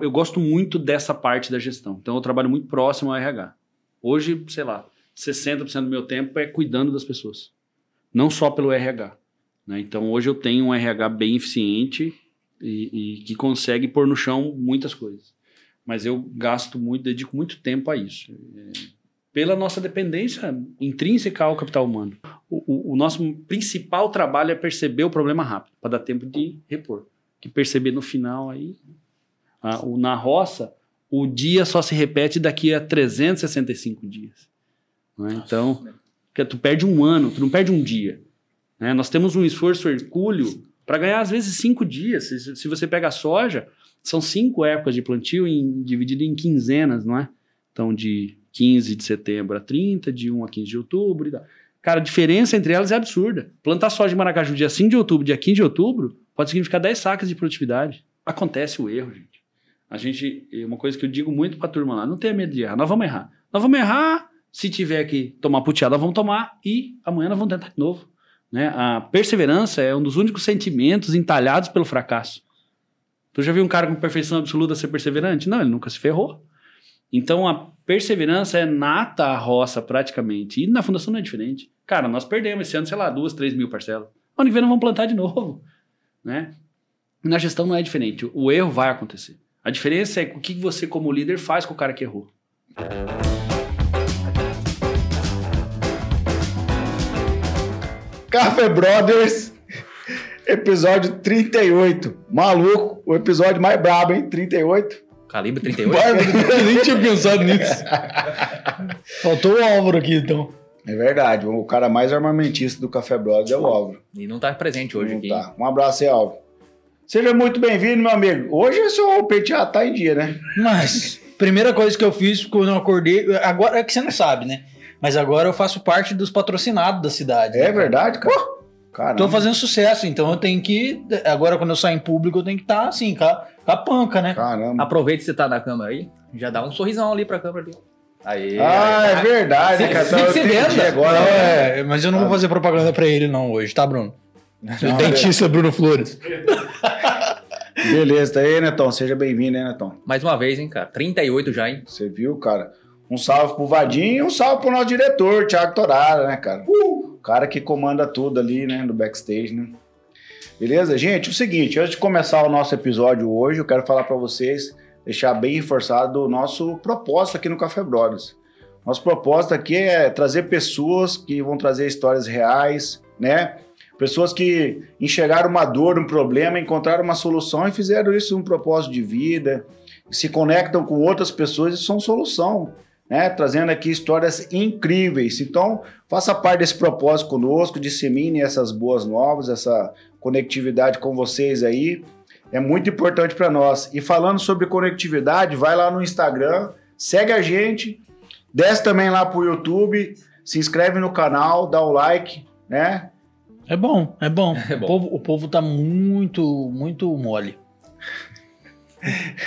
Eu gosto muito dessa parte da gestão. Então eu trabalho muito próximo ao RH. Hoje, sei lá, 60% do meu tempo é cuidando das pessoas. Não só pelo RH. Né? Então hoje eu tenho um RH bem eficiente e, e, que consegue pôr no chão muitas coisas. Mas eu gasto muito, dedico muito tempo a isso. É, pela nossa dependência intrínseca ao capital humano. O, o, o nosso principal trabalho é perceber o problema rápido, para dar tempo de repor. Que perceber no final aí. A, o, na roça, o dia só se repete daqui a 365 dias. Né? Então, que tu perde um ano, tu não perde um dia. Né? Nós temos um esforço hercúleo para ganhar, às vezes, cinco dias. Se, se, você pega a soja, são cinco épocas de plantio em, dividido em quinzenas, não é? Então, de 15 de setembro a 30, de 1 a 15 de outubro e tal. Cara, a diferença entre elas é absurda. Plantar soja em Maracaju dia 5 de outubro, dia 15 de outubro, pode significar 10 sacas de produtividade. Acontece o erro, gente. A gente, uma coisa que eu digo muito para a turma lá, não tenha medo de errar, nós vamos errar. Nós vamos errar, se tiver que tomar puteada, vamos tomar e amanhã nós vamos tentar de novo. Né? A perseverança é um dos únicos sentimentos entalhados pelo fracasso. Tu já viu um cara com perfeição absoluta ser perseverante? Não, ele nunca se ferrou. Então a perseverança é nata a roça praticamente. E na fundação não é diferente. Cara, nós perdemos esse ano, sei lá, duas, três mil parcelas. Ano que vem nós vamos plantar de novo. Né? Na gestão não é diferente. O erro vai acontecer. A diferença é o que você, como líder, faz com o cara que errou. Café Brothers, episódio 38. Maluco, o episódio mais brabo, hein? 38. Calibre 38? eu nem tinha pensado nisso. Faltou o Álvaro aqui, então. É verdade, o cara mais armamentista do Café Brothers é o Álvaro. E não tá presente hoje não aqui. Tá. Um abraço aí, Álvaro. Seja muito bem-vindo, meu amigo. Hoje o seu penteado tá em dia, né? Mas, primeira coisa que eu fiz quando eu acordei, agora é que você não sabe, né? Mas agora eu faço parte dos patrocinados da cidade. É né, verdade, cara? Pô, Caramba. Tô fazendo sucesso, então eu tenho que. Agora, quando eu sair em público, eu tenho que estar tá, assim, com a, com a panca, né? Caramba. Aproveita que você tá na câmera aí, já dá um sorrisão ali pra câmera ali. Aí, ah, aí, é verdade, se, cara. Então, se venda. Agora, é, mas eu não vou fazer propaganda pra ele, não, hoje, tá, Bruno? Não, o dentista Bruno Flores. Beleza, tá aí, Netão. Seja bem-vindo, hein, Netão. Mais uma vez, hein, cara. 38 já, hein? Você viu, cara? Um salve pro Vadinho e um salve pro nosso diretor, Thiago Torara, né, cara? Uh! O cara que comanda tudo ali, né, no backstage, né? Beleza? Gente, é o seguinte, antes de começar o nosso episódio hoje, eu quero falar para vocês, deixar bem reforçado o nosso propósito aqui no Café Brothers. Nosso propósito aqui é trazer pessoas que vão trazer histórias reais, né? Pessoas que enxergaram uma dor, um problema, encontraram uma solução e fizeram isso um propósito de vida, se conectam com outras pessoas e são solução né, trazendo aqui histórias incríveis. Então, faça parte desse propósito conosco, dissemine essas boas novas, essa conectividade com vocês aí. É muito importante para nós. E falando sobre conectividade, vai lá no Instagram, segue a gente, desce também lá pro YouTube, se inscreve no canal, dá o like, né? É bom, é bom. É bom. O, povo, o povo tá muito, muito mole.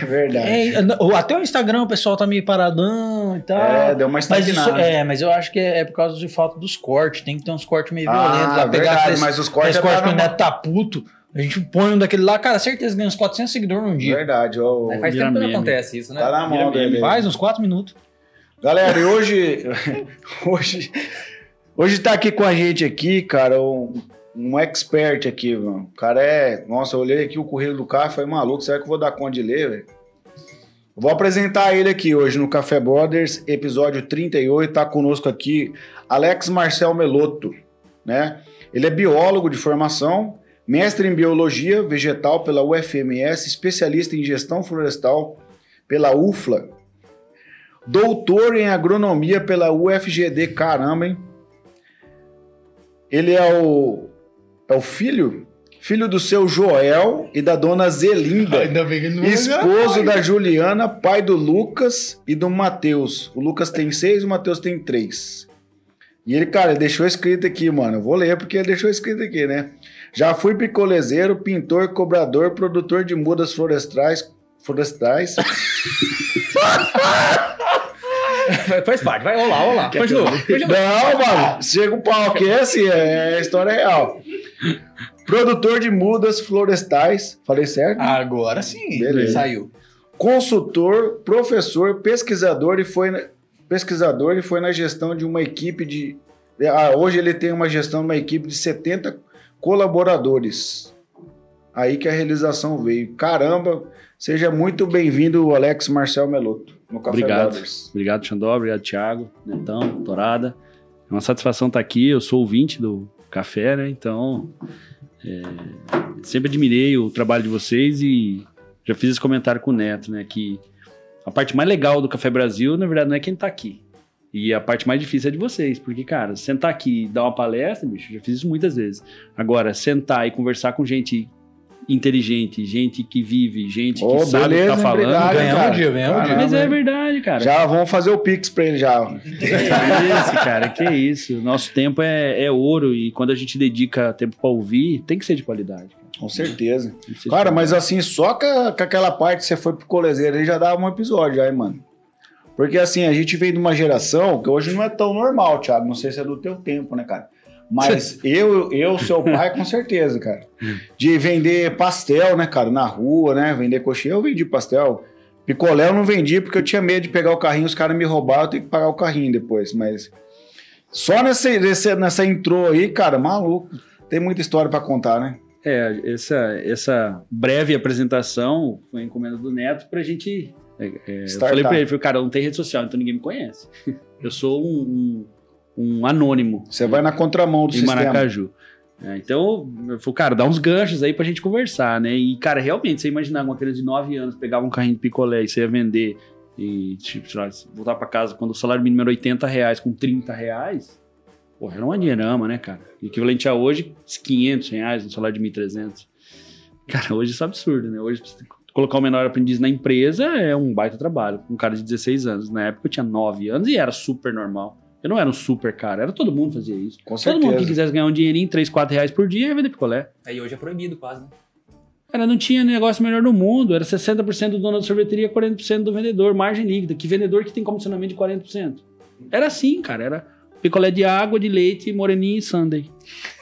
É verdade. É, até o Instagram o pessoal tá meio paradão e tal. É, deu uma estagnada. Mas isso, é, mas eu acho que é, é, por causa de falta dos cortes. Tem que ter uns cortes meio ah, violentos. Lá, pegar verdade, aqueles, mas os cortes... Esse corte que o Neto tá puto. A gente põe um daquele lá, cara, certeza ganha uns 400 seguidores num dia. Verdade. Ó, faz tempo que não acontece isso, né? Tá na mão dele. Faz uns 4 minutos. Galera, e hoje... hoje... Hoje tá aqui com a gente aqui, cara, um um expert aqui, mano. O cara é. Nossa, eu olhei aqui o currículo do cara e falei, maluco, será que eu vou dar conta de ler, velho? Vou apresentar ele aqui hoje no Café Brothers, episódio 38. Tá conosco aqui Alex Marcel Meloto, né? Ele é biólogo de formação, mestre em biologia vegetal pela UFMS, especialista em gestão florestal pela UFLA, doutor em agronomia pela UFGD. Caramba, hein? Ele é o é o filho? Filho do seu Joel e da dona Zelinda. Ainda bem que não esposo da Juliana, pai do Lucas e do Matheus. O Lucas tem seis, o Matheus tem três. E ele, cara, ele deixou escrito aqui, mano. Eu vou ler porque ele deixou escrito aqui, né? Já fui picolezeiro, pintor, cobrador, produtor de mudas florestais. Florestais. Faz parte, vai rolar, rolar. Continua. Não, mano, chega o pau aqui, é assim, é, é história real. Produtor de mudas florestais. Falei certo? Agora sim, Beleza. saiu. consultor, professor, pesquisador e foi na- pesquisador e foi na gestão de uma equipe de ah, hoje ele tem uma gestão de uma equipe de 70 colaboradores. Aí que a realização veio. Caramba, seja muito bem-vindo, Alex Marcel Meloto, no Café Obrigado. Brothers. Obrigado, Xandó. Obrigado, Thiago. Netão, Torada. É uma satisfação estar aqui. Eu sou ouvinte do café, né? Então, é, sempre admirei o trabalho de vocês e já fiz esse comentário com o Neto, né? Que a parte mais legal do Café Brasil, na verdade, não é quem tá aqui. E a parte mais difícil é de vocês, porque, cara, sentar aqui e dar uma palestra, bicho, já fiz isso muitas vezes. Agora, sentar e conversar com gente inteligente, gente que vive, gente que Ô, sabe o que tá falando. obrigado, Ganhamos cara. um dia, ganhamos um dia. Mas é verdade, cara. Já vamos fazer o Pix pra ele já. Que isso, cara, que isso. Nosso tempo é, é ouro e quando a gente dedica tempo pra ouvir, tem que ser de qualidade. Com certeza. Cara, mas assim, só com, aquela parte que você foi pro colezeiro aí já dava um episódio, hein, mano. Porque assim, a gente veio de uma geração que hoje não é tão normal, Thiago. Não sei se é do teu tempo, né, cara? Mas eu, eu, seu pai, com certeza, cara. De vender pastel, né, cara, na rua, né? Vender coxinha, eu vendi pastel. Picolé eu não vendi porque eu tinha medo de pegar o carrinho, os caras me roubaram, eu tenho que pagar o carrinho depois. Mas só nessa, nessa, nessa intro aí, cara, maluco. Tem muita história pra contar, né? É, essa, essa breve apresentação foi encomenda do Neto pra gente. é, é, eu falei pra ele, falei, cara, não tem rede social, então ninguém me conhece. Eu sou um, um, um anônimo. Você vai na contramão do em sistema. Maracaju. É, então, eu falei, cara, dá uns ganchos aí pra gente conversar, né? E, cara, realmente, você imaginar uma criança de 9 anos pegava um carrinho de picolé e você ia vender e, tipo, lá, voltar pra casa quando o salário mínimo era 80 reais com 30 reais, porra, era uma dinheirama, né, cara? Equivalente a hoje, 500 reais no salário de 1.300. Cara, hoje isso é absurdo, né? Hoje, colocar o menor aprendiz na empresa é um baita trabalho. Um cara de 16 anos. Na época eu tinha 9 anos e era super normal. Eu não era um super cara, era todo mundo fazia isso. Com Todo mundo que certeza. quisesse ganhar um dinheirinho, 3, 4 reais por dia, ia vender picolé. Aí hoje é proibido quase, né? Cara, não tinha negócio melhor no mundo. Era 60% do dono da sorveteria, 40% do vendedor, margem líquida. Que vendedor que tem comissionamento de 40%? Era assim, cara. Era picolé de água, de leite, moreninho e sundae.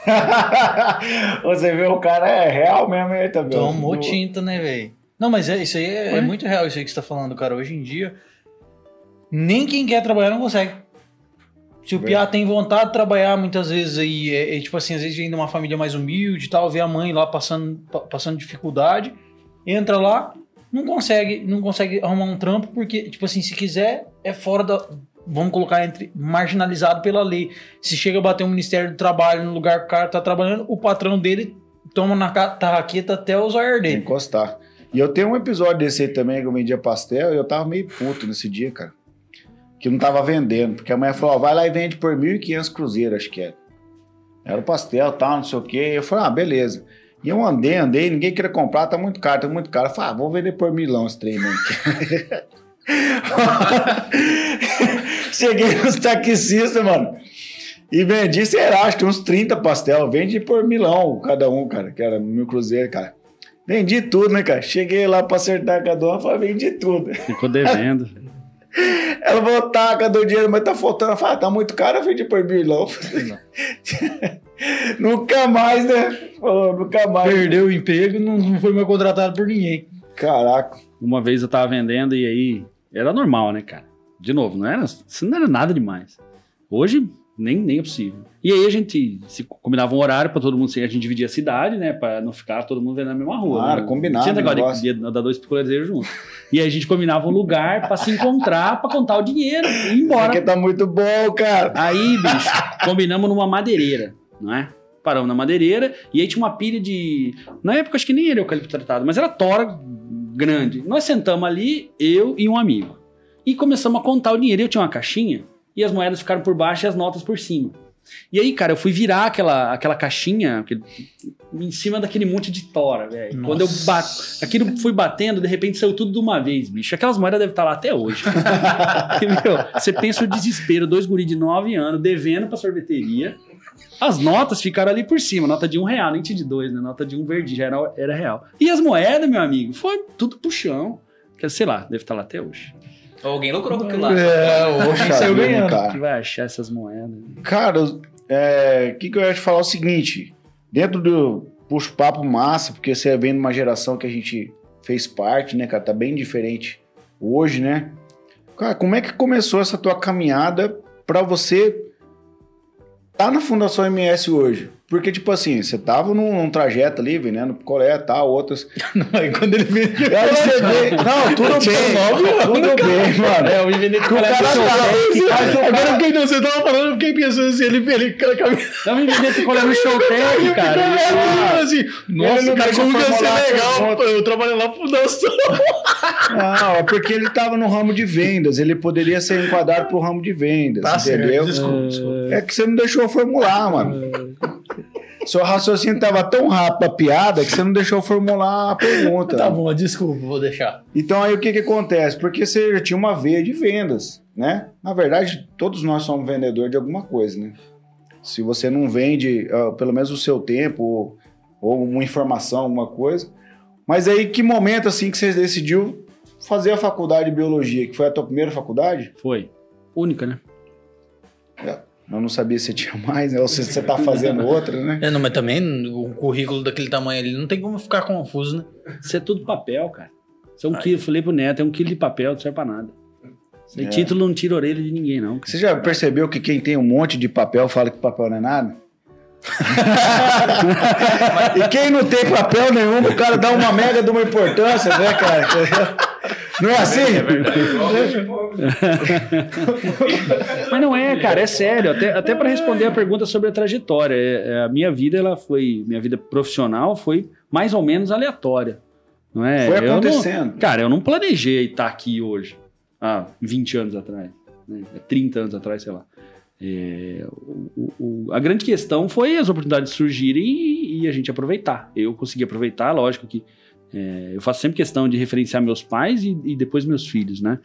Você vê, o cara é real mesmo aí também. Tomou Do- tinta, né, velho? Não, mas é, isso aí é, é muito real, isso aí que você tá falando, cara. Hoje em dia, nem quem quer trabalhar não consegue. Se o Bem. Piá tem vontade de trabalhar, muitas vezes aí, é, é tipo assim, às vezes vem de uma família mais humilde e tal, vê a mãe lá passando, pa- passando dificuldade, entra lá, não consegue, não consegue arrumar um trampo, porque, tipo assim, se quiser, é fora da. Vamos colocar entre marginalizado pela lei. Se chega a bater um Ministério do Trabalho no lugar que o cara tá trabalhando, o patrão dele toma na tarraqueta até os olhos dele. encostar. E eu tenho um episódio desse aí também, que eu vendia pastel, e eu tava meio puto nesse dia, cara. Que não tava vendendo. Porque a mulher falou, ó, vai lá e vende por 1.500 cruzeiros, acho que era. Era o pastel, tal, não sei o quê. Eu falei, ah, beleza. E eu andei, andei, ninguém queria comprar, tá muito caro, tá muito caro. Eu falei, ah, vou vender por milão esse trem mesmo. Cheguei nos taxistas, mano. E vendi, sei lá, acho que uns 30 pastel. Vendi por milão cada um, cara, que era mil cruzeiro, cara. Vendi tudo, né, cara? Cheguei lá pra acertar com a dona, falei, vendi tudo. Ficou devendo. Ela falou, tá, cadê o dinheiro? Mas tá faltando. Eu falei, ah, tá muito caro, eu vendi por milão. nunca mais, né? Falou, nunca mais. Perdeu o emprego, não, não foi mais contratado por ninguém. Caraca. Uma vez eu tava vendendo e aí era normal, né, cara? De novo, não era, isso não era nada demais. Hoje nem, nem é possível. E aí a gente se combinava um horário pra todo mundo, a gente dividia a cidade, né, Pra não ficar todo mundo vendo na mesma rua. Claro, né? combinado Tinha negócio de, de dar dois picoleiros juntos. E aí a gente combinava um lugar pra se encontrar, pra contar o dinheiro e ir embora. Porque tá muito bom, cara. Aí, bicho, combinamos numa madeireira, não é? Paramos na madeireira e aí tinha uma pilha de. Na época, acho que nem era eucalipto tratado, mas era tora grande. Nós sentamos ali, eu e um amigo. E começamos a contar o dinheiro. Eu tinha uma caixinha e as moedas ficaram por baixo e as notas por cima. E aí, cara, eu fui virar aquela, aquela caixinha aquele- em cima daquele monte de tora, velho. Quando eu bato. Aquilo foi batendo, de repente saiu tudo de uma vez, bicho. Aquelas moedas devem estar lá até hoje. E, meu, você pensa o desespero, dois guri de 9 anos devendo pra sorveteria. As notas ficaram ali por cima, nota de um real, nem de dois, né? Nota de um verde já era, era real. E as moedas, meu amigo, foi tudo pro chão. Que, sei lá, deve estar lá até hoje. Alguém lucrou com aquilo lá. É, o Poxa saiu ganhando. cara. Que vai achar essas moedas? Cara, o é, que, que eu ia te falar é o seguinte: dentro do puxo papo massa, porque você vem de uma geração que a gente fez parte, né, cara? Tá bem diferente hoje, né? Cara, como é que começou essa tua caminhada pra você tá na Fundação MS hoje? Porque, tipo assim, você tava num, num trajeto ali, vendendo picolé e tal, outras. Aí quando ele vem. Aí você vê. Não, tudo bem. Tudo bem, mano. É, eu me vender Que o cara tá. Mas o Agora eu fiquei, não, você tava falando, eu fiquei pensando assim, ele, ele caminhando Eu me vender picolé no Showtech, cara. assim, nossa, não cara, como eu ia ser legal, eu trabalho lá na fundação. Não, é porque ele tava no ramo de vendas. Ele poderia ser enquadrado pro ramo de vendas, entendeu? desculpa, desculpa. É que você não deixou eu formular, mano. Seu raciocínio tava tão rápido a piada que você não deixou eu formular a pergunta. Tá bom, desculpa, vou deixar. Então aí o que que acontece? Porque você já tinha uma veia de vendas, né? Na verdade, todos nós somos vendedor de alguma coisa, né? Se você não vende, ah, pelo menos o seu tempo ou, ou uma informação, alguma coisa. Mas aí que momento assim que você decidiu fazer a faculdade de biologia, que foi a tua primeira faculdade? Foi. Única, né? Eu não sabia se tinha mais, né? ou se você tá fazendo outra, né? É, não, mas também o currículo daquele tamanho ali não tem como ficar confuso, né? Isso é tudo papel, cara. Isso é um quilo, eu falei pro Neto, é um quilo de papel, não serve pra nada. Aí, É. título não tira a orelha de ninguém, não. cara. Você já percebeu que quem tem um monte de papel fala que papel não é nada? e quem não tem papel nenhum, o cara dá uma mega de uma importância, né, cara? Não é assim? Mas não é, cara, é sério. Até, até para responder a pergunta sobre a trajetória. É, é, a minha vida, ela foi. Minha vida profissional foi mais ou menos aleatória. Não é? Foi Eu não- acontecendo. cara, eu não planejei estar aqui hoje. Há 20 anos atrás. Né? Há 30 anos atrás, sei lá. É, o- o- a grande questão foi as oportunidades surgirem e, e a gente aproveitar. Eu consegui aproveitar, lógico que é, eu faço sempre questão de referenciar meus pais e, e depois meus filhos, né?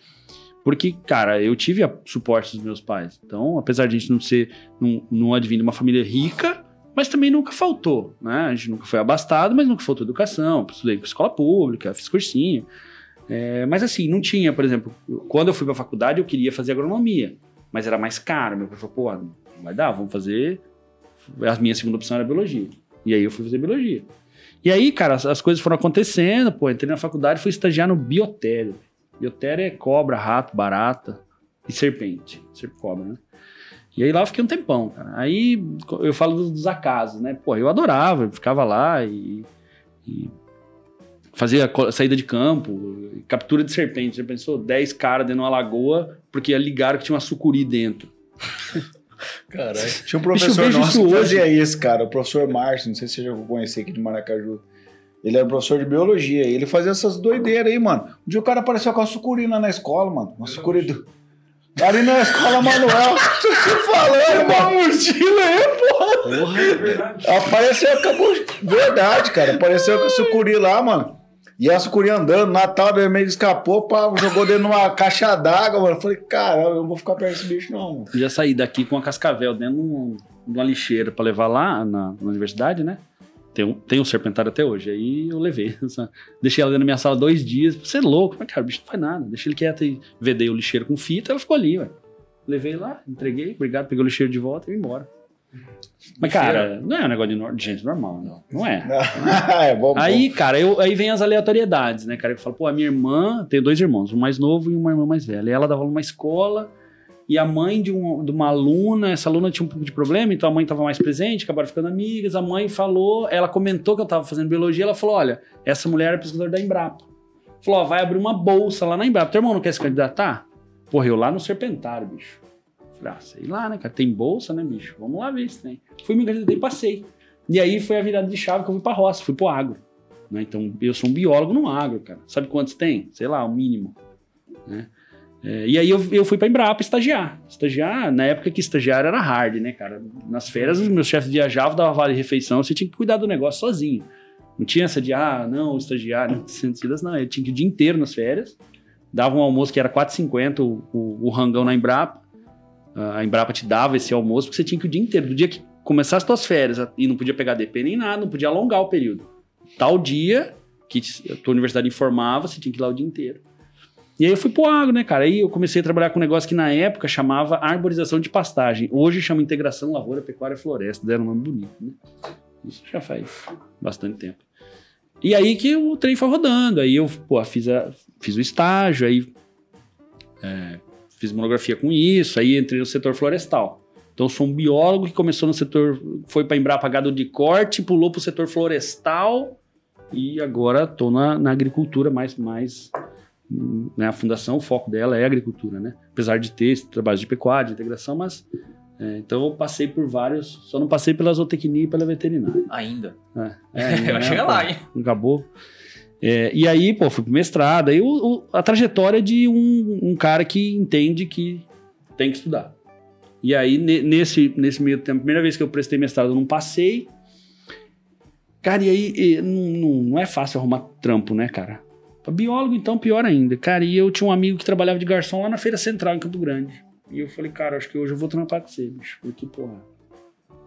Porque, cara, eu tive a suporte dos meus pais. Então, apesar de a gente não ser, não, não de uma família rica, mas também nunca faltou, né? A gente nunca foi abastado, mas nunca faltou educação. Estudei com escola pública, fiz cursinho. É, mas assim, não tinha, por exemplo, quando eu fui pra faculdade, eu queria fazer agronomia, mas era mais caro. Meu pai falou, pô, não vai dar, vamos fazer. A minha segunda opção era biologia. E aí eu fui fazer biologia. E aí, cara, as, as coisas foram acontecendo, pô, entrei na faculdade e fui estagiar no biotério. Biotério é cobra, rato, barata e serpente. Serp cobra, né? E aí lá eu fiquei um tempão, cara. Aí eu falo dos, dos acasos, né? Pô, eu adorava, eu ficava lá e, e fazia saída de campo, captura de serpente. Já pensou? 10 caras dentro de uma lagoa porque ligaram que tinha uma sucuri dentro. Caralho. Tinha um professor nosso que hoje. fazia isso, cara. O professor Márcio, não sei se você já conheceu aqui de Maracaju. Ele era professor de biologia e ele fazia essas doideiras aí, mano. Um dia o cara apareceu com a sucurina na escola, mano. Uma sucuri do... Ali na escola Manuel. Tô falando, uma mochila aí, porra. Apareceu, acabou. Verdade, cara. Apareceu com a sucuri lá, mano. E a sucuri andando, Natal, meio escapou, pá, jogou dentro de uma caixa d'água, mano. Eu Falei, cara, eu não vou ficar perto desse bicho, não, mano. Já saí daqui com a cascavel dentro de, um- uma lixeira pra levar lá na, na universidade, né? Tem um, tem um serpentário até hoje. Aí eu levei. Deixei ela dentro da minha sala dois dias. Você é louco. Mas, cara, o bicho não faz nada. Deixei ele quieto e vedei o lixeiro com fita. Ela ficou ali, ué. Levei lá, entreguei. Obrigado, peguei o lixeiro de volta e vim embora. Mas, cara, não é um negócio de, gente normal, não. Não é. é bom. Aí, cara, eu, aí vem as aleatoriedades, né, cara? Eu falo, pô, a minha irmã, tenho dois irmãos, um mais novo e uma irmã mais velha. E ela dava numa escola e a mãe de, um- de uma aluna, essa aluna tinha um pouco de problema, então a mãe estava mais presente, acabaram ficando amigas. A mãe falou, ela comentou que eu estava fazendo biologia, ela falou: olha, essa mulher é pesquisadora da Embrapa. Falou, ó, vai abrir uma bolsa lá na Embrapa. Teu irmão não quer se candidatar? Porra, eu lá no Serpentário, bicho. Ah, sei lá, né, cara? Tem bolsa, né, bicho? Vamos lá ver se tem. Fui me candidatei e passei. E aí foi a virada de chave que eu fui pra roça, fui pro agro. né? Então, eu sou um biólogo no agro, cara. Sabe quantos tem? Sei lá, o mínimo. né? É, e aí eu, eu fui pra Embrapa estagiar. Estagiar, na época que estagiar era hard, né, cara? Nas férias, os meus chefes viajavam, dava vale refeição, você tinha que cuidar do negócio sozinho. Não tinha essa de, ah, não, estagiário, sentidas, não. Eu tinha que ir o dia inteiro nas férias, dava um almoço que era 4,50 o, o, o rangão na Embrapa. A Embrapa te dava esse almoço, porque você tinha que o dia inteiro. Do dia que começasse as tuas férias e não podia pegar DP nem nada, não podia alongar o período. Tal dia que a tua universidade informava, você tinha que ir lá o dia inteiro. E aí eu fui pro agro, né, cara? Aí eu comecei a trabalhar com um negócio que na época chamava arborização de pastagem. Hoje chama integração lavoura, pecuária e floresta. Deram um nome bonito, né? Isso já faz bastante tempo. E aí que o trem foi rodando. Aí eu, pô, fiz, a, fiz o estágio, aí é, fiz monografia com isso, aí entrei no setor florestal. Então eu sou um biólogo que começou no setor, foi para Embrapa gado de corte, pulou para o setor florestal e agora estou na, na agricultura mais, mais né, a fundação, o foco dela é a agricultura, né? Apesar de ter trabalhos de pecuária, de integração, mas é, então eu passei por vários, só não passei pela zootecnia e pela veterinária. Ainda. É, é, Vai chegar lá, hein? Acabou. É, e aí, pô, fui pro mestrado. Aí o, o- a trajetória de um, um cara que entende que tem que estudar. E aí, ne- nesse, nesse meio tempo, primeira vez que eu prestei mestrado, eu não passei. Cara, e aí e não, não, é fácil arrumar trampo, né, cara? Pra biólogo, então, pior ainda. Cara, e eu tinha um amigo que trabalhava de garçom lá na Feira Central, em Campo Grande. E eu falei, cara, acho que hoje eu vou trampar com você, bicho. Porque, porra.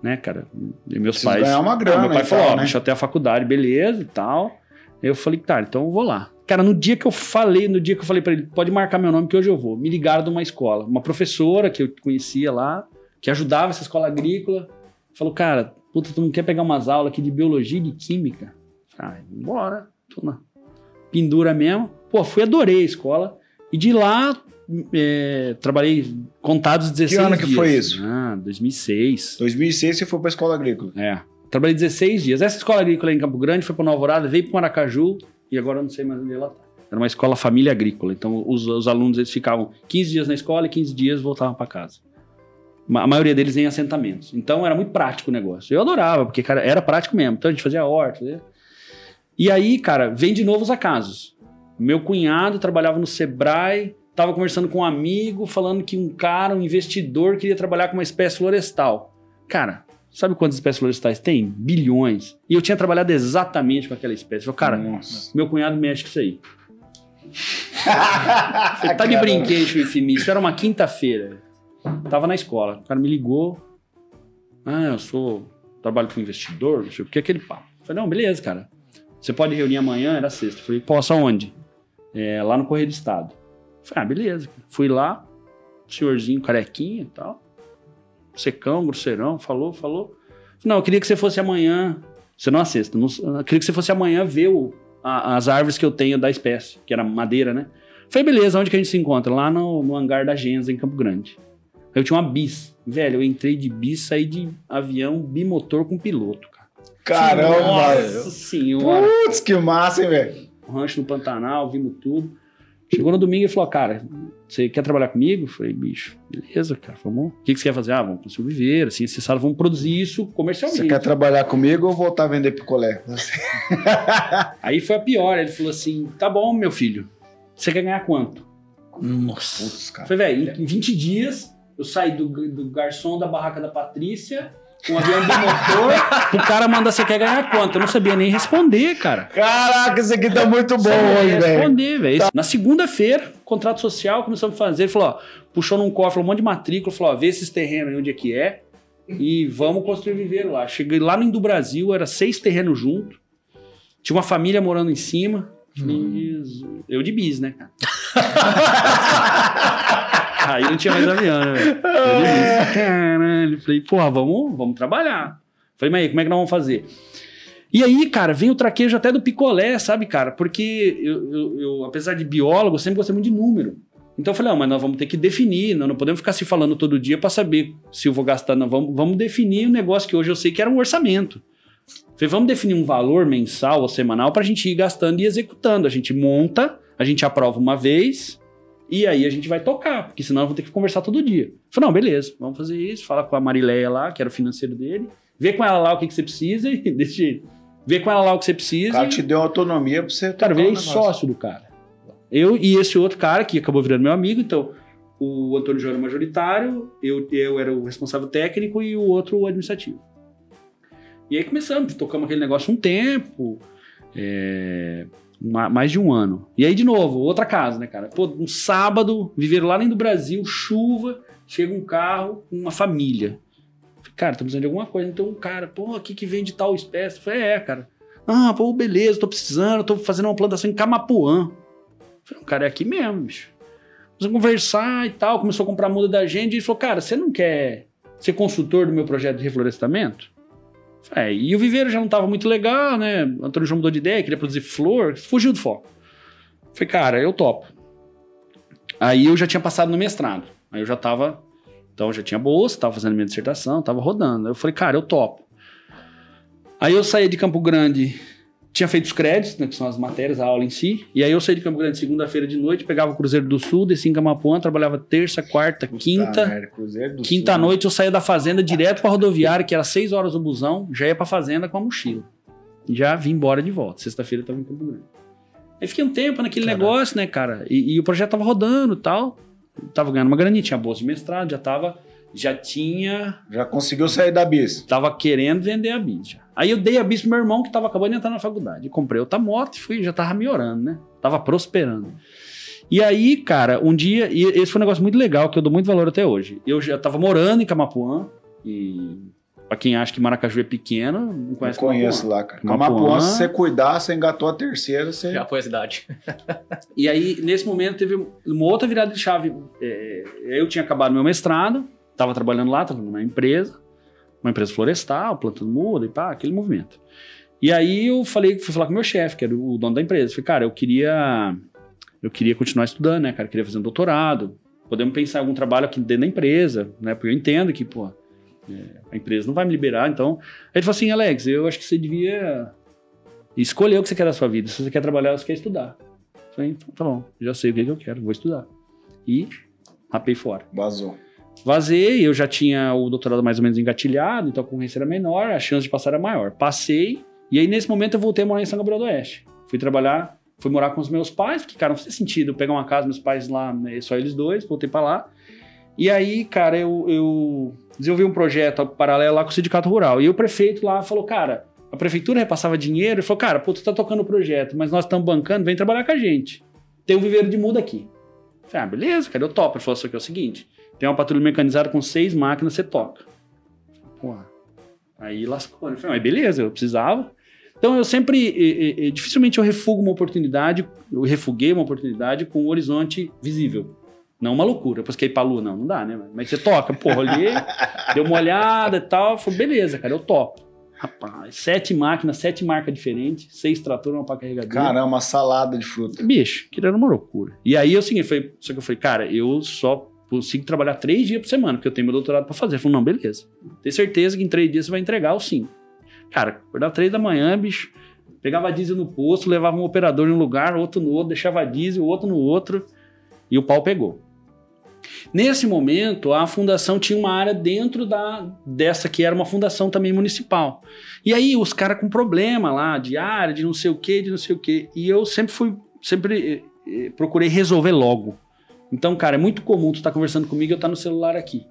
Né, cara? E meus Precisa pais. ganhar uma grana Meu pai e falou, ó, né? deixa até a faculdade, beleza e tal. Eu falei, tá, então eu vou lá. Cara, no dia que eu falei, no dia que eu falei pra ele, pode marcar meu nome que hoje eu vou. Me ligaram de uma escola. Uma professora que eu conhecia lá, que ajudava essa escola agrícola, falou, cara, puta, tu não quer pegar umas aulas aqui de biologia e de química? Ah, bora. Tô na pendura mesmo. Pô, fui, adorei a escola. E de lá, é, trabalhei contados 16 ano que dias. foi isso? Ah, 2006. 2006 você foi pra escola agrícola. É. Trabalhei 16 dias. Essa escola agrícola em Campo Grande foi para Alvorada, veio para Maracaju e agora eu não sei mais onde ela tá. Era uma escola família agrícola. Então os, os alunos eles ficavam 15 dias na escola e 15 dias voltavam para casa. A maioria deles em assentamentos. Então era muito prático o negócio. Eu adorava, porque cara, era prático mesmo. Então a gente fazia horta. E aí, cara, vem de novo os acasos. Meu cunhado trabalhava no Sebrae, tava conversando com um amigo, falando que um cara, um investidor, queria trabalhar com uma espécie florestal. Cara, sabe quantas espécies florestais tem? Bilhões. E eu tinha trabalhado exatamente com aquela espécie. Eu falei, cara, Nossa. meu cunhado mexe com isso aí. Falei, tá de brinquedo infinito. Isso era uma quinta-feira. Tava na escola. O cara me ligou. Ah, eu sou. Trabalho com investidor, não sei o que, aquele papo. Falei, não, beleza, cara. Você pode reunir amanhã? Era sexta. Falei, posso aonde? É, lá no Correio do Estado. Falei, ah, beleza. Fui lá, senhorzinho carequinha e tal. Secão, grosseirão, falou, falou. Não, eu queria que você fosse amanhã. Você não assista. Não, eu queria que você fosse amanhã ver o- a- as árvores que eu tenho da espécie, que era madeira, né? Falei, beleza, onde que a gente se encontra? Lá no, no hangar da Genza, em Campo Grande. Eu tinha uma bis. Velho, eu entrei de bis, saí de avião bimotor com piloto, cara. Caramba! Nossa senhora. Putz, que massa, hein, velho? rancho no Pantanal, vimos tudo. Chegou no domingo e falou, cara, você quer trabalhar comigo? Eu falei, bicho, beleza, cara, vamos. O que, que você quer fazer? Ah, vamos construir um viveiro, assim, esse sala, vamos produzir isso comercialmente. Você quer trabalhar comigo ou voltar a vender picolé? Aí foi a pior, ele falou assim, tá bom, meu filho, você quer ganhar quanto? Nossa. Putz, Eu cara. falei, velho, em 20 dias, eu saí do, do garçom da barraca da Patrícia, um avião bimotor, o cara manda, você quer ganhar quanto? Eu não sabia nem responder, cara. Caraca, isso aqui tá muito bom hoje, velho. responder, velho. Na segunda-feira, contrato social, começamos a fazer. Ele falou, ó, puxou num cofre um monte de matrícula, falou, ó, vê esses terrenos aí onde é que é e vamos construir viveiro lá. Cheguei lá no Indo Brasil, era seis terrenos juntos. Tinha uma família morando em cima. Falei, Eu de bis, né, cara? aí não tinha mais avião, né, velho? Bis. Caralho. Falei, porra, vamos, vamos trabalhar. Falei, mas aí, como é que nós vamos fazer? E aí, cara, vem o traquejo até do picolé, sabe, cara? Porque eu, eu- eu, apesar de biólogo, sempre gostei muito de número. Então eu falei, não, mas nós vamos ter que definir, nós não podemos ficar se falando todo dia para saber se eu vou gastar, não. Vamos, vamos definir um negócio que hoje eu sei que era um orçamento. Falei, vamos definir um valor mensal ou semanal para a gente ir gastando e executando. A gente monta, a gente aprova uma vez e aí a gente vai tocar, porque senão eu vou ter que conversar todo dia. Falei, não, beleza, vamos fazer isso. Fala com a Marileia lá, que era o financeiro dele, vê com ela lá o que, que você precisa e desse jeito. Vê com ela lá o que você O precisa. cara e- te deu autonomia pra você. Cara, o virei negócio. sócio do cara. Eu e esse outro cara, que acabou virando meu amigo, então o Antônio João era o majoritário, eu, eu era o responsável técnico e o outro o administrativo. E aí começamos, tocamos aquele negócio um tempo, é, ma- mais de um ano. E aí, de novo, outra casa, né, cara? Pô, um sábado, viveram lá nem do Brasil, chuva, chega um carro com uma família. Cara, estamos precisando de alguma coisa. Então, um cara, pô, aqui que vende tal espécie. Falei, é, cara. Ah, pô, beleza, tô precisando, tô fazendo uma plantação em Camapuã. Falei, o cara é aqui mesmo, bicho. Começamos a conversar e tal, começou a comprar muda da gente e falou, cara, você não quer ser consultor do meu projeto de reflorestamento? É, e o viveiro já não tava muito legal, né? O Antônio já mudou de ideia, queria produzir flor, fugiu do foco. Falei, cara, eu topo. Aí eu já tinha passado no mestrado. Aí eu já tava. Então eu já tinha bolsa, tava fazendo minha dissertação, tava rodando. Aí eu falei, cara, eu topo. Aí eu saí de Campo Grande, tinha feito os créditos, né, que são as matérias, a aula em si. E aí eu saí de Campo Grande segunda-feira de noite, pegava o Cruzeiro do Sul, descia em Camapuã, trabalhava terça, quarta, quinta. Merda, Cruzeiro do Quinta Sul. noite eu saía da fazenda direto pra rodoviária, que era seis horas o busão, já ia pra fazenda com a mochila. Já vim embora de volta. Sexta-feira eu tava em Campo Grande. Aí fiquei um tempo naquele Caraca. negócio, né, cara? E, e o projeto tava rodando e tal. Tava ganhando uma graninha, tinha bolsa de mestrado, já tava. Já tinha. Já conseguiu sair da bis. Tava querendo vender a bis. já. Aí eu dei a bis pro meu irmão, que tava acabando de entrar na faculdade. Comprei outra moto e fui, já tava melhorando, né? Tava prosperando. E aí, cara, um dia, e esse foi um negócio muito legal que eu dou muito valor até hoje. Eu já tava morando em Camapuã, e pra quem acha que Maracaju é pequeno, não Eu conhece conheço Camapuã. lá, cara. Camapuã. Camapuã, se você cuidar, você engatou a terceira, você. Já foi a cidade. E aí, nesse momento, teve uma outra virada de chave. É, eu tinha acabado meu mestrado, tava trabalhando lá, tava numa empresa, uma empresa florestal, plantando muda e pá, aquele movimento. E aí eu falei, fui falar com o meu chefe, que era o dono da empresa. Falei, cara, eu queria. Eu queria continuar estudando, né, cara? Eu queria fazer um doutorado. Podemos pensar em algum trabalho aqui dentro da empresa, né? Porque eu entendo que, pô, é, a empresa não vai me liberar. Então, aí ele falou assim, Alex, eu acho que você devia escolher o que você quer da sua vida. Se você quer trabalhar ou se quer estudar. Eu Falei, então tá bom, já sei o que, que eu quero, vou estudar. E rapei fora. Vazou. Vazei, eu já tinha o doutorado mais ou menos engatilhado, então a concorrência era menor, a chance de passar era maior. Passei, e aí nesse momento eu voltei a morar em São Gabriel do Oeste. Fui trabalhar, fui morar com os meus pais, porque, cara, não fazia sentido pegar uma casa, meus pais lá, né, só eles dois, voltei pra lá. E aí, cara, eu, eu desenvolvi um projeto paralelo lá com o Sindicato Rural. E o prefeito lá falou, cara, a prefeitura repassava dinheiro e falou, cara, pô, tu tá tocando o projeto, mas nós estamos bancando, vem trabalhar com a gente. Tem um viveiro de muda aqui. Falei, ah, beleza, cara, eu topo. Ele falou, só que é o seguinte, tem uma patrulha mecanizada com seis máquinas, você toca. Porra. Aí lascou. Eu falei, mas beleza, eu precisava. Então eu sempre, eh, eh, dificilmente eu refugo uma oportunidade, eu refuguei uma oportunidade com um horizonte visível. Não uma loucura, depois que ir pra lua, não, não dá, né? Mas você toca, porra, olhei, deu uma olhada e tal, eu falei, beleza, cara, eu topo. Rapaz, sete máquinas, sete marcas diferentes, seis tratores, uma pá carregadora. Caramba, uma salada de fruta. Bicho, aquilo era uma loucura. E aí é o seguinte, foi, só que eu falei, cara, eu só consigo trabalhar três dias por semana, porque eu tenho meu doutorado pra fazer. Falou, não, beleza. Tem certeza que em três dias você vai entregar os cinco. Cara, acordava três da manhã, bicho, pegava diesel no posto, levava um operador em um lugar, outro no outro, deixava diesel, outro no outro, e o pau pegou. Nesse momento, a fundação tinha uma área dentro da dessa que era uma fundação também municipal. E aí os caras com problema lá de área, de não sei o que, de não sei o que. E eu sempre fui, sempre eh, eh, procurei resolver logo. Então, cara, é muito comum tu estar conversando comigo e eu estar no celular aqui.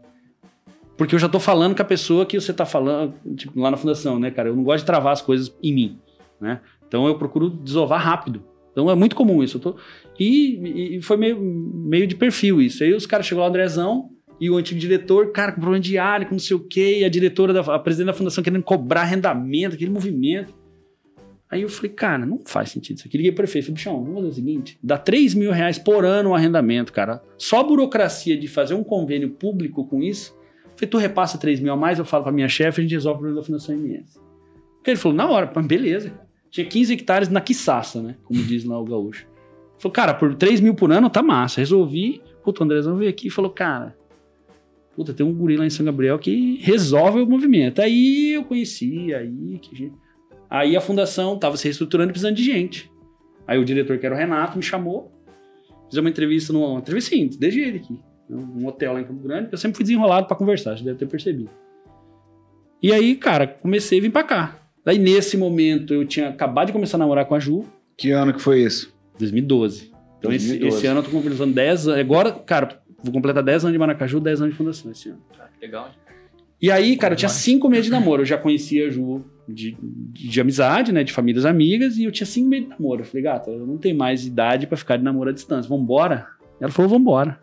Porque eu já tô falando com a pessoa que você tá falando, tipo, lá na fundação, né, cara? Eu não gosto de travar as coisas em mim, né? Então eu procuro desovar rápido. Então é muito comum isso. Tô... e, e foi meio, meio de perfil isso. Aí os caras chegou lá, o Andrezão, e o antigo diretor, cara, com problema de área, com não sei o quê, e a diretora, da, a presidente da fundação querendo cobrar arrendamento, aquele movimento. Aí eu falei, cara, não faz sentido isso aqui. Liguei pro prefeito, falei, bichão, vamos fazer o seguinte: dá 3 mil reais por ano o arrendamento, cara. Só a burocracia de fazer um convênio público com isso. Falei, tu repassa 3 mil a mais, eu falo pra minha chefe, a gente resolve o problema da Fundação MS. Porque ele falou, na hora, beleza. Tinha 15 hectares na quiçaça, né? Como diz lá o gaúcho. Falou, cara, por 3 mil por ano tá massa. Resolvi. Puta, o Andrezão veio aqui e falou, cara, puta, tem um guri lá em São Gabriel que resolve o movimento. Aí eu conheci, aí que gente... Aí a fundação tava se reestruturando e precisando de gente. Aí o diretor, que era o Renato, me chamou. Fizemos uma entrevista, numa, uma entrevista sim, desde ele aqui. Um hotel lá em Campo Grande, que eu sempre fui desenrolado pra conversar, você deve ter percebido. E aí, cara, comecei a vir pra cá. Daí, nesse momento, eu tinha acabado de começar a namorar com a Ju, Que ano que foi isso? 2012. Então, esse- 2012. Esse, ano eu tô completando 10 anos. Agora, cara, vou completar 10 anos de Maracaju, 10 anos de fundação esse ano. Ah, Legal. E aí, cara, eu tinha. 5 meses de namoro. Eu já conhecia a Ju de, de, de amizade, né? De famílias amigas. E eu tinha 5 meses de namoro. Eu falei, gata, eu não tenho mais idade pra ficar de namoro à distância. Vambora? Ela falou, vambora.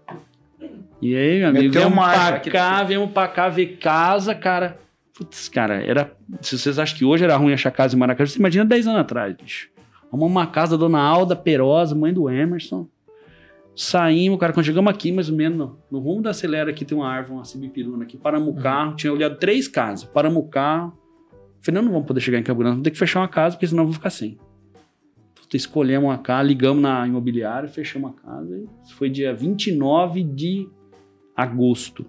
E aí, meu amigo, viemos pra cá, viemos pra cá ver casa, cara. Putz, cara, era. Se vocês acham que hoje era ruim achar casa em Maracaju, você imagina 10 anos atrás, bicho. Arrumamos uma casa da dona Alda Perosa, mãe do Emerson. Saímos, cara, quando chegamos aqui, mais ou menos, no, no rumo da acelera aqui tem uma árvore, uma cibipiruna aqui, paramos o carro, tinha olhado três casas, paramos o carro, falei, não, não vamos poder chegar em Campo Grande, vamos ter que fechar uma casa, porque senão eu vou ficar sem. Puta, escolhemos uma casa, ligamos na imobiliária, fechamos a casa. Isso foi dia 29 de agosto.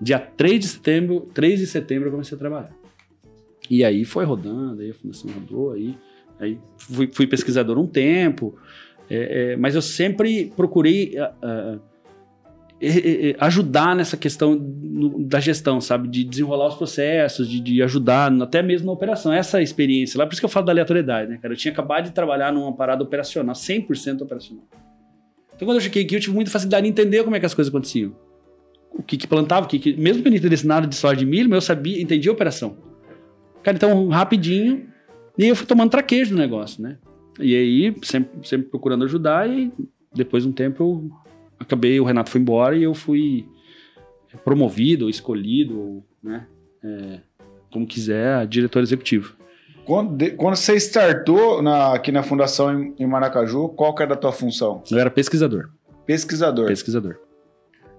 Dia 3 de setembro, 3 de setembro eu comecei a trabalhar. E aí foi rodando, aí a fundação rodou, aí, aí fui, fui pesquisador um tempo, é, é, mas eu sempre procurei ah, ah, é, é, ajudar nessa questão no- da gestão, sabe? De desenrolar os processos, de, de ajudar até mesmo na operação. Essa experiência lá, por isso que eu falo da aleatoriedade, né, cara? Eu tinha acabado de trabalhar numa parada operacional, 100% operacional. Então, quando eu cheguei aqui, eu tive muita facilidade de entender como é que as coisas aconteciam. O que, que plantava, o que, que mesmo que eu não entendesse nada de soja de milho, eu sabia, entendia a operação. Cara, então, rapidinho, e aí eu fui tomando traquejo do negócio, né? E aí, sempre, sempre procurando ajudar, e depois de um tempo eu acabei, o Renato foi embora e eu fui promovido, ou escolhido, ou, né? É, como quiser, a diretor executivo. Quando, de- quando você startou na- aqui na fundação em, em Maracaju, qual que era a tua função? Eu era pesquisador. Pesquisador. Pesquisador.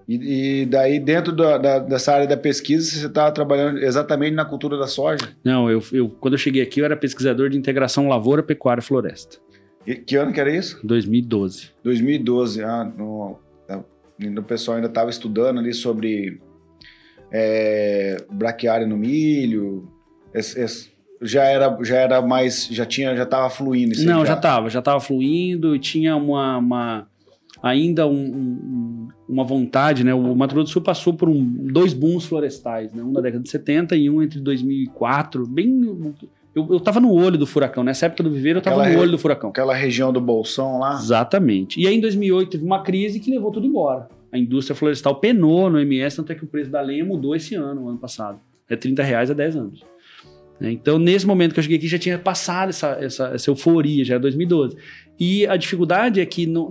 E, e daí, dentro da- da- dessa área da pesquisa, você estava trabalhando exatamente na cultura da soja? Não, eu, eu quando eu cheguei aqui, eu era pesquisador de integração lavoura, pecuária e floresta. E que ano que era isso? 2012. 2012. Ah, no, tá- o pessoal ainda estava estudando ali sobre é, braquiária no milho. Esse- esse- já era, já era mais, já tinha, já estava fluindo isso aí Não, já estava, já estava fluindo e tinha uma, uma- ainda um- um- uma vontade, né? O Mato Grosso do Sul passou por um- dois booms florestais, né? Um na década de 70 e um entre 2004, bem... Eu, eu tava no olho do furacão, nessa época do viveiro eu tava Aquela no olho do furacão. Aquela região do Bolsão lá. Exatamente. E aí em 2008 teve uma crise que levou tudo embora. A indústria florestal penou no MS, tanto é que o preço da lenha mudou esse ano, ano passado. É 30 reais há 10 anos. né? Então, nesse momento que eu cheguei aqui, já tinha passado essa, essa, essa euforia, já era 2012. E a dificuldade é que não,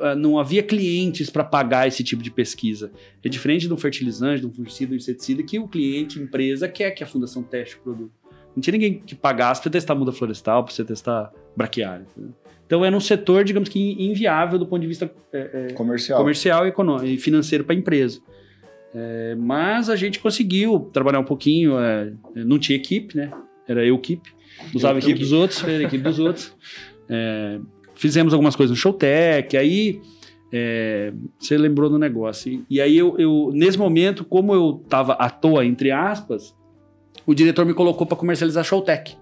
ah, não havia clientes para pagar esse tipo de pesquisa. É diferente de um fertilizante, de um fungicida, de um inseticida, que o cliente, empresa, quer que a fundação teste o produto. Não tinha ninguém que pagasse para testar muda florestal, para você testar braquiária. entendeu? Então, era um setor, digamos que inviável do ponto de vista é, é, Comercial. comercial e econômico e financeiro para a empresa. É, mas a gente conseguiu trabalhar um pouquinho, não tinha equipe, né? Era eu equipe, usava a equipe dos outros, era a equipe dos outros. Fizemos algumas coisas no Showtech, aí é, você lembrou do negócio. E, e aí eu, eu, nesse momento, como eu estava à toa, entre aspas, o diretor me colocou para comercializar Showtech.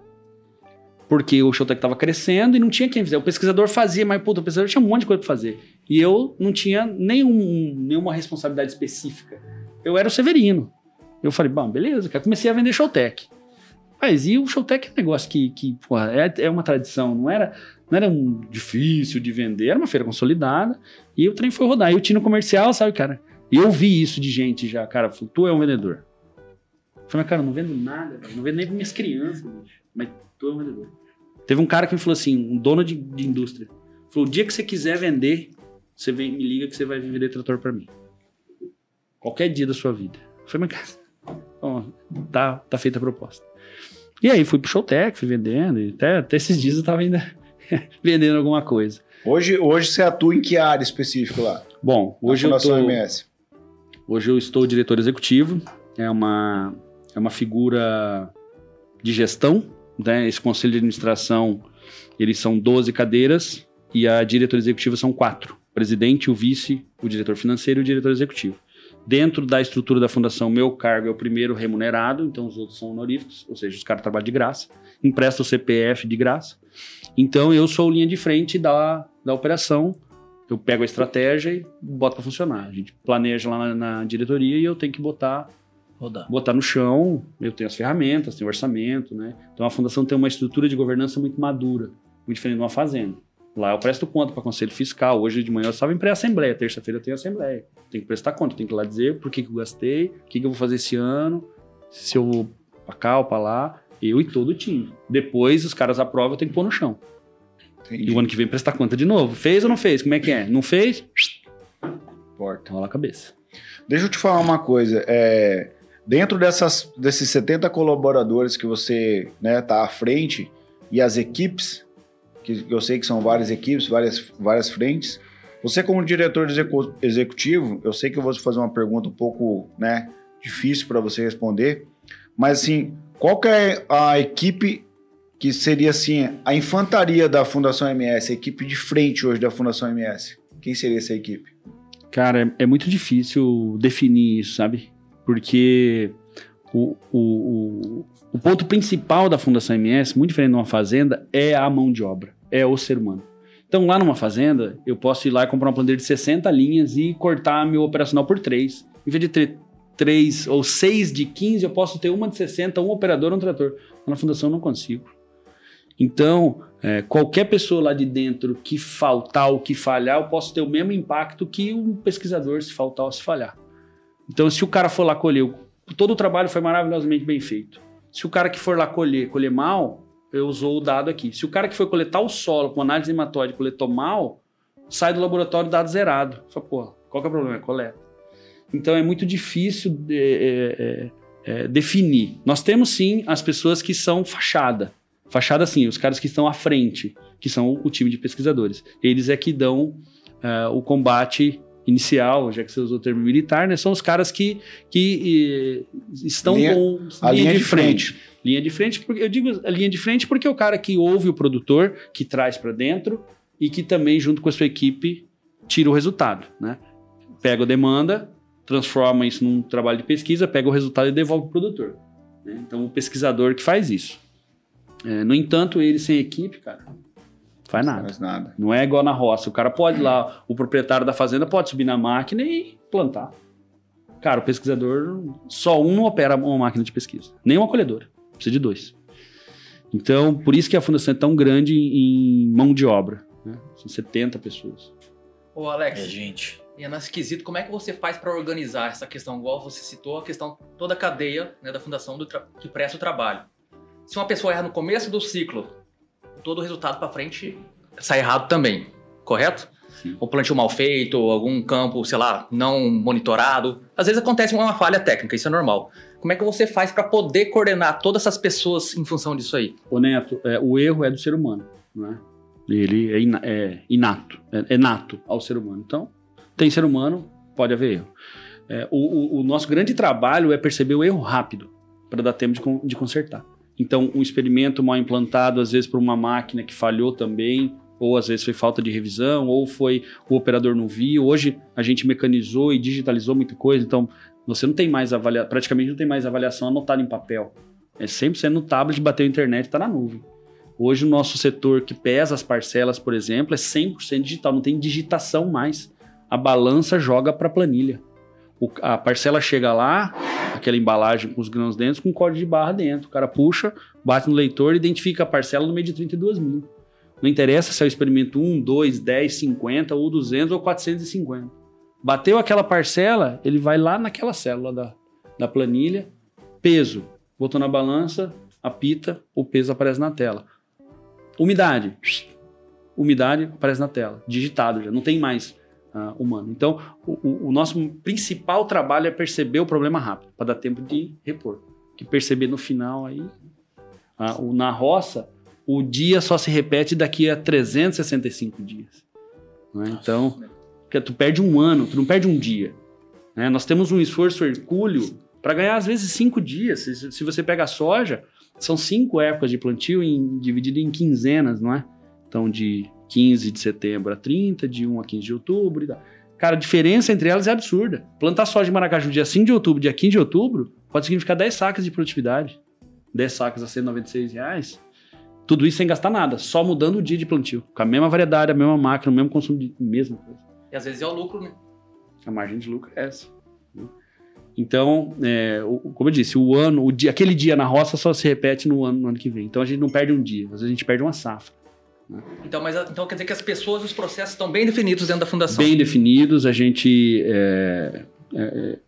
Porque o Showtech estava crescendo e não tinha quem fizer. O pesquisador fazia, mas puta, o pesquisador tinha um monte de coisa para fazer. E eu não tinha nenhum, nenhuma responsabilidade específica. Eu era o Severino. Eu falei, bom, beleza, cara. Comecei a vender Showtech. Mas e o Showtech é um negócio que, que porra, é, é uma tradição, não era, não era um difícil de vender, era uma feira consolidada. E o trem foi rodar. E eu tinha no comercial, sabe, cara? E eu vi isso de gente já, cara. falou, Tu é um vendedor. Eu falei, mas, cara, eu não vendo nada, cara. não vendo nem para minhas crianças, bicho. mas tu é um vendedor. Teve um cara que me falou assim, um dono de, de indústria. Falou: o dia que você quiser vender, você vem, me liga que você vai vender trator para mim. Qualquer dia da sua vida. Eu falei, mas cara, tá, tá feita a proposta. E aí fui pro Showtech, fui vendendo, e até, até esses dias eu tava ainda vendendo alguma coisa. Hoje, hoje você atua em que área específica lá? Bom, hoje eu tô, MS. Hoje eu estou diretor executivo, é uma, é uma figura de gestão, né? Esse conselho de administração, eles são 12 cadeiras e a diretoria executiva são quatro: o presidente, o vice, o diretor financeiro e o diretor executivo. Dentro da estrutura da fundação, meu cargo é o primeiro remunerado, então os outros são honoríficos, ou seja, os caras trabalham de graça, empresta o CPF de graça. Então eu sou linha de frente da, da operação, eu pego a estratégia e boto para funcionar. A gente planeja lá na, na diretoria e eu tenho que botar Rodar. botar no chão, eu tenho as ferramentas, tenho orçamento, né? Então a fundação tem uma estrutura de governança muito madura, muito diferente de uma fazenda. Lá eu presto conta para conselho fiscal. Hoje de manhã eu estava em pré-assembleia, terça-feira eu tenho assembleia. Tenho que prestar conta, tenho que ir lá dizer por que, que eu gastei, o que, que eu vou fazer esse ano, se eu vou pra cá ou pra lá, eu e todo o time. Depois os caras aprovam, eu tenho que pôr no chão. Entendi. E o ano que vem prestar conta de novo. Fez ou não fez? Como é que é? Não fez? Porta. Rola a cabeça. Deixa eu te falar uma coisa. É, dentro dessas, desses 70 colaboradores que você né, tá à frente e as equipes, que eu sei que são várias equipes, várias, várias frentes, você como diretor execu- executivo, eu sei que eu vou fazer uma pergunta um pouco né, difícil para você responder, Mas assim, qual que é a equipe que seria assim a infantaria da Fundação MS, a equipe de frente hoje da Fundação MS? Quem seria essa equipe? Cara, é, é muito difícil definir isso, sabe? Porque o, o, o, o ponto principal da Fundação MS, muito diferente de uma fazenda, é a mão de obra, é o ser humano. Então, lá numa fazenda, eu posso ir lá e comprar uma planilha de 60 linhas e cortar meu operacional por 3. Em vez de ter 3 ou 6 de 15, eu posso ter uma de 60, um operador, um trator. Na fundação eu não consigo. Então, é, qualquer pessoa lá de dentro que faltar ou que falhar, eu posso ter o mesmo impacto que um pesquisador se faltar ou se falhar. Então, se o cara for lá colher, todo o trabalho foi maravilhosamente bem feito. Se o cara que for lá colher, colher mal, eu usou o dado aqui. Se o cara que foi coletar o solo com análise hematóide coletou mal, sai do laboratório dado zerado. Fala, pô, qual que é o problema? É coleta. Então é muito difícil de, é, é, é, definir. Nós temos sim as pessoas que são fachada. Fachada, sim, os caras que estão à frente, que são o time de pesquisadores. Eles é que dão é, o combate inicial, já que você usou o termo militar, né? São os caras que, que estão Linha- com a linha de frente. Linha de frente, porque eu digo a linha de frente porque é o cara que ouve o produtor, que traz para dentro e que também, junto com a sua equipe, tira o resultado, né? Pega a demanda, transforma isso num trabalho de pesquisa, pega o resultado e devolve para o produtor. né? Então, o pesquisador que faz isso. É, no entanto, ele sem equipe, cara, faz nada. Mais nada. Não é igual na roça. O cara pode ir lá, o proprietário da fazenda pode subir na máquina e plantar. Cara, o pesquisador, só um não opera uma máquina de pesquisa. Nem uma colhedora. Precisa de dois. Então, por isso que a fundação é tão grande em mão de obra. né? São 70 pessoas. Ô, Alex, É, gente. E é nesse quesito, como é que você faz para organizar essa questão? Igual você citou, a questão, toda a cadeia né, da fundação que presta o trabalho. Se uma pessoa erra no começo do ciclo, todo o resultado para frente sai errado também, correto? Sim. Ou plantio mal feito, ou algum campo, sei lá, não monitorado. Às vezes acontece uma falha técnica, isso é normal. Como é que você faz para poder coordenar todas essas pessoas em função disso aí? Ô Neto, é, o erro é do ser humano. Né? Ele é, é inato, é, é nato ao ser humano. Então, tem ser humano, pode haver erro. É, o, o- o nosso grande trabalho é perceber o erro rápido, para dar tempo de, de consertar. Então, um experimento mal implantado, às vezes por uma máquina que falhou também, ou às vezes foi falta de revisão, ou foi o operador não viu. Hoje a gente mecanizou e digitalizou muita coisa, então você não tem mais avaliação, praticamente não tem mais avaliação anotada em papel. É 100% no tablet, bateu a internet, está na nuvem. Hoje o nosso setor que pesa as parcelas, por exemplo, é 100% digital, não tem digitação mais. A balança joga para a planilha. O- a parcela chega lá, aquela embalagem com os grãos dentro, com código de barra dentro. O cara puxa, bate no leitor identifica a parcela no meio de 32 mil. Não interessa se é o experimento 1, 2, 10, 50, ou 200 ou 450. Bateu aquela parcela, ele vai lá naquela célula da, da planilha, peso, botou na balança, apita, o peso aparece na tela. Umidade, umidade aparece na tela, digitado já, não tem mais ah, humano. Então, o, o- nosso principal trabalho é perceber o problema rápido, para dar tempo de repor. Que perceber no final aí, o- na roça, o dia só se repete daqui a 365 dias. não é? Então, porque tu perde um ano, tu não perde um dia. né? Nós temos um esforço hercúleo para ganhar às vezes cinco dias. Se, se você pega a soja, são cinco épocas de plantio em, dividido em quinzenas, não é? Então, de 15 de setembro a 30, de 1 a 15 de outubro. Cara, a diferença entre elas é absurda. Plantar soja em Maracaju dia 5 de outubro, dia 15 de outubro, pode significar 10 sacas de produtividade. 10 sacas a 196 reais. Tudo isso sem gastar nada, só mudando o dia de plantio. Com a mesma variedade, a mesma máquina, o mesmo consumo de mesma coisa. E às vezes é o lucro, né? A margem de lucro é essa. né? Então, é, como eu disse, o ano, o dia, aquele dia na roça só se repete no ano, no ano que vem. Então a gente não perde um dia, às vezes a gente perde uma safra. Então, mas, então quer dizer que as pessoas, os processos estão bem definidos dentro da fundação. Bem definidos, a gente. É, é,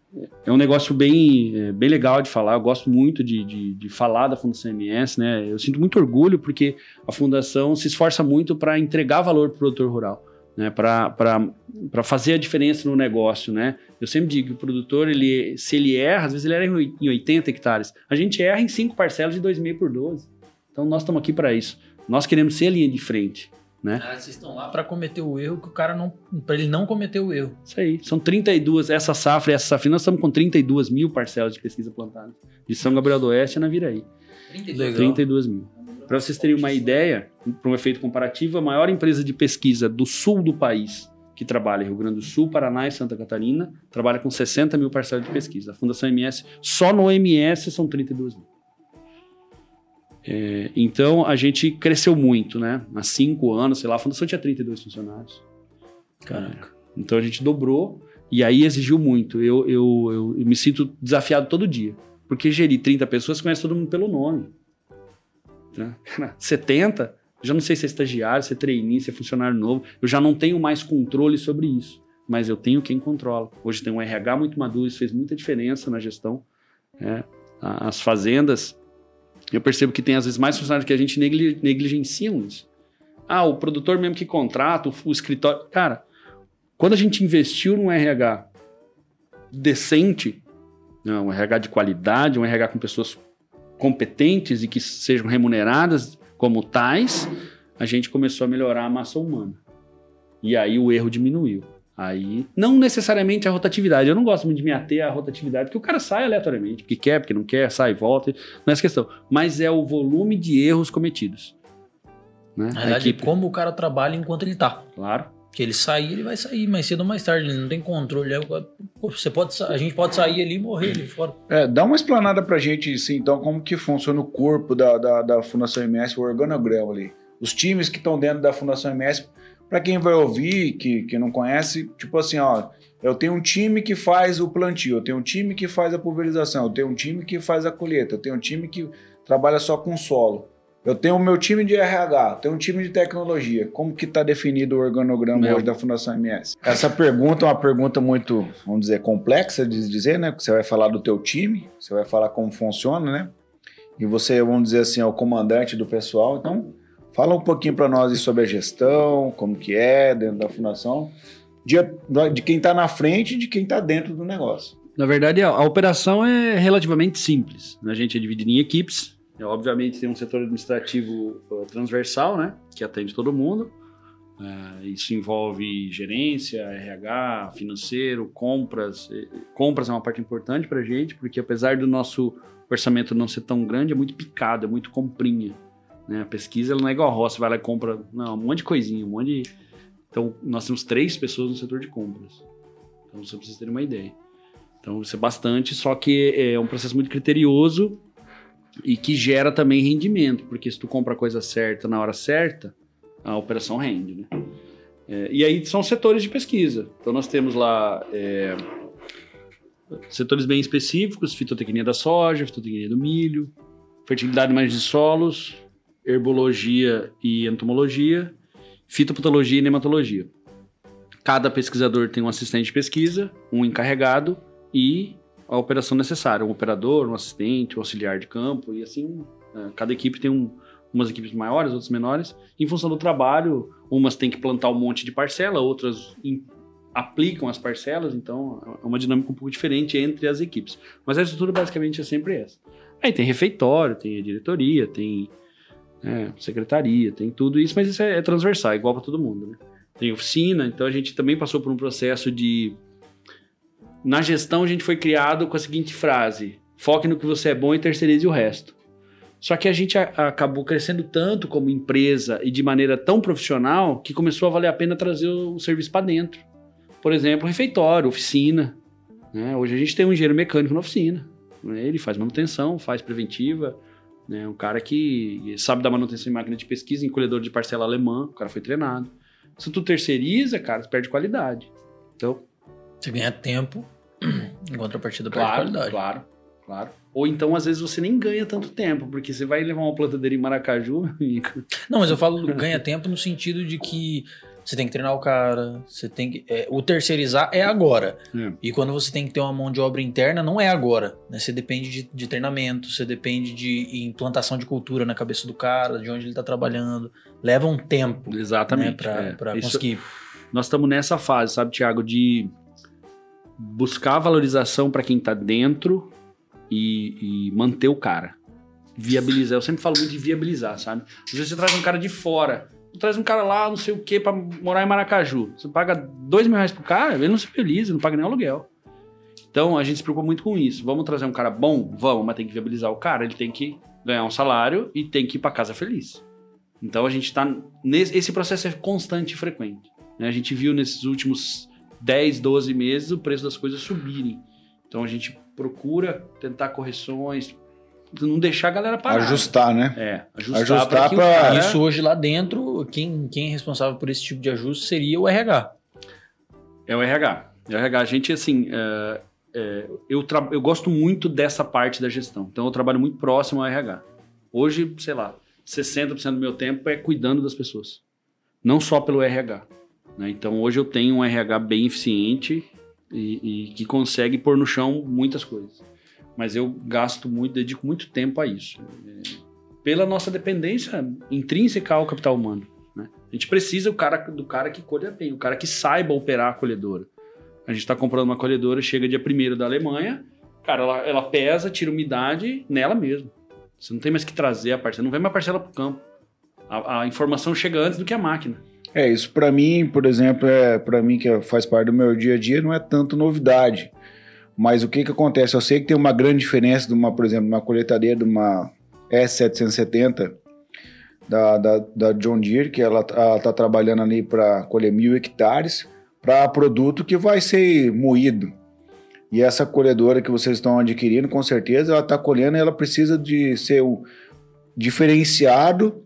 é um negócio bem, é, bem legal de falar. Eu gosto muito de, de, de falar da Fundação MS, né? Eu sinto muito orgulho porque a Fundação se esforça muito para entregar valor para o produtor rural. Né, para fazer a diferença no negócio, né? Eu sempre digo que o produtor, ele, se ele erra, às vezes ele erra em em 80 hectares. A gente erra em 5 parcelas de 2,5 por 12. Então nós estamos aqui para isso. Nós queremos ser a linha de frente. né? Ah, vocês estão lá para cometer o erro que o cara não. para ele não cometer o erro. Isso aí. São 32, essa safra e essa safra, nós estamos com 32 mil parcelas de pesquisa plantadas. De São Gabriel do Oeste a Naviraí. 32. Legal. 32 mil. Para vocês terem uma ideia, para um efeito comparativo, a maior empresa de pesquisa do sul do país, que trabalha em Rio Grande do Sul, Paraná e Santa Catarina, trabalha com 60 mil parcelas de pesquisa. A Fundação MS, só no MS são 32 mil. É, então a gente cresceu muito, né? Há cinco anos, sei lá, a fundação tinha 32 funcionários. Caraca. Então a gente dobrou e aí exigiu muito. Eu, eu, eu, eu me sinto desafiado todo dia. Porque gerir 30 pessoas conhece todo mundo pelo nome. Né? Cara, 70, já não sei se é estagiário, se é trainee, se é funcionário novo. Eu já não tenho mais controle sobre isso. Mas eu tenho quem controla. Hoje tem um RH muito maduro, isso fez muita diferença na gestão. né? As fazendas, eu percebo que tem às vezes mais funcionários que a gente negli- negligenciam isso. Ah, o produtor mesmo que contrata, o, o escritório. Cara, quando a gente investiu num RH decente, né, um RH de qualidade, um RH com pessoas competentes e que sejam remuneradas como tais, a gente começou a melhorar a massa humana. E aí o erro diminuiu. Aí, não necessariamente a rotatividade. Eu não gosto muito de me ater à rotatividade, porque o cara sai aleatoriamente, porque quer, porque não quer, sai, volta. Não é essa questão. Mas é o volume de erros cometidos. Né? Na verdade, equipe, como o cara trabalha enquanto ele tá. claro. Que ele sair, ele vai sair mais cedo ou mais tarde, ele não tem controle. É, Você pode, a gente pode sair ali e morrer ali fora. É, dá uma explanada pra gente, assim, então, como que funciona o corpo da, da, da Fundação MS, o organograma ali. Os times que estão dentro da Fundação MS, pra quem vai ouvir, que, que não conhece, tipo assim, ó, eu tenho um time que faz o plantio, eu tenho um time que faz a pulverização, eu tenho um time que faz a colheita, eu tenho um time que trabalha só com solo. Eu tenho o meu time de RH, eu tenho um time de tecnologia. Como que está definido o organograma Meu. hoje da Fundação MS? Essa pergunta é uma pergunta muito, vamos dizer, complexa de dizer, né? Porque você vai falar do teu time, você vai falar como funciona, né? E você, vamos dizer assim, é o comandante do pessoal. Então, fala um pouquinho para nós sobre a gestão, como que é dentro da fundação, de, de quem está na frente e de quem está dentro do negócio. Na verdade, a, a operação é relativamente simples. A gente é dividido em equipes. É, obviamente, tem um setor administrativo uh, transversal, né? Que atende todo mundo. É, isso envolve gerência, RH, financeiro, compras. Compras é uma parte importante para a gente, porque apesar do nosso orçamento não ser tão grande, é muito picado, é muito comprinha. Né? A pesquisa não é igual a roça, vai lá e compra não, um monte de coisinha, um monte de... Então, nós temos três pessoas no setor de compras. Então, você precisa ter uma ideia. Então, isso é bastante, só que é um processo muito criterioso e que gera também rendimento, porque se tu compra a coisa certa na hora certa, a operação rende, né? É, e aí são setores de pesquisa. Então, nós temos lá é, setores bem específicos, fitotecnia da soja, fitotecnia do milho, fertilidade manejo de solos, herbologia e entomologia, fitopatologia e nematologia. Cada pesquisador tem um assistente de pesquisa, um encarregado e a operação necessária, um operador, um assistente, um auxiliar de campo e assim, né, cada equipe tem um- umas equipes maiores, outras menores. Em função do trabalho, umas têm que plantar um monte de parcela, outras em- aplicam as parcelas, então é uma dinâmica um pouco diferente entre as equipes. Mas a estrutura basicamente é sempre essa. Aí tem refeitório, tem a diretoria, tem né, secretaria, tem tudo isso, mas isso é, é transversal, é igual para todo mundo, né? Tem oficina, então a gente também passou por um processo de na gestão a gente foi criado com a seguinte frase: foque no que você é bom e terceirize o resto. Só que a gente a- acabou crescendo tanto como empresa e de maneira tão profissional que começou a valer a pena trazer o serviço para dentro. Por exemplo, refeitório, oficina. né? Hoje a gente tem um engenheiro mecânico na oficina. né? Ele faz manutenção, faz preventiva. Né? Um cara que sabe da manutenção em máquina de pesquisa, em colhedor de parcela alemã. O cara foi treinado. Se tu terceiriza, cara, tu perde qualidade. Então, Você ganha tempo, em contrapartida perde Claro, qualidade. claro, claro. Ou então, às vezes, você nem ganha tanto tempo, porque você vai levar uma plantadeira em Maracaju, meu amigo. Não, mas eu falo ganha tempo no sentido de que você tem que treinar o cara, você tem que. é, o terceirizar é agora. É. E quando você tem que ter uma mão de obra interna, não é agora. Né? Você depende de, de treinamento, você depende de implantação de cultura na cabeça do cara, de onde ele está trabalhando. Leva um tempo né, Exatamente. para é. conseguir. Nós estamos nessa fase, sabe, Tiago, de buscar valorização para quem está dentro e, e manter o cara. Viabilizar. Eu sempre falo muito de viabilizar, sabe? Às vezes você traz um cara de fora traz um cara lá, não sei o que, pra morar em Maracaju. Você paga dois mil reais pro cara, ele não se feliz, não paga nem aluguel. Então a gente se preocupa muito com isso. Vamos trazer um cara bom? Vamos, mas tem que viabilizar o cara. Ele tem que ganhar um salário e tem que ir para casa feliz. Então a gente está nesse esse processo é constante e frequente. né? A gente viu nesses últimos 10, 12 meses o preço das coisas subirem. Então a gente procura tentar correções, não deixar a galera parar. Ajustar, né? É, ajustar, Ajustar pra cara- Isso hoje lá dentro, quem, quem é responsável por esse tipo de ajuste seria o RH. É o RH. O RH, a gente, assim, é, é, eu, tra- eu gosto muito dessa parte da gestão. Então, eu trabalho muito próximo ao RH. Hoje, sei lá, 60% do meu tempo é cuidando das pessoas. Não só pelo RH. né? Então, hoje eu tenho um RH bem eficiente e, e que consegue pôr no chão muitas coisas. Mas eu gasto muito, dedico muito tempo a isso. É, pela nossa dependência intrínseca ao capital humano. né? A gente precisa do cara, do cara que colha bem, o cara que saiba operar a colhedora. A gente está comprando uma colhedora, chega dia 1 da Alemanha, cara, ela, ela pesa, tira umidade nela mesmo. Você não tem mais que trazer a parcela, não vem mais parcela para o campo. A, a informação chega antes do que a máquina. É, isso pra mim, por exemplo, é para mim que faz parte do meu dia a dia, não é tanto novidade. Mas o que que acontece? Eu sei que tem uma grande diferença de uma, por exemplo, uma colheitadeira de uma S770 da, da, da John Deere, que ela, ela tá trabalhando ali para colher mil hectares, para produto que vai ser moído. E essa colhedora que vocês estão adquirindo, com certeza, ela está colhendo e ela precisa de ser o diferenciado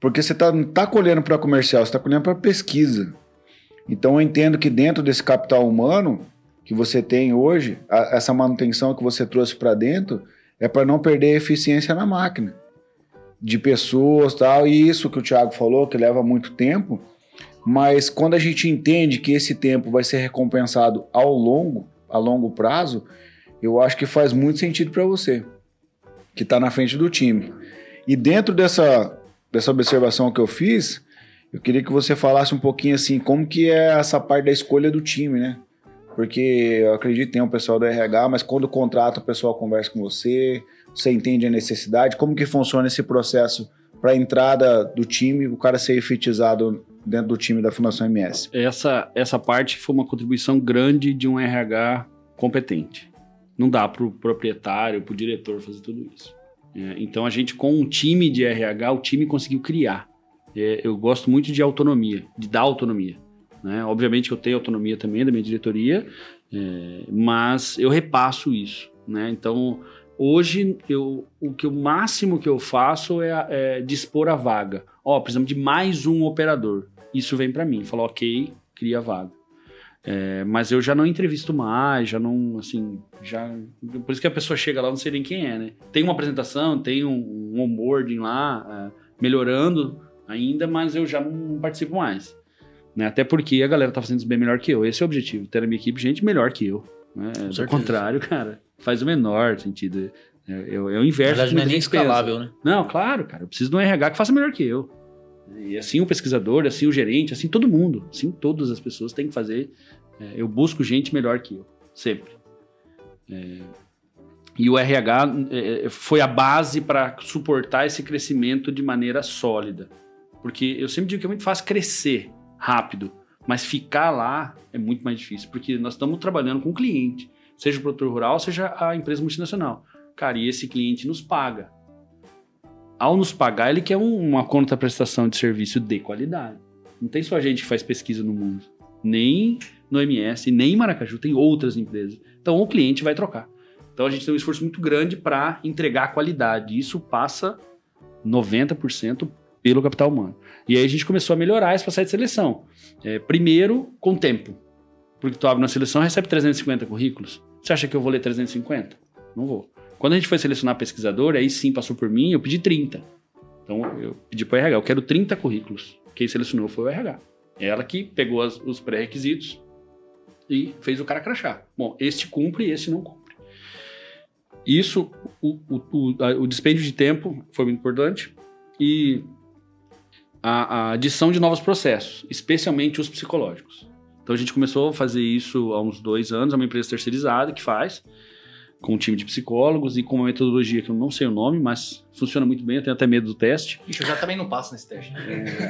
porque você tá, não está colhendo para comercial, você está colhendo para pesquisa. Então eu entendo que dentro desse capital humano que você tem hoje, a- essa manutenção que você trouxe para dentro é para não perder a eficiência na máquina. De pessoas tal, e isso que o Thiago falou, que leva muito tempo, mas quando a gente entende que esse tempo vai ser recompensado ao longo, a longo prazo, eu acho que faz muito sentido para você, que está na frente do time. E dentro dessa, dessa observação que eu fiz, eu queria que você falasse um pouquinho assim, como que é essa parte da escolha do time, né? Porque eu acredito que tem um pessoal do RH, mas quando contrata o pessoal conversa com você, você entende a necessidade, como que funciona esse processo para a entrada do time, o cara ser efetizado dentro do time da Fundação MS? Essa, essa parte foi uma contribuição grande de um RH competente. Não dá para o proprietário, para o diretor fazer tudo isso. É, então a gente, com um time de RH, o time conseguiu criar. É, eu gosto muito de autonomia, de dar autonomia. Né? Obviamente que eu tenho autonomia também da minha diretoria, é, mas eu repasso isso. né? Então, hoje, eu, o, que, o máximo que eu faço é, é dispor a vaga. Ó, precisamos de mais um operador. Isso vem para mim. Fala, ok, cria a vaga. É, mas eu já não entrevisto mais, já não, assim, já... Por isso que a pessoa chega lá, não sei nem quem é, né? Tem uma apresentação, tem um, um onboarding lá, é, melhorando ainda, mas eu já não participo mais. Né? Até porque a galera tá fazendo isso bem melhor que eu. Esse é o objetivo, ter na minha equipe gente melhor que eu. Né? Do certeza. contrário, cara, faz o menor sentido. É, eu, eu inverso. Na verdade, não é nem escalável, né? Não, claro, cara. Eu preciso de um RH que faça melhor que eu. E assim o pesquisador, assim o gerente, assim todo mundo. Assim todas as pessoas têm que fazer. É, eu busco gente melhor que eu, sempre. É, e o RH é, foi a base para suportar esse crescimento de maneira sólida. Porque eu sempre digo que é muito fácil crescer rápido, mas ficar lá é muito mais difícil, porque nós estamos trabalhando com o cliente, seja o produtor rural, seja a empresa multinacional. Cara, e esse cliente nos paga. Ao nos pagar, ele quer um- uma contraprestação de serviço de qualidade. Não tem só a gente que faz pesquisa no mundo. Nem no MS, nem em Maracaju, tem outras empresas. Então o cliente vai trocar. Então a gente tem um esforço muito grande para entregar qualidade. Isso passa 90% pelo capital humano. E aí a gente começou a melhorar esse processo de seleção. É, primeiro, com tempo. Porque tu abre na seleção recebe 350 currículos. Você acha que eu vou ler 350? Não vou. Quando a gente foi selecionar pesquisador, aí sim passou por mim, eu pedi 30. Então eu pedi para o RH, eu quero 30 currículos. Quem selecionou foi o RH. Ela que pegou as- os pré-requisitos e fez o cara crachar. Bom, este cumpre e este não cumpre. Isso, o, o, o, o dispêndio de tempo foi muito importante e a, a adição de novos processos, especialmente os psicológicos. Então a gente começou a fazer isso há uns dois anos, é uma empresa terceirizada que faz. com um time de psicólogos e com uma metodologia que eu não sei o nome, mas funciona muito bem, eu tenho até medo do teste. Ixi, eu já também não passo nesse teste.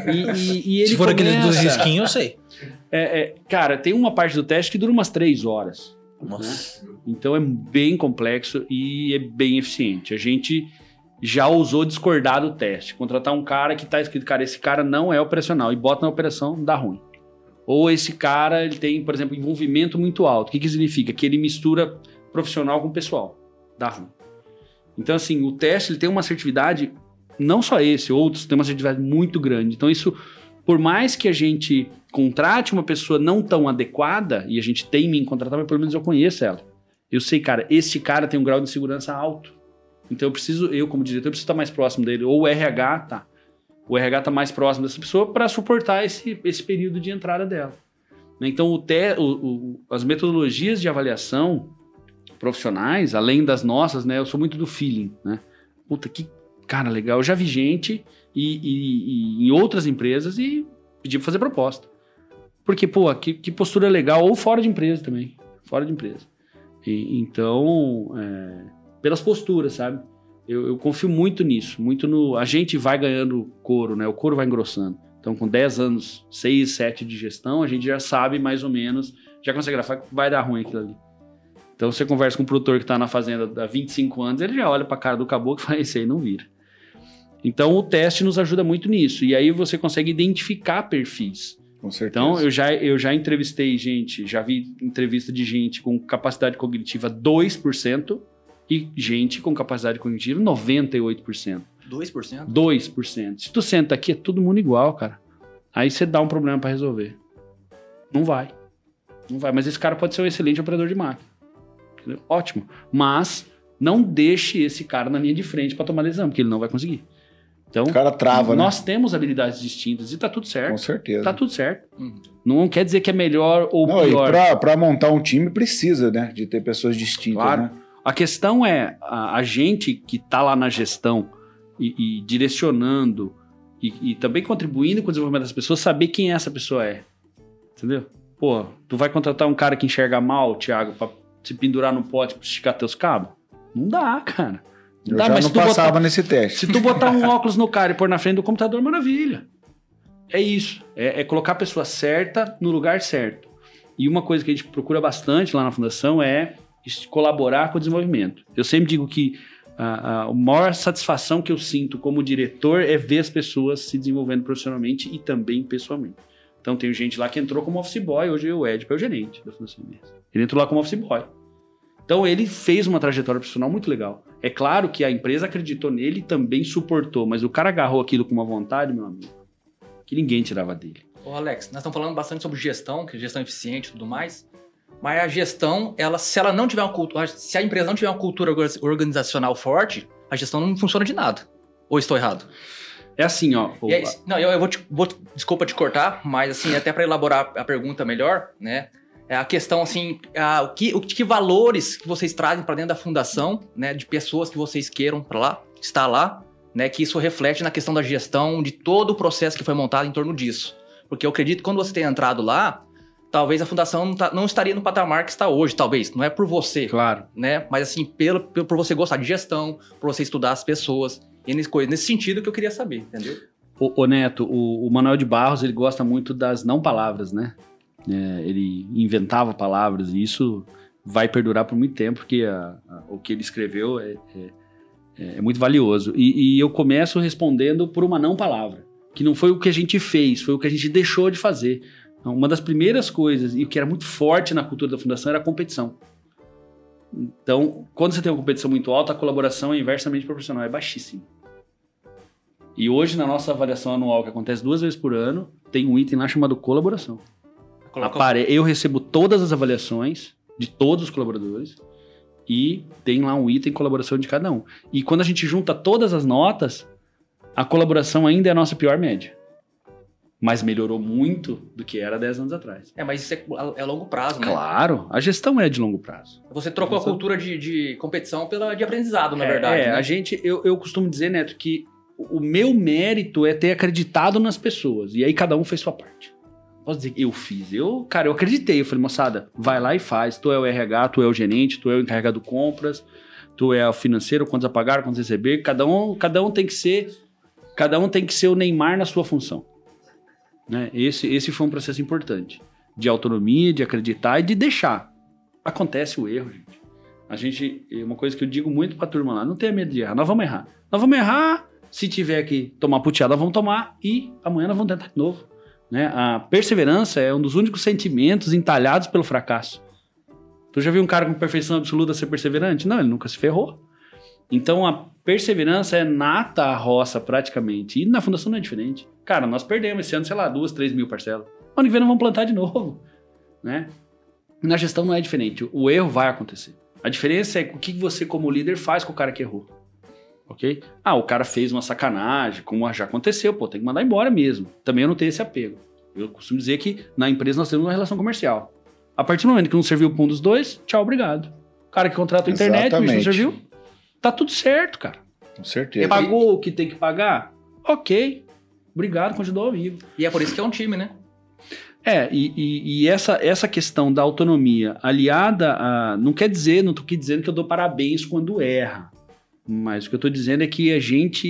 E, e- e ele Se for aqueles dos começa- risquinhos, eu sei. É, é, cara, tem uma parte do teste que dura umas três horas. Nossa. Então é bem complexo e é bem eficiente. A gente já ousou discordar do teste. Contratar um cara que tá escrito, cara, esse cara não é operacional e bota na operação, dá ruim. Ou esse cara, ele tem, por exemplo, envolvimento muito alto. O que, que significa? Que ele mistura profissional com pessoal. Dá ruim. Então, assim, o teste ele tem uma assertividade, não só esse, outros têm uma assertividade muito grande. Então, isso, por mais que a gente contrate uma pessoa não tão adequada, e a gente tem em contratar, mas pelo menos eu conheço ela. Eu sei, cara, este cara tem um grau de segurança alto. Então eu preciso, eu como diretor, eu preciso estar mais próximo dele. Ou o RH tá. O RH tá mais próximo dessa pessoa para suportar esse, esse período de entrada dela. Né? Então o te, o- o- as metodologias de avaliação profissionais, além das nossas, né? Eu sou muito do feeling, né? Puta, que cara legal. Eu já vi gente e, e- e em outras empresas e pedi pra fazer proposta. Porque, pô, que, que postura legal. Ou fora de empresa também. Fora de empresa. E- então, é, pelas posturas, sabe? Eu, eu confio muito nisso, muito no. A gente vai ganhando couro, né? O couro vai engrossando. Então, com 10 anos, 6, 7 de gestão, a gente já sabe mais ou menos, já consegue grafar que vai dar ruim aquilo ali. Então, você conversa com um produtor que está na fazenda há 25 anos, ele já olha para a cara do caboclo e fala: Esse aí não vira. Então, o teste nos ajuda muito nisso. E aí você consegue identificar perfis. Com certeza. Então, eu já, eu já entrevistei gente, já vi entrevista de gente com capacidade cognitiva 2% e gente com capacidade cognitiva 98%. 2%? 2%. Se tu senta aqui, é todo mundo igual, cara. Aí você dá um problema pra resolver. Não vai. Não vai. Mas esse cara pode ser um excelente operador de máquina. Entendeu? Ótimo. Mas não deixe esse cara na linha de frente pra tomar decisão, porque ele não vai conseguir. Então, O cara trava, né? nós temos habilidades distintas e tá tudo certo. Com certeza. Tá tudo certo. Uhum. Não quer dizer que é melhor ou Não, pior. pra, pra montar um time precisa, né? De ter pessoas distintas, Claro. né? A questão é a, a gente que está lá na gestão e, e direcionando e, e também contribuindo com o desenvolvimento das pessoas, saber quem essa pessoa é. Entendeu? Pô, tu vai contratar um cara que enxerga mal, Thiago, pra se pendurar no pote pra esticar teus cabos? Não dá, cara. Não Eu dá, já mas não passava botar, nesse teste. se tu botar um óculos no cara e pôr na frente do computador, maravilha. É isso. É, é colocar a pessoa certa no lugar certo. E uma coisa que a gente procura bastante lá na fundação é colaborar com o desenvolvimento. Eu sempre digo que a, a, maior satisfação que eu sinto como diretor é ver as pessoas se desenvolvendo profissionalmente e também pessoalmente. Então tem gente lá que entrou como office boy, hoje o Ed é o gerente da Fundação Mesa. Ele entrou lá como office boy. Então ele fez uma trajetória profissional muito legal. É claro que a empresa acreditou nele e também suportou, mas o cara agarrou aquilo com uma vontade, meu amigo, que ninguém tirava dele. Ô Alex, nós estamos falando bastante sobre gestão, que é gestão eficiente e tudo mais. Mas a gestão, ela, se ela não tiver uma cultura, se a empresa não tiver uma cultura orga- organizacional forte, a gestão não funciona de nada. Ou estou errado? É assim, ó. o- não, eu, eu vou, te, vou- desculpa te cortar, mas assim, até para elaborar a pergunta melhor, né? É a questão assim, a- o, que, o que valores que vocês trazem para dentro da fundação, né? De pessoas que vocês queiram para lá, estar lá, né? Que isso reflete na questão da gestão, de todo o processo que foi montado em torno disso. Porque eu acredito que quando você tem entrado lá, talvez a fundação não, tá- não estaria no patamar que está hoje, talvez. Não é por você, Claro. né? Mas assim, pelo, pelo, por você gostar de gestão, por você estudar as pessoas, e nesse, coisa, nesse sentido que eu queria saber, entendeu? Ô, ô, Neto, o, o Manuel de Barros, ele gosta muito das não palavras, né? É, ele inventava palavras e isso vai perdurar por muito tempo, porque a- a- o que ele escreveu é, é- é muito valioso. E, e eu começo respondendo por uma não palavra, que não foi o que a gente fez, foi o que a gente deixou de fazer. Então, Uma das primeiras coisas, e o que era muito forte na cultura da fundação, era a competição. Então, quando você tem uma competição muito alta, a colaboração é inversamente proporcional, é baixíssima. E hoje, na nossa avaliação anual, que acontece duas vezes por ano, tem um item lá chamado colaboração. Apare- Eu recebo todas as avaliações de todos os colaboradores e tem lá um item colaboração de cada um. E quando a gente junta todas as notas, a colaboração ainda é a nossa pior média. Mas melhorou muito do que era 10 anos atrás. É, mas isso é, é longo prazo, né? Claro, a gestão é de longo prazo. Você trocou a Gestão. cultura de, de competição pela de aprendizado, na É, verdade. É, né? a gente, eu, eu costumo dizer, Neto, que o meu mérito é ter acreditado nas pessoas. E aí cada um fez sua parte. Posso dizer que eu fiz. Eu, cara, eu acreditei. Eu falei, moçada, vai lá e faz. Tu é o RH, tu é o gerente, tu é o encarregado de compras, tu é o financeiro, quantos a pagar, quantos a receber. Cada um, cada um tem que ser, cada um tem que ser o Neymar na sua função. Né? Esse, esse foi um processo importante de autonomia, de acreditar e de deixar. Acontece o erro, gente. A gente, uma coisa que eu digo muito pra turma lá, não tenha medo de errar. Nós vamos errar. Nós vamos errar. Se tiver que tomar puteada, vamos tomar e amanhã nós vamos tentar de novo. Né? A perseverança é um dos únicos sentimentos entalhados pelo fracasso. Tu já viu um cara com perfeição absoluta ser perseverante? Não, ele nunca se ferrou. Então a perseverança é nata a roça praticamente. E na fundação não é diferente. Cara, nós perdemos esse ano, sei lá, duas, três mil parcelas. Ano que vem nós vamos plantar de novo. Né? Na gestão não é diferente. O erro vai acontecer. A diferença é o que você, como líder, faz com o cara que errou. Ok? Ah, o cara fez uma sacanagem, como já aconteceu, pô, tem que mandar embora mesmo. Também eu não tenho esse apego. Eu costumo dizer que na empresa nós temos uma relação comercial. A partir do momento que não serviu para um dos dois, tchau, obrigado. O cara que contrata a internet, o bicho não Exatamente. serviu, tá tudo certo, cara. Com certeza. Pagou o que tem que pagar? Ok. Obrigado, continua amigo. E é por isso que é um time, né? É, e, e- e essa, essa questão da autonomia aliada a. Não quer dizer, não tô aqui dizendo que eu dou parabéns quando erra. Mas o que eu tô dizendo é que a gente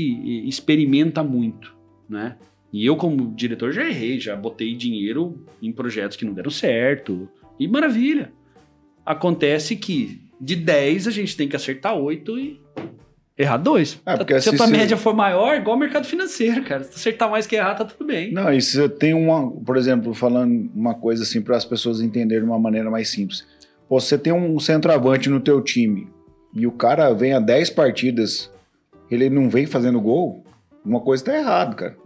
experimenta muito, né? E eu, como diretor, já errei, já botei dinheiro em projetos que não deram certo. E maravilha. Acontece que de 10 a gente tem que acertar 8 e errar 2. É, porque se a se tua média for maior, igual o mercado financeiro, cara. Se acertar mais que errar, tá tudo bem. Não, e você tem uma, por exemplo, falando uma coisa assim para as pessoas entenderem de uma maneira mais simples. Você tem um centroavante no teu time e o cara vem a 10 partidas, ele não vem fazendo gol, uma coisa tá errado, cara.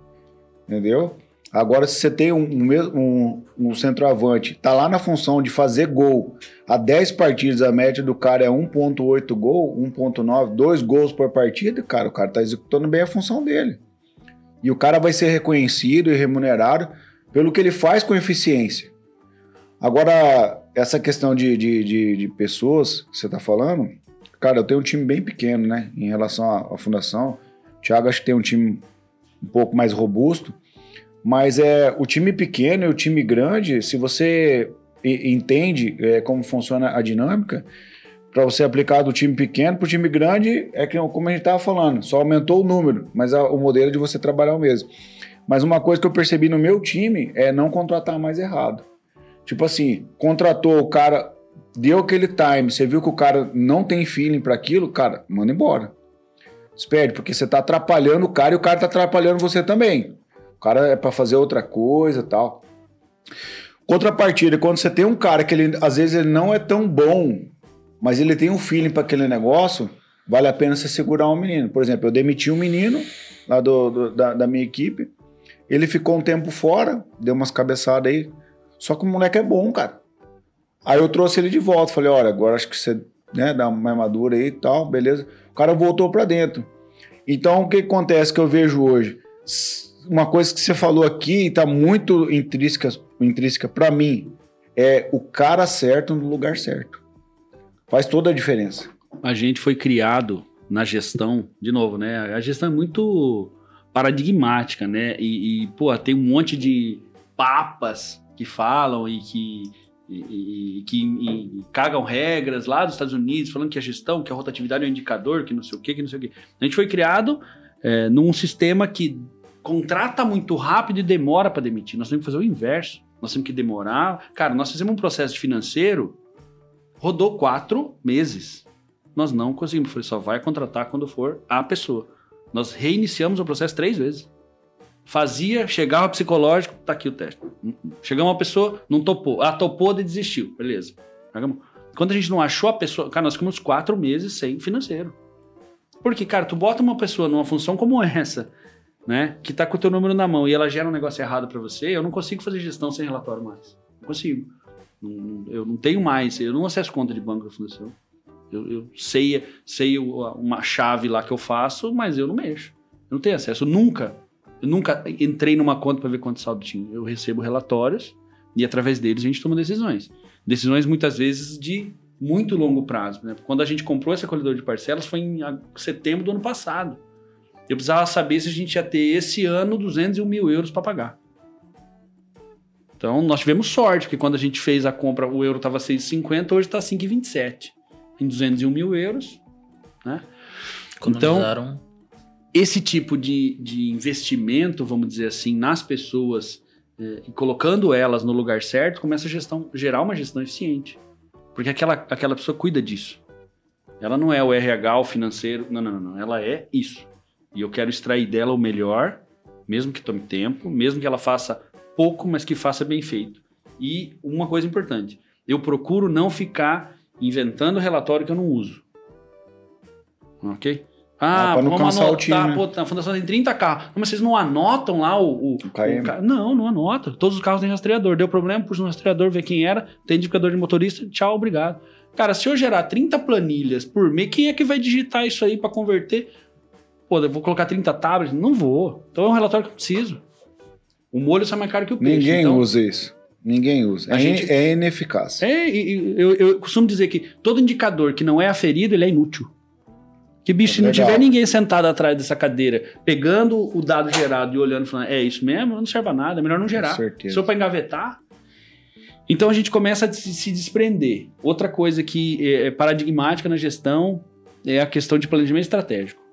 Entendeu? Agora, se você tem um, um, um, centroavante, tá lá na função de fazer gol, a 10 partidas a média do cara é 1.8 gol, 1.9, 2 gols por partida, cara, o cara tá executando bem a função dele. E o cara vai ser reconhecido e remunerado pelo que ele faz com eficiência. Agora, essa questão de, de, de, de pessoas que você está falando, cara, eu tenho um time bem pequeno, né? Em relação à, à fundação. O Thiago acho que tem um time um pouco mais robusto. Mas é o time pequeno e o time grande, se você entende é, como funciona a dinâmica, para você aplicar do time pequeno para o time grande, é que, como a gente estava falando, só aumentou o número, mas a- o modelo de você trabalhar é o mesmo. Mas uma coisa que eu percebi no meu time é não contratar mais errado. Tipo assim, contratou o cara, deu aquele time, você viu que o cara não tem feeling para aquilo, cara, manda embora. Espere, porque você tá atrapalhando o cara e o cara tá atrapalhando você também. Cara é para fazer outra coisa tal. Contrapartida, quando você tem um cara que ele, às vezes ele não é tão bom, mas ele tem um feeling para aquele negócio, vale a pena você segurar um menino. Por exemplo, eu demiti um menino lá do, do- da, da minha equipe, ele ficou um tempo fora, deu umas cabeçadas aí, só que o moleque é bom, cara. Aí eu trouxe ele de volta, falei, olha, agora acho que você né, dá uma mais madura aí e tal, beleza. O cara voltou pra dentro. Então, o que acontece que eu vejo hoje? Uma coisa que você falou aqui está muito intrínseca, intrínseca para mim, é o cara certo no lugar certo. Faz toda a diferença. a gente foi criado na gestão, de novo, né? A gestão é muito paradigmática, né? E, e, pô, tem um monte de papas que falam e que, e, e- que e- cagam regras lá dos Estados Unidos, falando que a gestão, que a rotatividade é um indicador, que não sei o quê, que não sei o quê. A gente foi criado é, num sistema que contrata muito rápido e demora para demitir. Nós temos que fazer o inverso. Nós temos que demorar. Cara, nós fizemos um processo financeiro, rodou quatro meses. Nós não conseguimos. Falei, só vai contratar quando for a pessoa. Nós reiniciamos o processo três vezes. Fazia, chegava psicológico, tá aqui o teste. Chegamos uma pessoa, não topou. Ah, topou e desistiu. Beleza. Quando a gente não achou a pessoa. Cara, nós ficamos quatro meses sem financeiro. Porque, cara, tu bota uma pessoa numa função como essa, né? Que tá com o teu número na mão e ela gera um negócio errado para você, eu não consigo fazer gestão sem relatório mais. Não consigo. Eu não tenho mais, eu não acesso conta de banco da fundação. Eu, eu sei, sei uma chave lá que eu faço, mas eu não mexo. Eu não tenho acesso. Eu nunca, eu nunca entrei numa conta para ver quanto saldo tinha. Eu recebo relatórios e através deles a gente toma decisões. Decisões muitas vezes de muito longo prazo. Né? Quando a gente comprou esse acolhedor de parcelas foi em setembro do ano passado. Eu precisava saber se a gente ia ter esse ano 201 mil euros para pagar. Então, nós tivemos sorte, porque quando a gente fez a compra, o euro estava 6,50, hoje está 5,27. Em 201 mil euros. Né? Então, esse tipo de, de investimento, vamos dizer assim, nas pessoas eh, e colocando elas no lugar certo, começa a gestão, gerar uma gestão eficiente. Porque aquela, aquela pessoa cuida disso. Ela não é o RH, o financeiro, não, não, não, não. Ela é isso. E eu quero extrair dela o melhor, mesmo que tome tempo, mesmo que ela faça pouco, mas que faça bem feito. E uma coisa importante, eu procuro não ficar inventando relatório que eu não uso. Ok? Ah, Ah, pra não vamos cansar o anotar, time, né? pô, a fundação tem 30 carros. Não, mas vocês não anotam lá o, o, O KM. o ca- Não, não anota. Todos os carros têm rastreador. Deu problema, puxa no rastreador, vê quem era, tem identificador de motorista, tchau, obrigado. Cara, se eu gerar 30 planilhas por mês, quem é que vai digitar isso aí pra converter? Pô, eu vou colocar 30 tablets? Não vou. Então é um relatório que eu preciso. O molho sai mais caro que o peixe. Ninguém então, usa isso. Ninguém usa. A É, gente- é ineficaz. É, eu, eu costumo dizer que todo indicador que não é aferido, ele é inútil. Que bicho, É se não tiver ninguém sentado atrás dessa cadeira, pegando o dado gerado e olhando e falando, é isso mesmo, não serve a nada, é melhor não gerar. Com certeza. Se for para engavetar. Então a gente começa a se, se desprender. Outra coisa que é, é paradigmática na gestão é a questão de planejamento estratégico.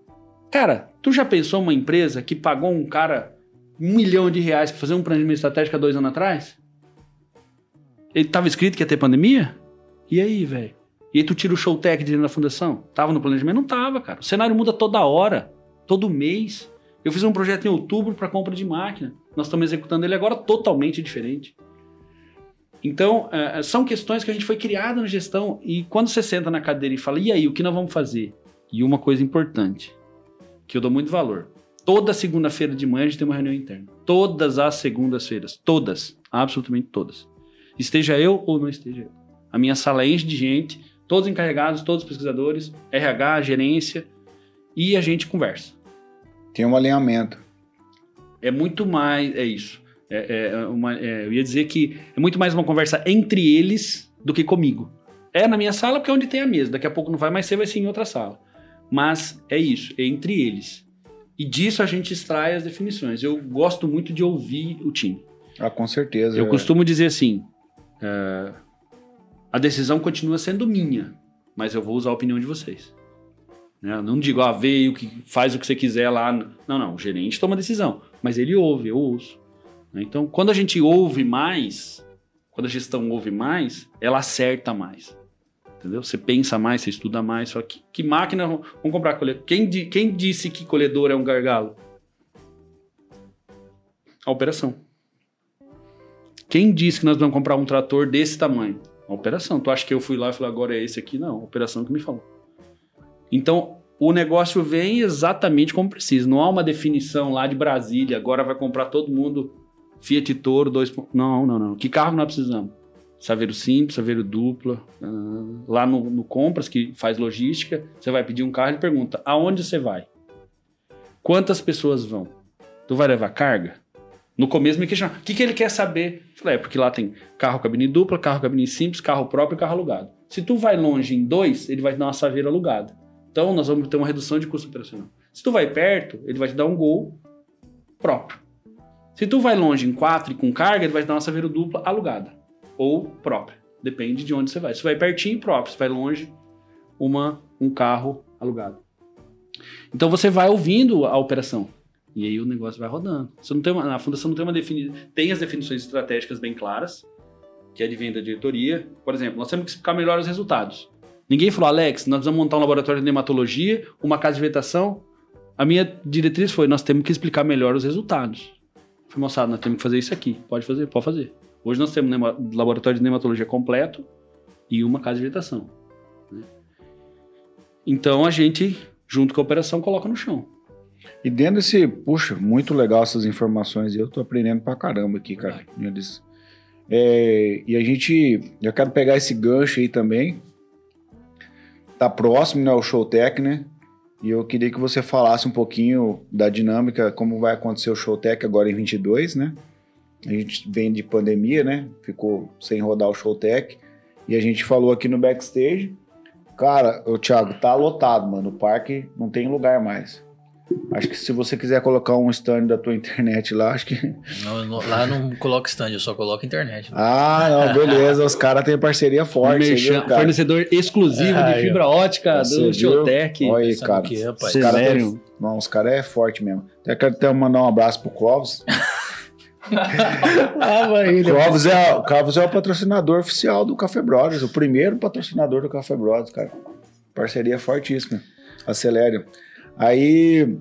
Cara, tu já pensou uma empresa que pagou um cara um milhão de reais para fazer um planejamento estratégico há dois anos atrás? Ele tava escrito que ia ter pandemia? E aí, velho? E aí tu tira o Showtech de dentro da fundação? Tava no planejamento? Não tava, cara. O cenário muda toda hora, todo mês. Eu fiz um projeto em outubro para compra de máquina. Nós estamos executando ele agora totalmente diferente. Então, eh, são questões que a gente foi criada na gestão e quando você senta na cadeira e fala, e aí, o que nós vamos fazer? E uma coisa importante, que eu dou muito valor. Toda segunda-feira de manhã a gente tem uma reunião interna. Todas as segundas-feiras. Todas. Absolutamente todas. Esteja eu ou não esteja eu. A minha sala enche de gente, todos encarregados, todos pesquisadores, RH, gerência, e a gente conversa. Tem um alinhamento. É muito mais. É isso. É, é uma- é, eu ia dizer que é muito mais uma conversa entre eles do que comigo. É na minha sala porque é onde tem a mesa. Daqui a pouco não vai mais ser, vai ser em outra sala. Mas é isso, é entre eles. E disso a gente extrai as definições. Eu gosto muito de ouvir o time. Ah, com certeza. Eu costumo dizer assim: é, a decisão continua sendo minha, mas eu vou usar a opinião de vocês. Né? Eu não digo, ah, veio, que faz o que você quiser lá. Não, não, o gerente toma a decisão, mas ele ouve, eu ouço. né? Então, quando a gente ouve mais, quando a gestão ouve mais, ela acerta mais. Entendeu? Você pensa mais, você estuda mais. Só que, que máquina vamos comprar? colhe- Quem, quem disse que colhedor é um gargalo? A operação. Quem disse que nós vamos comprar um trator desse tamanho? A operação. Tu acha que eu fui lá e falei, agora é esse aqui? Não, a operação que me falou. Então, o negócio vem exatamente como precisa. Não há uma definição lá de Brasília, agora vai comprar todo mundo Fiat Toro 2. Não, não, não. Que carro nós precisamos? Saveiro simples, saveiro dupla. ah, lá no, no Compras, que faz logística, você vai pedir um carro e pergunta, aonde você vai? Quantas pessoas vão? Tu vai levar carga? No começo me questionava, o que, que ele quer saber? Falei, é porque lá tem carro cabine dupla, carro cabine simples, carro próprio e carro alugado. Se tu vai longe em dois, ele vai te dar uma saveira alugada. Então nós vamos ter uma redução de custo operacional. Se tu vai perto, ele vai te dar um gol próprio. Se tu vai longe em quatro e com carga, ele vai te dar uma saveira dupla alugada. Ou própria. Depende de onde você vai. Se vai pertinho, próprio. Se vai longe, uma, um carro alugado. Então você vai ouvindo a operação. E aí o negócio vai rodando. Você não tem uma, a fundação não tem uma definição. Tem as definições estratégicas bem claras, que é de venda da diretoria. Por exemplo, nós temos que explicar melhor os resultados. Ninguém falou, Alex, nós vamos montar um laboratório de nematologia, uma casa de vegetação. A minha diretriz foi, nós temos que explicar melhor os resultados. Falei, moçada, nós temos que fazer isso aqui. Pode fazer? Pode fazer. Hoje nós temos um laboratório de nematologia completo e uma casa de vegetação. né? Então a gente, junto com a operação, coloca no chão. E dentro desse, puxa, muito legal essas informações. e Eu tô aprendendo pra caramba aqui, cara. Eles, é, e a gente, eu quero pegar esse gancho aí também. Tá próximo, né, o Showtech, né? E eu queria que você falasse um pouquinho da dinâmica, como vai acontecer o Showtech agora em 22, né? A gente vem de pandemia, né? Ficou sem rodar o Showtech. E a gente falou aqui no backstage. Cara, o Thiago, tá lotado, mano. O parque não tem lugar mais. Acho que se você quiser colocar um stand da tua internet lá, acho que. Não, não- lá eu não coloco stand, eu só coloco internet. Ah, não, beleza. Os caras têm parceria forte. Merchan- viu, cara? fornecedor exclusivo Aí, de fibra ótica do? Showtech. Olha aí, cara. que, rapaz? Os têm- Não, os caras é forte mesmo. Até quero até mandar um abraço pro Clóvis. Lava ele. Clóvis é, o Clóvis é o patrocinador oficial do Café Brothers, o primeiro patrocinador do Café Brothers, cara. Parceria fortíssima. Acelere. Aí,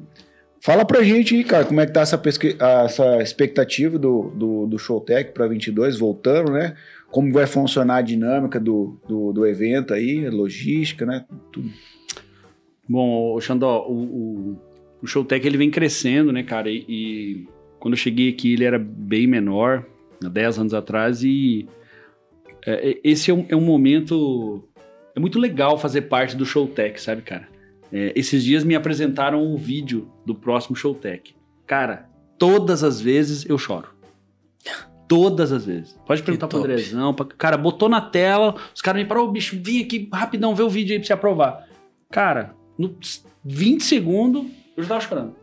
fala pra gente aí, cara, como é que tá essa, pesqui- essa expectativa do, do, do Showtech pra 22, voltando, né? Como vai funcionar a dinâmica do, do, do evento aí, a logística, né? Tudo. Bom, o Xandó, o, o, o Showtech ele vem crescendo, né, cara? E, e quando eu cheguei aqui ele era bem menor, há 10 anos atrás, e é, é, esse é um, é um momento. É muito legal fazer parte do Showtech, sabe, cara? É, esses dias me apresentaram o vídeo do próximo Showtech. Cara, todas as vezes eu choro. Todas as vezes. Pode perguntar pro. Andrezão. Pra... Cara, botou na tela, os caras me pararam, ô bicho, vim aqui rapidão ver o vídeo aí pra você aprovar. Cara, no 20 segundos, eu já tava chorando.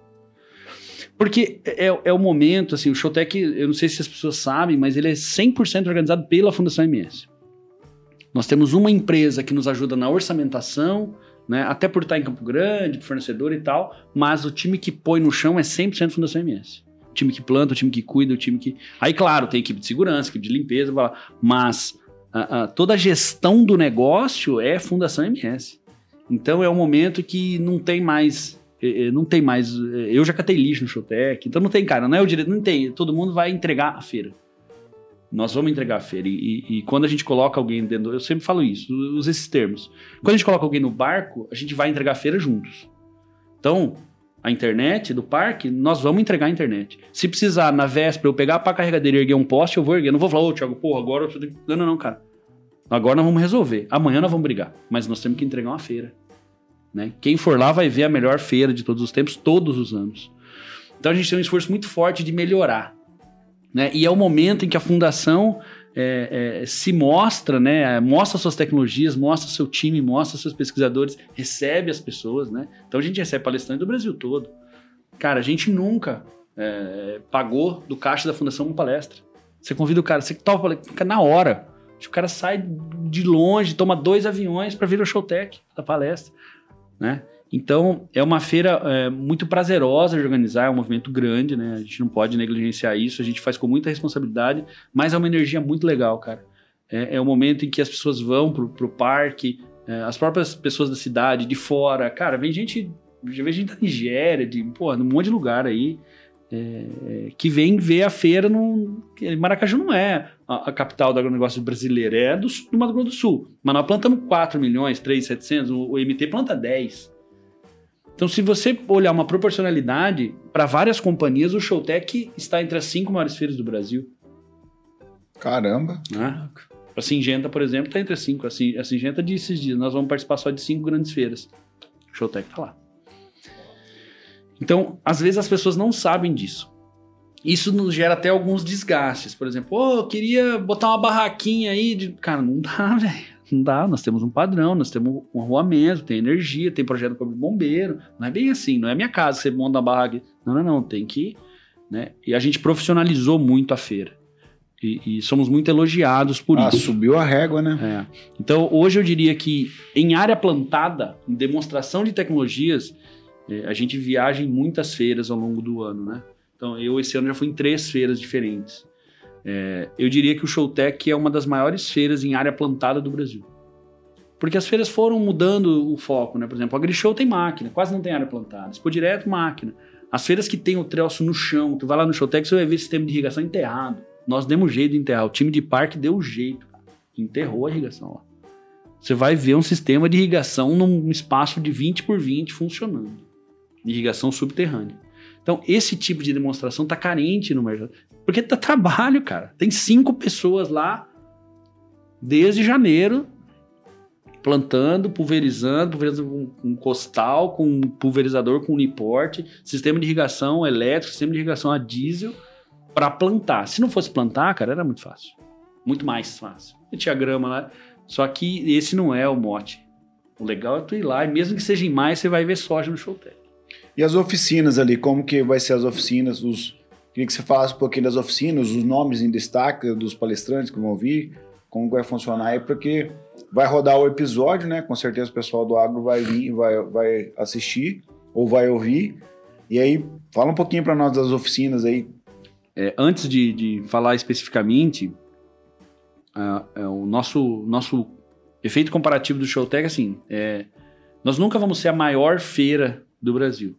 Porque é, é o momento, assim, o Showtech, eu não sei se as pessoas sabem, mas ele é 100% organizado pela Fundação MS. Nós temos uma empresa que nos ajuda na orçamentação, né, até por estar em Campo Grande, fornecedor e tal, mas o time que põe no chão é 100% Fundação MS. O time que planta, o time que cuida, o time que... Aí, claro, tem equipe de segurança, equipe de limpeza, mas a- a- toda a gestão do negócio é Fundação MS. Então é um momento que não tem mais. Não tem mais. Eu já catei lixo no Showtech, então não tem, cara, não é o direito, não tem. Todo mundo vai entregar a feira. Nós vamos entregar a feira. E, e- e quando a gente coloca alguém dentro. Eu sempre falo isso, uso esses termos. Quando a gente coloca alguém no barco, a gente vai entregar a feira juntos. Então, a internet do parque, nós vamos entregar a internet. Se precisar, na véspera, eu pegar a pá carregadeira e erguer um poste, eu vou erguer. Eu não vou falar, ô, Thiago, porra, agora eu que. Não, não, não, cara. Agora nós vamos resolver. Amanhã nós vamos brigar. Mas nós temos que entregar uma feira. Né? Quem for lá vai ver a melhor feira de todos os tempos, todos os anos. Então a gente tem um esforço muito forte de melhorar. Né? E é o momento em que a fundação é, é, se mostra, né? mostra suas tecnologias, mostra seu time, mostra seus pesquisadores, recebe as pessoas. Né? Então a gente recebe palestrantes do Brasil todo. Cara, a gente nunca é, pagou do caixa da fundação uma palestra. Você convida o cara, você topa fica na hora. O cara sai de longe, toma dois aviões para vir ao Showtech da palestra, né? Então, é uma feira é, muito prazerosa de organizar, é um movimento grande, né? A gente não pode negligenciar isso, a gente faz com muita responsabilidade, mas é uma energia muito legal, cara. É, é o momento em que as pessoas vão pro, pro parque, é, as próprias pessoas da cidade, de fora. Cara, vem gente, vem gente da Nigéria, de, pô, num monte de lugar aí, é, que vem ver a feira no. Maracaju não é a, a capital do agronegócio brasileiro, é do, do Mato Grosso do Sul. Mas nós plantamos 4 milhões, 3,700, o, o MT planta 10. Então, se você olhar uma proporcionalidade, para várias companhias, o Showtech está entre as cinco maiores feiras do Brasil. Caramba. Né? A Singenta, por exemplo, está entre as cinco. A Singenta disse esses dias, nós vamos participar só de cinco grandes feiras. O Showtech está lá. Então, às vezes as pessoas não sabem disso. Isso nos gera até alguns desgastes. Por exemplo, oh, eu queria botar uma barraquinha aí. De... Cara, não dá, velho. Não dá. Nós temos um padrão, nós temos um arruamento, tem energia, tem projeto de bombeiro. Não é bem assim, não é minha casa você monta uma barraca. Não, não, não. Tem que. Né? E a gente profissionalizou muito a feira. E, e somos muito elogiados por Ah, isso. subiu a régua, né? É. Então, hoje eu diria que em área plantada, em demonstração de tecnologias, a gente viaja em muitas feiras ao longo do ano, né? Então, eu esse ano já fui em três feiras diferentes. Eh, eu diria que o Showtech é uma das maiores feiras em área plantada do Brasil. Porque as feiras foram mudando o foco, né? Por exemplo, a AgriShow tem máquina, quase não tem área plantada. For direto, máquina. As feiras que tem o troço no chão, tu vai lá no Showtech, você vai ver sistema de irrigação enterrado. Nós demos jeito de enterrar. O time de parque deu jeito, cara. Enterrou a irrigação lá. Você vai ver um sistema de irrigação num espaço de 20 por 20 funcionando. Irrigação subterrânea. Então, esse tipo de demonstração tá carente no mercado. Porque tá trabalho, cara. Tem cinco pessoas lá desde janeiro plantando, pulverizando, pulverizando com, com costal, com pulverizador com uniporte, sistema de irrigação elétrico, sistema de irrigação a diesel para plantar. Se não fosse plantar, cara, era muito fácil. Muito mais fácil. E tinha grama lá. Só que esse não é o mote. O legal é tu ir lá, e mesmo que seja em maio, você vai ver soja no Showtech. E as oficinas ali, como que vai ser as oficinas? Os... Queria que você falasse um pouquinho das oficinas, os nomes em destaque dos palestrantes que vão vir, como vai funcionar aí, porque vai rodar o episódio, né? Com certeza o pessoal do agro vai vir, vai, vai assistir ou vai ouvir. E aí, fala um pouquinho para nós das oficinas aí. É, antes de, de, falar especificamente, é, o nosso, nosso efeito comparativo do Showtech, assim, é, nós nunca vamos ser a maior feira do Brasil,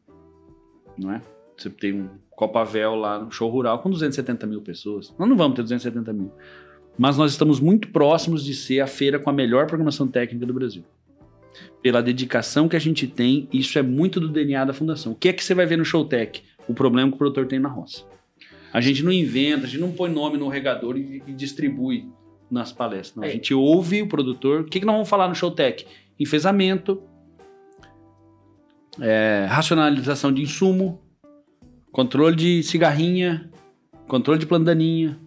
não é? Você tem um Copavel lá no show rural com 270 mil pessoas. Nós não vamos ter 270 mil. Mas nós estamos muito próximos de ser a feira com a melhor programação técnica do Brasil. Pela dedicação que a gente tem, isso é muito do DNA da fundação. O que é que você vai ver no Showtech? O problema que o produtor tem na roça. A gente não inventa, a gente não põe nome no regador e, e distribui nas palestras. Não. A é. gente ouve o produtor. O que, que nós vamos falar no Showtech? Enfesamento, é, racionalização de insumo, controle de cigarrinha, controle de plantaninha,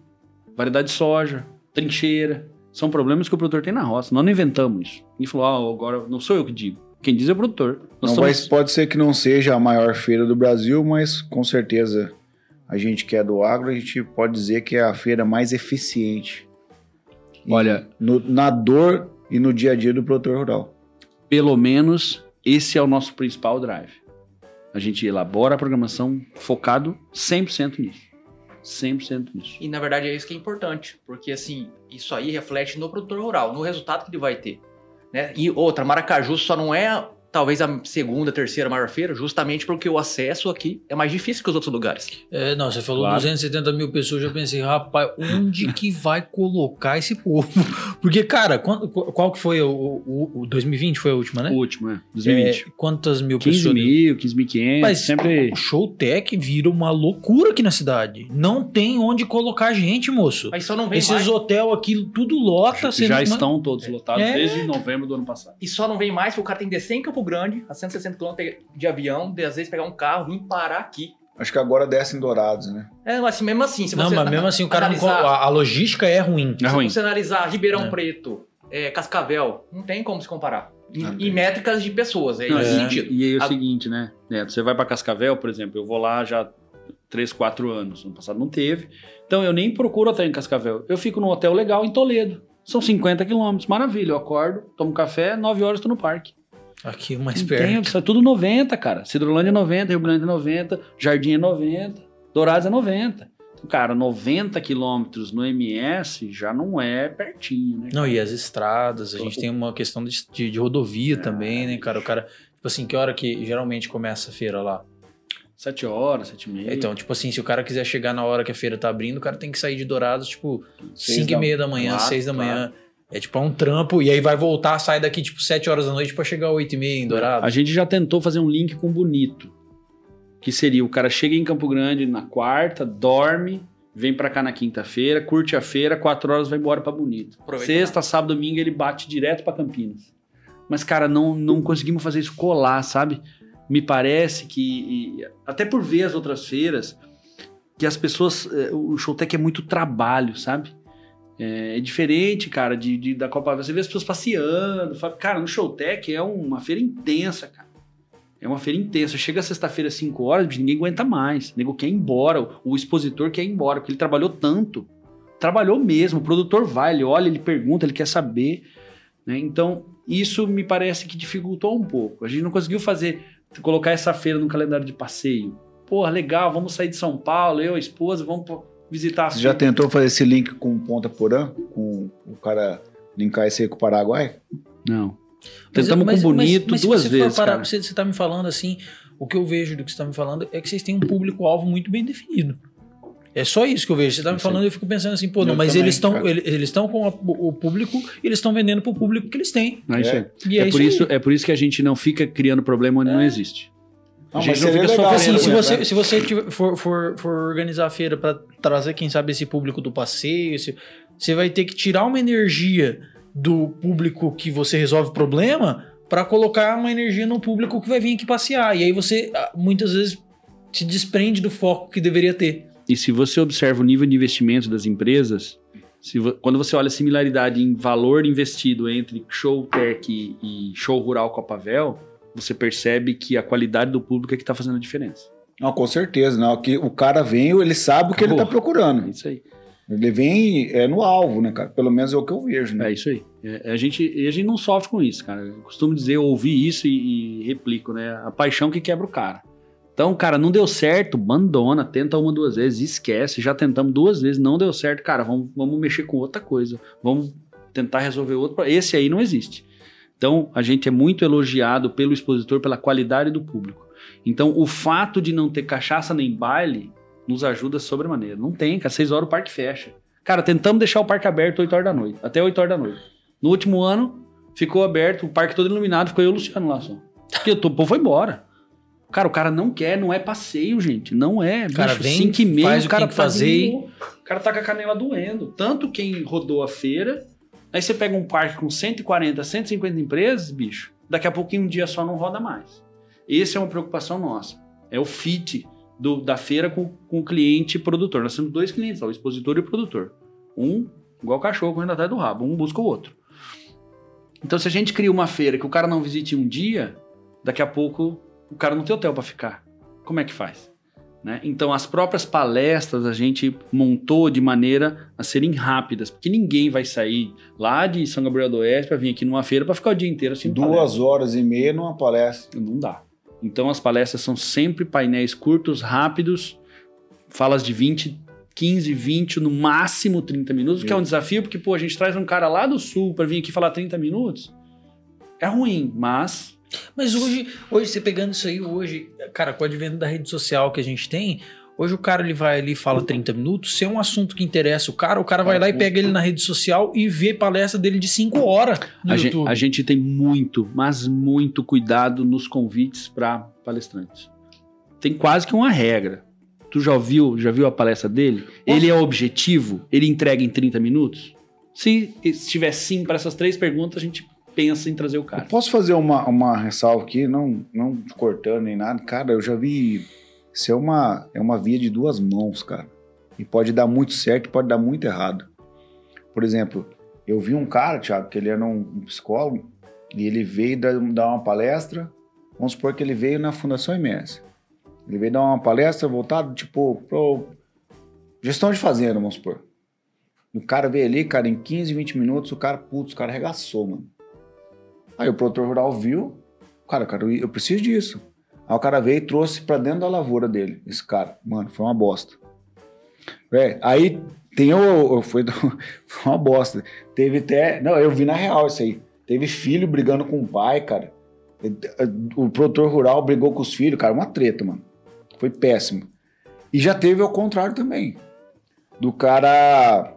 variedade de soja, trincheira. São problemas que o produtor tem na roça. Nós não inventamos isso. E falou, ah, agora não sou eu que digo. Quem diz é o produtor. Nós não, somos... Pode ser que não seja a maior feira do Brasil, mas com certeza a gente que é do agro, a gente pode dizer que é a feira mais eficiente. Olha, no, na dor e no dia a dia do produtor rural. Pelo menos esse é o nosso principal drive. A gente elabora a programação focado 100% nisso. 100% nisso. E na verdade é isso que é importante, porque assim, isso aí reflete no produtor rural, no resultado que ele vai ter. Né? E outra, Maracaju só não é talvez a segunda, terceira maior feira, justamente porque o acesso aqui é mais difícil que os outros lugares. É, não, você falou claro. 270 mil pessoas, eu já pensei, rapaz, onde que vai colocar esse povo? Porque, cara, qual, qual que foi o, o, o, 2020 foi a última, né? O último, é, 2020. É, quantas mil 15 pessoas? 15 mil, 15.500, Mas sempre... o Showtech vira uma loucura aqui na cidade. Não tem onde colocar gente, moço. Mas só não vem Esses hotel aqui, tudo lota. Já, já estão todos lotados é. desde novembro do ano passado. E só não vem mais porque o cara tem que descer em Campo Grande, a 160 km de avião, de às vezes pegar um carro, vir parar aqui. Acho que agora desce em Dourados, né? É, mas assim, mesmo assim, se não, você mas mesmo assim o cara analisar, não, a, a, logística é ruim. É ruim. Se você analisar Ribeirão é. Preto, é, Cascavel, não tem como se comparar. Em, ah, em métricas de pessoas, é, nesse sentido. E aí é o a... seguinte, né? Neto, você vai para Cascavel, por exemplo, eu vou lá já 3, 4 anos. No passado não teve. Então eu nem procuro hotel em Cascavel. Eu fico num hotel legal em Toledo. São 50 quilômetros. Maravilha. Eu acordo, tomo café, 9 horas estou no parque. Aqui mais perto. Tem, é tudo 90, cara. Cidrolândia é 90, Rio Grande é 90, Jardim é 90, Dourados é 90. Então, cara, 90 quilômetros no MS já não é pertinho, né? Não, e as estradas, a gente tem uma questão de, de, de rodovia é, também, né, cara? O cara, tipo assim, que hora que geralmente começa a feira lá? Sete horas, sete e meia. Então, tipo assim, se o cara quiser chegar na hora que a feira tá abrindo, o cara tem que sair de Dourados, tipo, cinco e meia da manhã, claro, seis da manhã. Claro. É tipo é um trampo, e aí vai voltar, sai daqui tipo 7 horas da noite para chegar às 8 e meia em Dourado. A gente já tentou fazer um link com Bonito. Que seria, o cara chega em Campo Grande na quarta, dorme, vem para cá na quinta-feira, curte a feira, 4 horas vai embora para Bonito. Aproveita Sexta, lá. sábado, domingo ele bate direto para Campinas. Mas, cara, não, não conseguimos fazer isso colar, sabe? Me parece que, e, até por ver as outras feiras, que as pessoas, eh, o Showtech é muito trabalho, sabe? É, é, diferente, cara, de, de, da Copa. Você vê as pessoas passeando. Fala, cara, no Showtech é uma feira intensa, cara. É uma feira intensa. Chega sexta-feira, 5 horas, ninguém aguenta mais. O nego quer ir embora. O expositor quer ir embora, porque ele trabalhou tanto. Trabalhou mesmo. O produtor vai, ele olha, ele pergunta, ele quer saber. Né? Então, isso me parece que dificultou um pouco. A gente não conseguiu fazer, colocar essa feira no calendário de passeio. Porra, legal, vamos sair de São Paulo, eu, a esposa, vamos visitar. Você já tentou fazer esse link com Ponta Porã? Com o cara linkar esse aí com o Paraguai? Não. Tentamos mas, com Bonito mas, mas, duas vezes. Parar, você está me falando assim, o que eu vejo do que você está me falando é que vocês têm um público-alvo muito bem definido. É só isso que eu vejo. Você está me falando e eu fico pensando assim, pô, não, mas também, eles estão eles estão com a, o público, eles estão vendendo para o público que eles têm. É, isso é. é, é, por isso, é por isso que a gente não fica criando problema onde é. não existe. Não, gente não fica legal, assim, se você, se você for, for, for organizar a feira para trazer, quem sabe, esse público do passeio, esse, você vai ter que tirar uma energia do público que você resolve o problema para colocar uma energia no público que vai vir aqui passear. E aí você, ah, muitas vezes, se desprende do foco que deveria ter. E se você observa o nível de investimento das empresas, se, quando você olha a similaridade em valor investido entre show tech e show rural Copavel, você percebe que a qualidade do público é que está fazendo a diferença. Não, com certeza, não. Que o cara vem, ele sabe o que ele tá Acabou. É procurando. isso aí. Ele vem é, no alvo, né, cara? Pelo menos é o que eu vejo, né? É isso aí. É, a, gente, a gente não sofre com isso, cara. Eu costumo dizer, eu ouvi isso e, e replico, né? A paixão que quebra o cara. Então, cara, não deu certo, abandona, tenta uma, duas vezes, esquece. Já tentamos duas vezes, não deu certo, cara, vamos, vamos mexer com outra coisa. Vamos tentar resolver outro. Esse aí não existe. Então, a gente é muito elogiado pelo expositor pela qualidade do público. Então, o fato de não ter cachaça nem baile nos ajuda sobremaneira. Não tem, cara. Seis horas o parque fecha. Cara, tentamos deixar o parque aberto 8 horas da noite, até 8 horas da noite. No último ano, ficou aberto, o parque todo iluminado, ficou eu e o Luciano lá só. Porque o povo foi embora. Cara, o cara não quer, não é passeio, gente. Não é. O cara bicho, vem, cinco e meia, faz o o cara que que fazer tá O cara tá com a canela doendo. Tanto quem rodou a feira. Aí você pega um parque com 140, 150 empresas, bicho. Daqui a pouquinho um dia só não roda mais. Essa é uma preocupação nossa. É o fit do- da feira com, com o cliente produtor. Nós temos dois clientes, lá, o expositor e o produtor. Um, igual cachorro correndo atrás do rabo, um busca o outro. Então, se a gente cria uma feira que o cara não visite um dia, daqui a pouco o cara não tem hotel para ficar. Como é que faz? Né? Então, as próprias palestras a gente montou de maneira a serem rápidas, porque ninguém vai sair lá de São Gabriel do Oeste para vir aqui numa feira para ficar o dia inteiro assim. Duas horas e meia numa palestra. Não dá. Então as palestras são sempre painéis curtos, rápidos, falas de 20, 15, 20, no máximo 30 minutos, que é um desafio, porque pô, a gente traz um cara lá do sul para vir aqui falar 30 minutos. É ruim, mas Mas hoje, hoje, você pegando isso aí, hoje, cara, com o advento da rede social que a gente tem, hoje o cara ele vai ali e fala 30 minutos, se é um assunto que interessa o cara, o cara vai lá e pega ele na rede social e vê palestra dele de 5 horas no a gente, YouTube. a gente tem muito, mas muito cuidado nos convites para palestrantes. Tem quase que uma regra. Tu já ouviu, já viu a palestra dele? Ele é objetivo? Ele entrega em 30 minutos? Se estiver sim para essas três perguntas, a gente pensa em trazer o Eu cara. posso fazer uma, uma ressalva aqui, não, não cortando nem nada. Cara, eu já vi. Isso é uma, é uma via de duas mãos, cara. E pode dar muito certo pode dar muito errado. Por exemplo, eu vi um cara, Thiago, que ele era um, psicólogo, e ele veio dar, uma palestra. Vamos supor que ele veio na Fundação MS. Ele veio dar uma palestra voltada, tipo, pro gestão de fazenda, vamos supor. E o cara veio ali, cara, em 15, 20 minutos, o cara, putz, o cara arregaçou, mano. Aí o produtor rural viu, cara, cara, eu preciso disso. Aí o cara veio e trouxe pra dentro da lavoura dele, esse cara. Mano, foi uma bosta. Aí tem o- Foi, foi uma bosta. Teve até. Não, eu vi na real isso aí. Teve filho brigando com o pai, cara. O produtor rural brigou com os filhos, cara, uma treta, mano. Foi péssimo. E já teve ao contrário também. Do cara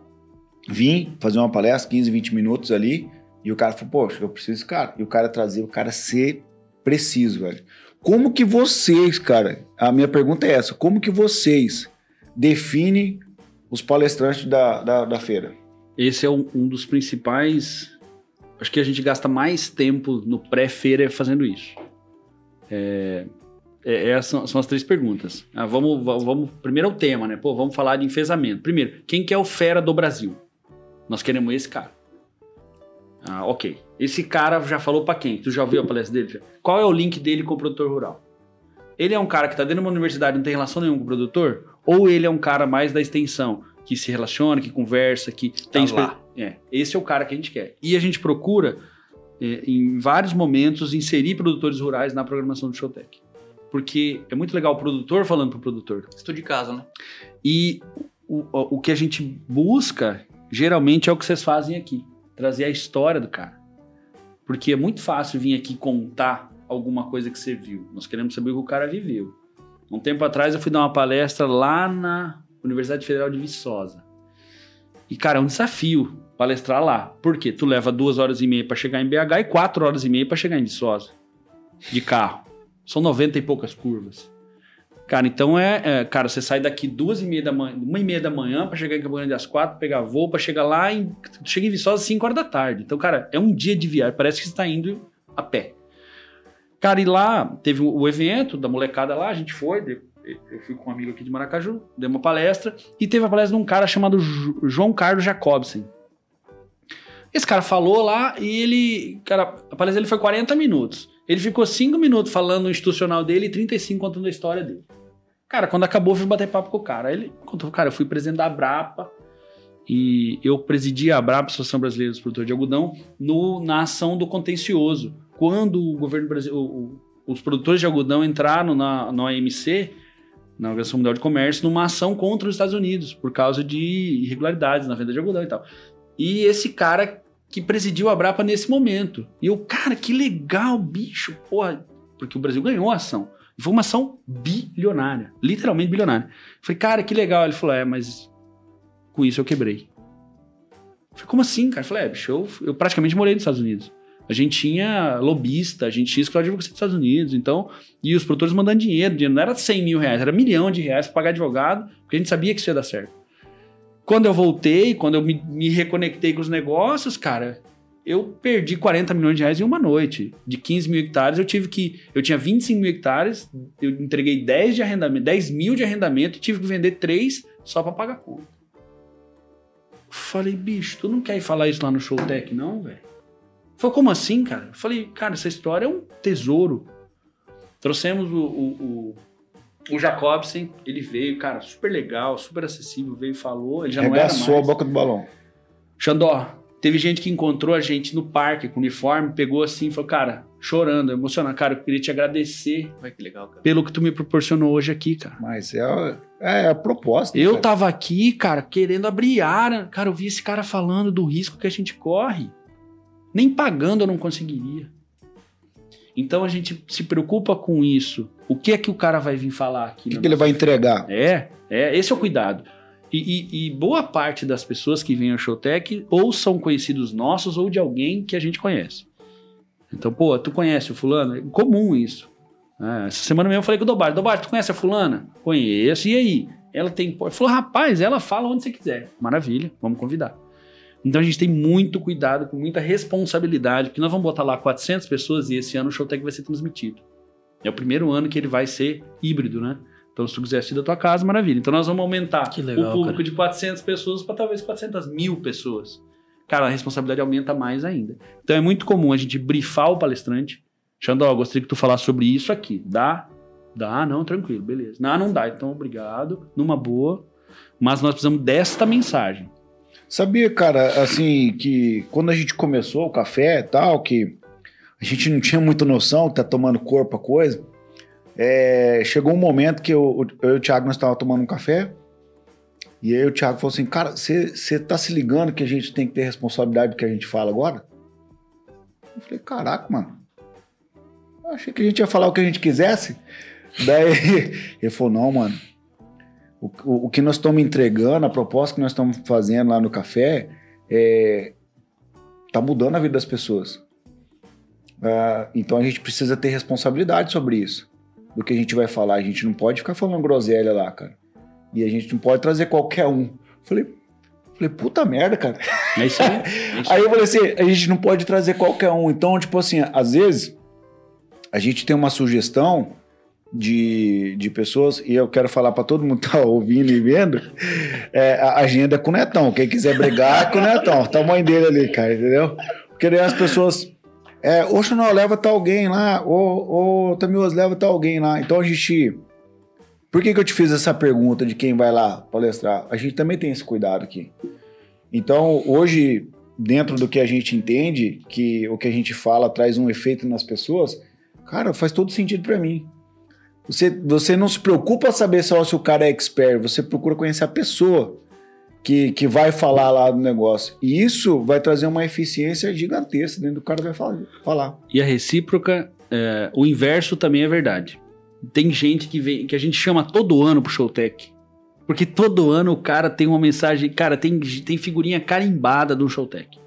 vir fazer uma palestra, 15, 20 minutos ali, e o cara falou, poxa, eu preciso cara. E o cara trazer, o cara ser preciso, velho. Como que vocês, cara, a minha pergunta é essa, como que vocês definem os palestrantes da, da, da feira? Esse é um, um dos principais. Acho que a gente gasta mais tempo no pré-feira fazendo isso. É, é, essas são, são as três perguntas. Ah, vamos, va- vamos, primeiro é o tema, né? Pô, vamos falar de enfesamento. Primeiro, quem que é o fera do Brasil? Nós queremos esse cara. Ah, ok. Esse cara já falou pra quem? Tu já ouviu a palestra dele? Qual é o link dele com o produtor rural? Ele é um cara que tá dentro de uma universidade, não tem relação nenhuma com o produtor? Ou ele é um cara mais da extensão, que se relaciona, que conversa, que tem... Tá lá. É, esse é o cara que a gente quer. E a gente procura, é, em vários momentos, inserir produtores rurais na programação do Showtech. Porque é muito legal o produtor falando pro produtor. Estudo de casa, né? E o, o, o que a gente busca, geralmente, é o que vocês fazem aqui. Trazer a história do cara. Porque é muito fácil vir aqui contar alguma coisa que você viu. Nós queremos saber o que o cara viveu. Um tempo atrás eu fui dar uma palestra lá na Universidade Federal de Viçosa. E, cara, é um desafio palestrar lá. Por quê? Tu leva duas horas e meia para chegar em BH e quatro horas e meia para chegar em Viçosa. De carro. São 90 e poucas curvas. Cara, então é, é, Cara, você sai daqui duas e meia da manhã, uma e meia da manhã pra chegar em Campo Grande às quatro, pegar voo pra chegar lá em. Chega em Viçosa às 5 horas da tarde. Então, cara, é um dia de viagem. Parece que você tá indo a pé. Cara, e lá teve o evento da molecada lá, a gente foi. Eu fui com um amigo aqui de Maracaju, dei uma palestra. E teve a palestra de um cara chamado João Carlos Jacobsen. Esse cara falou lá e ele. Cara, a palestra dele foi 40 minutos. Ele ficou cinco minutos falando no institucional dele e 35 contando a história dele. Cara, quando acabou, eu fui bater papo com o cara. Ele contou, cara, eu fui presidente da Brapa e eu presidi a Brapa, Associação Brasileira dos Produtores de Algodão, no, na ação do contencioso. Quando o governo brasileiro, os produtores de algodão entraram na, na OMC, na Organização Mundial de Comércio, numa ação contra os Estados Unidos, por causa de irregularidades na venda de algodão e tal. E esse cara que presidiu a Brapa nesse momento. E eu, cara, que legal, bicho, porra, porque o Brasil ganhou a ação. Foi uma ação bilionária, literalmente bilionária. falei, cara, que legal. Ele falou, é, mas com isso eu quebrei. Eu falei, como assim, cara? Eu falei, é, bicho, eu, eu praticamente morei nos Estados Unidos. A gente tinha lobista, a gente tinha escola de advocacia dos Estados Unidos, então, e os produtores mandando dinheiro, dinheiro não era 100 mil reais, era milhão de reais para pagar advogado, porque a gente sabia que isso ia dar certo. Quando eu voltei, quando eu me, me reconectei com os negócios, cara, eu perdi 40 milhões de reais em uma noite. De 15 mil hectares, eu tive que. Eu tinha 25 mil hectares, eu entreguei 10 de arrendamento, 10 mil de arrendamento e tive que vender 3 só para pagar conta. Falei, bicho, tu não quer ir falar isso lá no Showtech, não, velho? Falei, como assim, cara? Falei, cara, essa história é um tesouro. Trouxemos o, o, o, o Jacobsen, ele veio, cara, super legal, super acessível, veio e falou. Ele já Regaçou não era mais. a boca do balão. Xandó, teve gente que encontrou a gente no parque com uniforme, pegou assim e falou, cara, chorando, emocionado, cara, eu queria te agradecer Olha que legal, cara. pelo que tu me proporcionou hoje aqui, cara. Mas é, a- é a proposta. Eu cara. tava aqui, cara, querendo abrir área. Cara, eu vi esse cara falando do risco que a gente corre. Nem pagando eu não conseguiria. Então a gente se preocupa com isso. O que é que o cara vai vir falar aqui? O que, que ele vai entregar? É, é, esse é o cuidado. E, e- e boa parte das pessoas que vêm ao Showtech ou são conhecidos nossos ou de alguém que a gente conhece. Então, pô, tu conhece o fulano? É comum isso. É, essa semana mesmo eu falei com o Dobar. Dobar, tu conhece a fulana? Conheço. E aí? Ela tem... Ele falou, rapaz, ela fala onde você quiser. Maravilha, vamos convidar. Então a gente tem muito cuidado, com muita responsabilidade, porque nós vamos botar lá 400 pessoas e esse ano o Showtech vai ser transmitido. É o primeiro ano que ele vai ser híbrido, né? Então, se tu quiser assistir da tua casa, maravilha. Então, nós vamos aumentar legal, o público cara. de 400 pessoas para talvez 400 mil pessoas. Cara, a responsabilidade aumenta mais ainda. Então, é muito comum a gente brifar o palestrante. Xandó, gostaria que tu falasse sobre isso aqui. Dá? Dá? Não, tranquilo, beleza. Não, não dá. Então, obrigado. Numa boa. Mas nós precisamos desta mensagem. Sabia, cara, assim, que quando a gente começou o café e tal, que a gente não tinha muita noção que tá tomando corpo a coisa, é, chegou um momento que eu, eu e o Thiago nós estávamos tomando um café, e aí o Thiago falou assim, cara, você tá se ligando que a gente tem que ter responsabilidade do que a gente fala agora? Eu falei, caraca, mano, eu achei que a gente ia falar o que a gente quisesse. Daí ele falou, não, mano, o, o, o que nós estamos entregando, a proposta que nós estamos fazendo lá no café, é, tá mudando a vida das pessoas. Ah, então a gente precisa ter responsabilidade sobre isso, do que a gente vai falar. A gente não pode ficar falando groselha lá, cara. E a gente não pode trazer qualquer um. Falei, falei puta merda, cara. É isso aí. É isso Aí eu falei assim, a gente não pode trazer qualquer um. Então, tipo assim, às vezes a gente tem uma sugestão de, de pessoas, e eu quero falar para todo mundo que tá ouvindo e vendo, é, a agenda é com o Netão. Quem quiser brigar é com o Netão. O tamanho dele ali, cara, entendeu? Porque daí as pessoas. É, oxe, não, leva tá alguém lá, ou, ou Tamios, leva tá alguém lá. Então a gente. Por que, que eu te fiz essa pergunta de quem vai lá palestrar? A gente também tem esse cuidado aqui. Então, hoje, dentro do que a gente entende, que o que a gente fala traz um efeito nas pessoas, cara, faz todo sentido para mim. Você, você não se preocupa saber só se o cara é expert, você procura conhecer a pessoa que, que vai falar lá do negócio. E isso vai trazer uma eficiência gigantesca dentro do cara vai falar. E a recíproca, é, o inverso também é verdade. Tem gente que vem, que a gente chama todo ano pro Showtech. Porque todo ano o cara tem uma mensagem, cara, tem, tem figurinha carimbada do Showtech.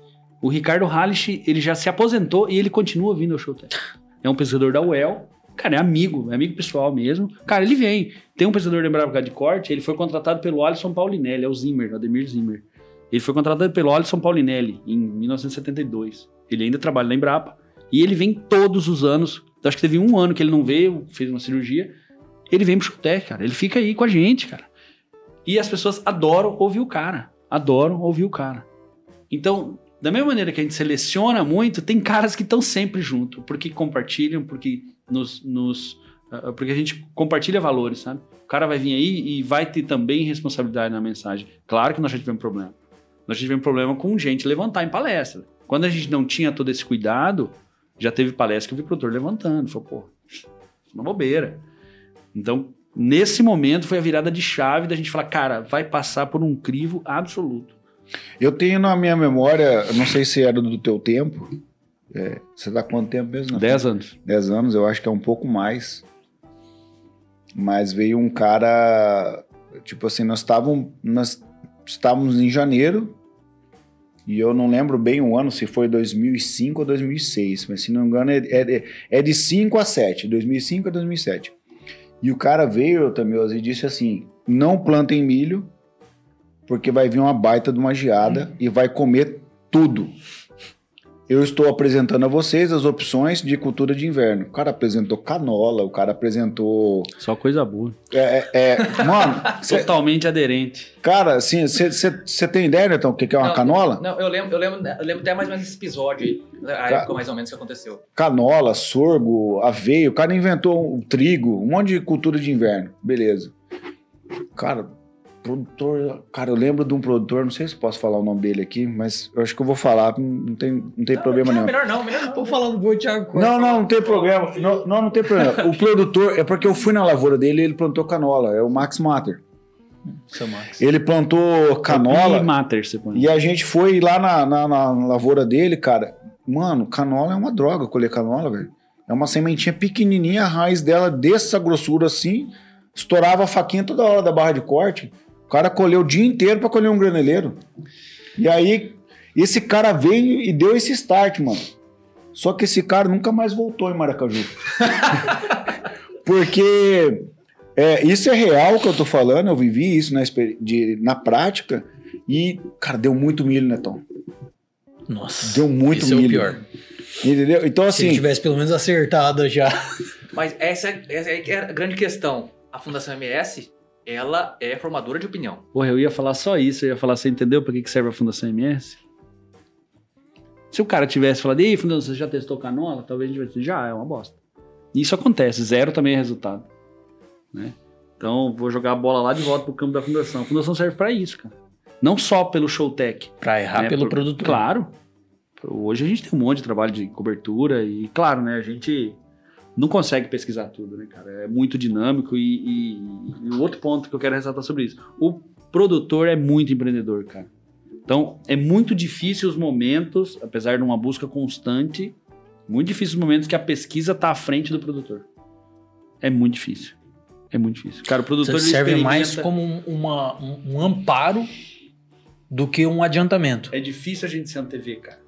O Ricardo Hallish, ele já se aposentou e ele continua vindo ao Showtech. É um pesquisador da UEL, cara, é amigo, é amigo pessoal mesmo. Cara, ele vem. Tem um pesquisador da Embrapa de corte, ele foi contratado pelo Alisson Paulinelli, é o Zimmer, o Ademir Zimmer. Ele foi contratado pelo Alisson Paulinelli em 1972. Ele ainda trabalha na Embrapa. E ele vem todos os anos. Acho que teve um ano que ele não veio, fez uma cirurgia. Ele vem pro Showtech, cara. Ele fica aí com a gente, cara. E as pessoas adoram ouvir o cara. Adoram ouvir o cara. Então, Da mesma maneira que a gente seleciona muito, tem caras que estão sempre junto, porque compartilham, porque nos, nos uh, porque a gente compartilha valores, sabe? O cara vai vir aí e vai ter também responsabilidade na mensagem. Claro que nós já tivemos problema. Nós tivemos problema com gente levantar em palestra. Quando a gente não tinha todo esse cuidado, já teve palestra que eu vi o produtor levantando. Falou, pô, uma bobeira. Então, nesse momento foi a virada de chave da gente falar, cara, vai passar por um crivo absoluto. Eu tenho na minha memória, não sei se era do teu tempo. É, você dá quanto tempo mesmo? Dez anos. 10 anos, eu acho que é um pouco mais. Mas veio um cara, tipo assim, nós estávamos nós estávamos em janeiro e eu não lembro bem o ano, se foi 2005 ou 2006, mas se não me engano é, é, é de 5 a 7, 2005 a 2007. E o cara veio, Tamioso, e disse assim, não plantem milho, porque vai vir uma baita de uma geada e vai comer tudo. Eu estou apresentando a vocês as opções de cultura de inverno. O cara apresentou canola, o cara apresentou. Só coisa boa. É, é, é, mano, cê- Totalmente aderente. cara, assim, você tem ideia, Netão, o que, que é uma Não, canola? Não, eu lembro, eu lembro, eu lembro até mais ou menos desse episódio aí. A época mais ou menos que aconteceu. Canola, sorgo, aveia. O cara inventou o trigo, um monte de cultura de inverno. Beleza. Cara, produtor. Cara, eu lembro de um produtor, não sei se posso falar o nome dele aqui, mas eu acho que eu vou falar, não tem, não tem problema não, nenhum. Melhor não, melhor não. Vou falar do boi Thiago. Não, não, não tem problema. Não, não, não tem problema. O produtor, é porque eu fui na lavoura dele e ele plantou canola. É o Max Matter. Seu Max. Ele plantou E canola mater, você põe. e a gente foi lá na, na, na lavoura dele, cara. Mano, canola é uma droga colher canola, velho. É uma sementinha pequenininha, a raiz dela dessa grossura assim, estourava a faquinha toda hora da barra de corte. O cara colheu o dia inteiro pra colher um graneleiro. E aí, esse cara veio e deu esse start, mano. Só que esse cara nunca mais voltou em Maracaju. Porque é, isso é real que eu tô falando, eu vivi isso na, de- na prática. E, cara, deu muito milho, né, Tom? Nossa. Deu muito esse milho. é o pior. Entendeu? Então, Se assim, ele tivesse pelo menos acertado já. Mas essa, é- essa é é a grande questão. A Fundação MS, ela é formadora de opinião. Porra, eu ia falar só isso. Eu ia falar, você entendeu pra que que serve a Fundação MS? Se o cara tivesse falado, ei, Fundação, você já testou canola? Talvez a gente vai dizer, já, é uma bosta. Isso acontece, zero também é resultado. Né? Então, vou jogar a bola lá de volta pro campo da Fundação. A Fundação serve pra isso, cara. Não só pelo Showtech. Pra errar né? pelo Por- produtor. Claro. Hoje a gente tem um monte de trabalho de cobertura e, claro, né, a gente não consegue pesquisar tudo, né, cara? É muito dinâmico e, e- e outro ponto que eu quero ressaltar sobre isso. O produtor é muito empreendedor, cara. Então, é muito difícil os momentos, apesar de uma busca constante, muito difícil os momentos que a pesquisa tá à frente do produtor. É muito difícil. É muito difícil. Cara, o produtor ele serve mais como um, uma- um- um amparo do que um adiantamento. É difícil a gente se antever, cara.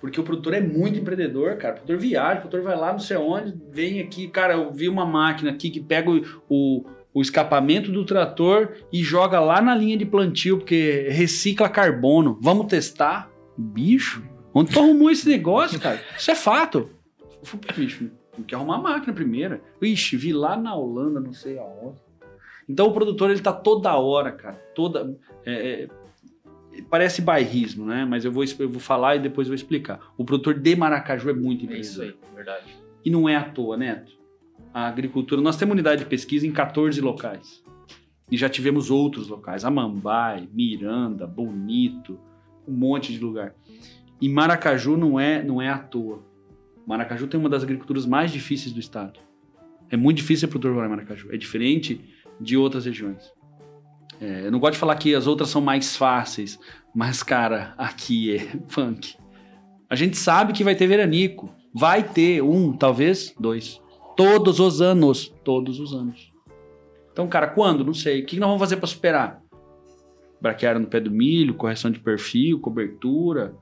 Porque o produtor é muito empreendedor, cara. O produtor viaja, o produtor vai lá, não sei onde, vem aqui, cara, eu vi uma máquina aqui que pega o, o, o escapamento do trator e joga lá na linha de plantio, porque recicla carbono. Vamos testar? Bicho, onde tu arrumou esse negócio, cara? Isso é fato. Eu falei, "Pô, bicho, tem que arrumar a máquina primeiro. Ixi, vi lá na Holanda, não sei aonde. Então o produtor, ele tá toda hora, cara, toda... é, é, parece bairrismo, né? Mas eu vou, eu vou falar e depois vou explicar. O produtor de Maracaju é muito É isso empreendedor. aí, verdade. E não é à toa, Neto. A agricultura, nós temos unidade de pesquisa em 14 locais. E já tivemos outros locais, Amambai, Miranda, Bonito, um monte de lugar. E Maracaju não é, não é à toa. Maracaju tem uma das agriculturas mais difíceis do estado. É muito difícil ser produtor rural em Maracaju. É diferente de outras regiões. É, eu não gosto de falar que as outras são mais fáceis, mas, cara, aqui é funk. A gente sabe que vai ter veranico. Vai ter um, talvez dois. Todos os anos. Todos os anos. Então, cara, quando? Não sei. O que nós vamos fazer para superar? Braquiária no pé do milho, correção de perfil, cobertura,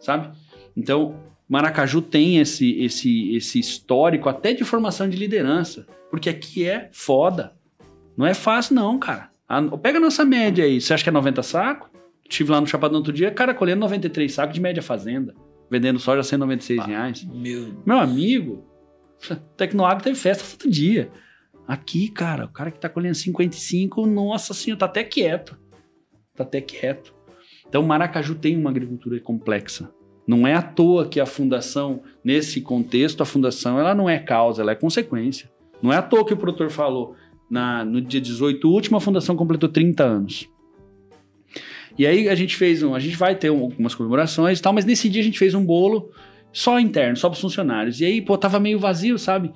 sabe? Então, Maracaju tem esse, esse, esse histórico até de formação de liderança. Porque aqui é foda. Não é fácil, não, cara. A- pega a nossa média aí. Você acha que é 90 sacos? Estive lá no Chapadão outro dia, cara, colhendo 93 sacos de média fazenda. Vendendo soja a 196 Ah. reais. Meu Meu amigo, Tecnoagro teve festa todo dia. Aqui, cara, o cara que tá colhendo 55, nossa senhora, tá até quieto. Tá até quieto. Então, Maracaju tem uma agricultura complexa. Não é à toa que a fundação, nesse contexto, a fundação ela não é causa, ela é consequência. Não é à toa que o produtor falou, na, no dia 18 último, a fundação completou 30 anos. E aí a gente fez um. A gente vai ter um, algumas comemorações e tal, mas nesse dia a gente fez um bolo só interno, só para os funcionários. E aí, pô, tava meio vazio, sabe?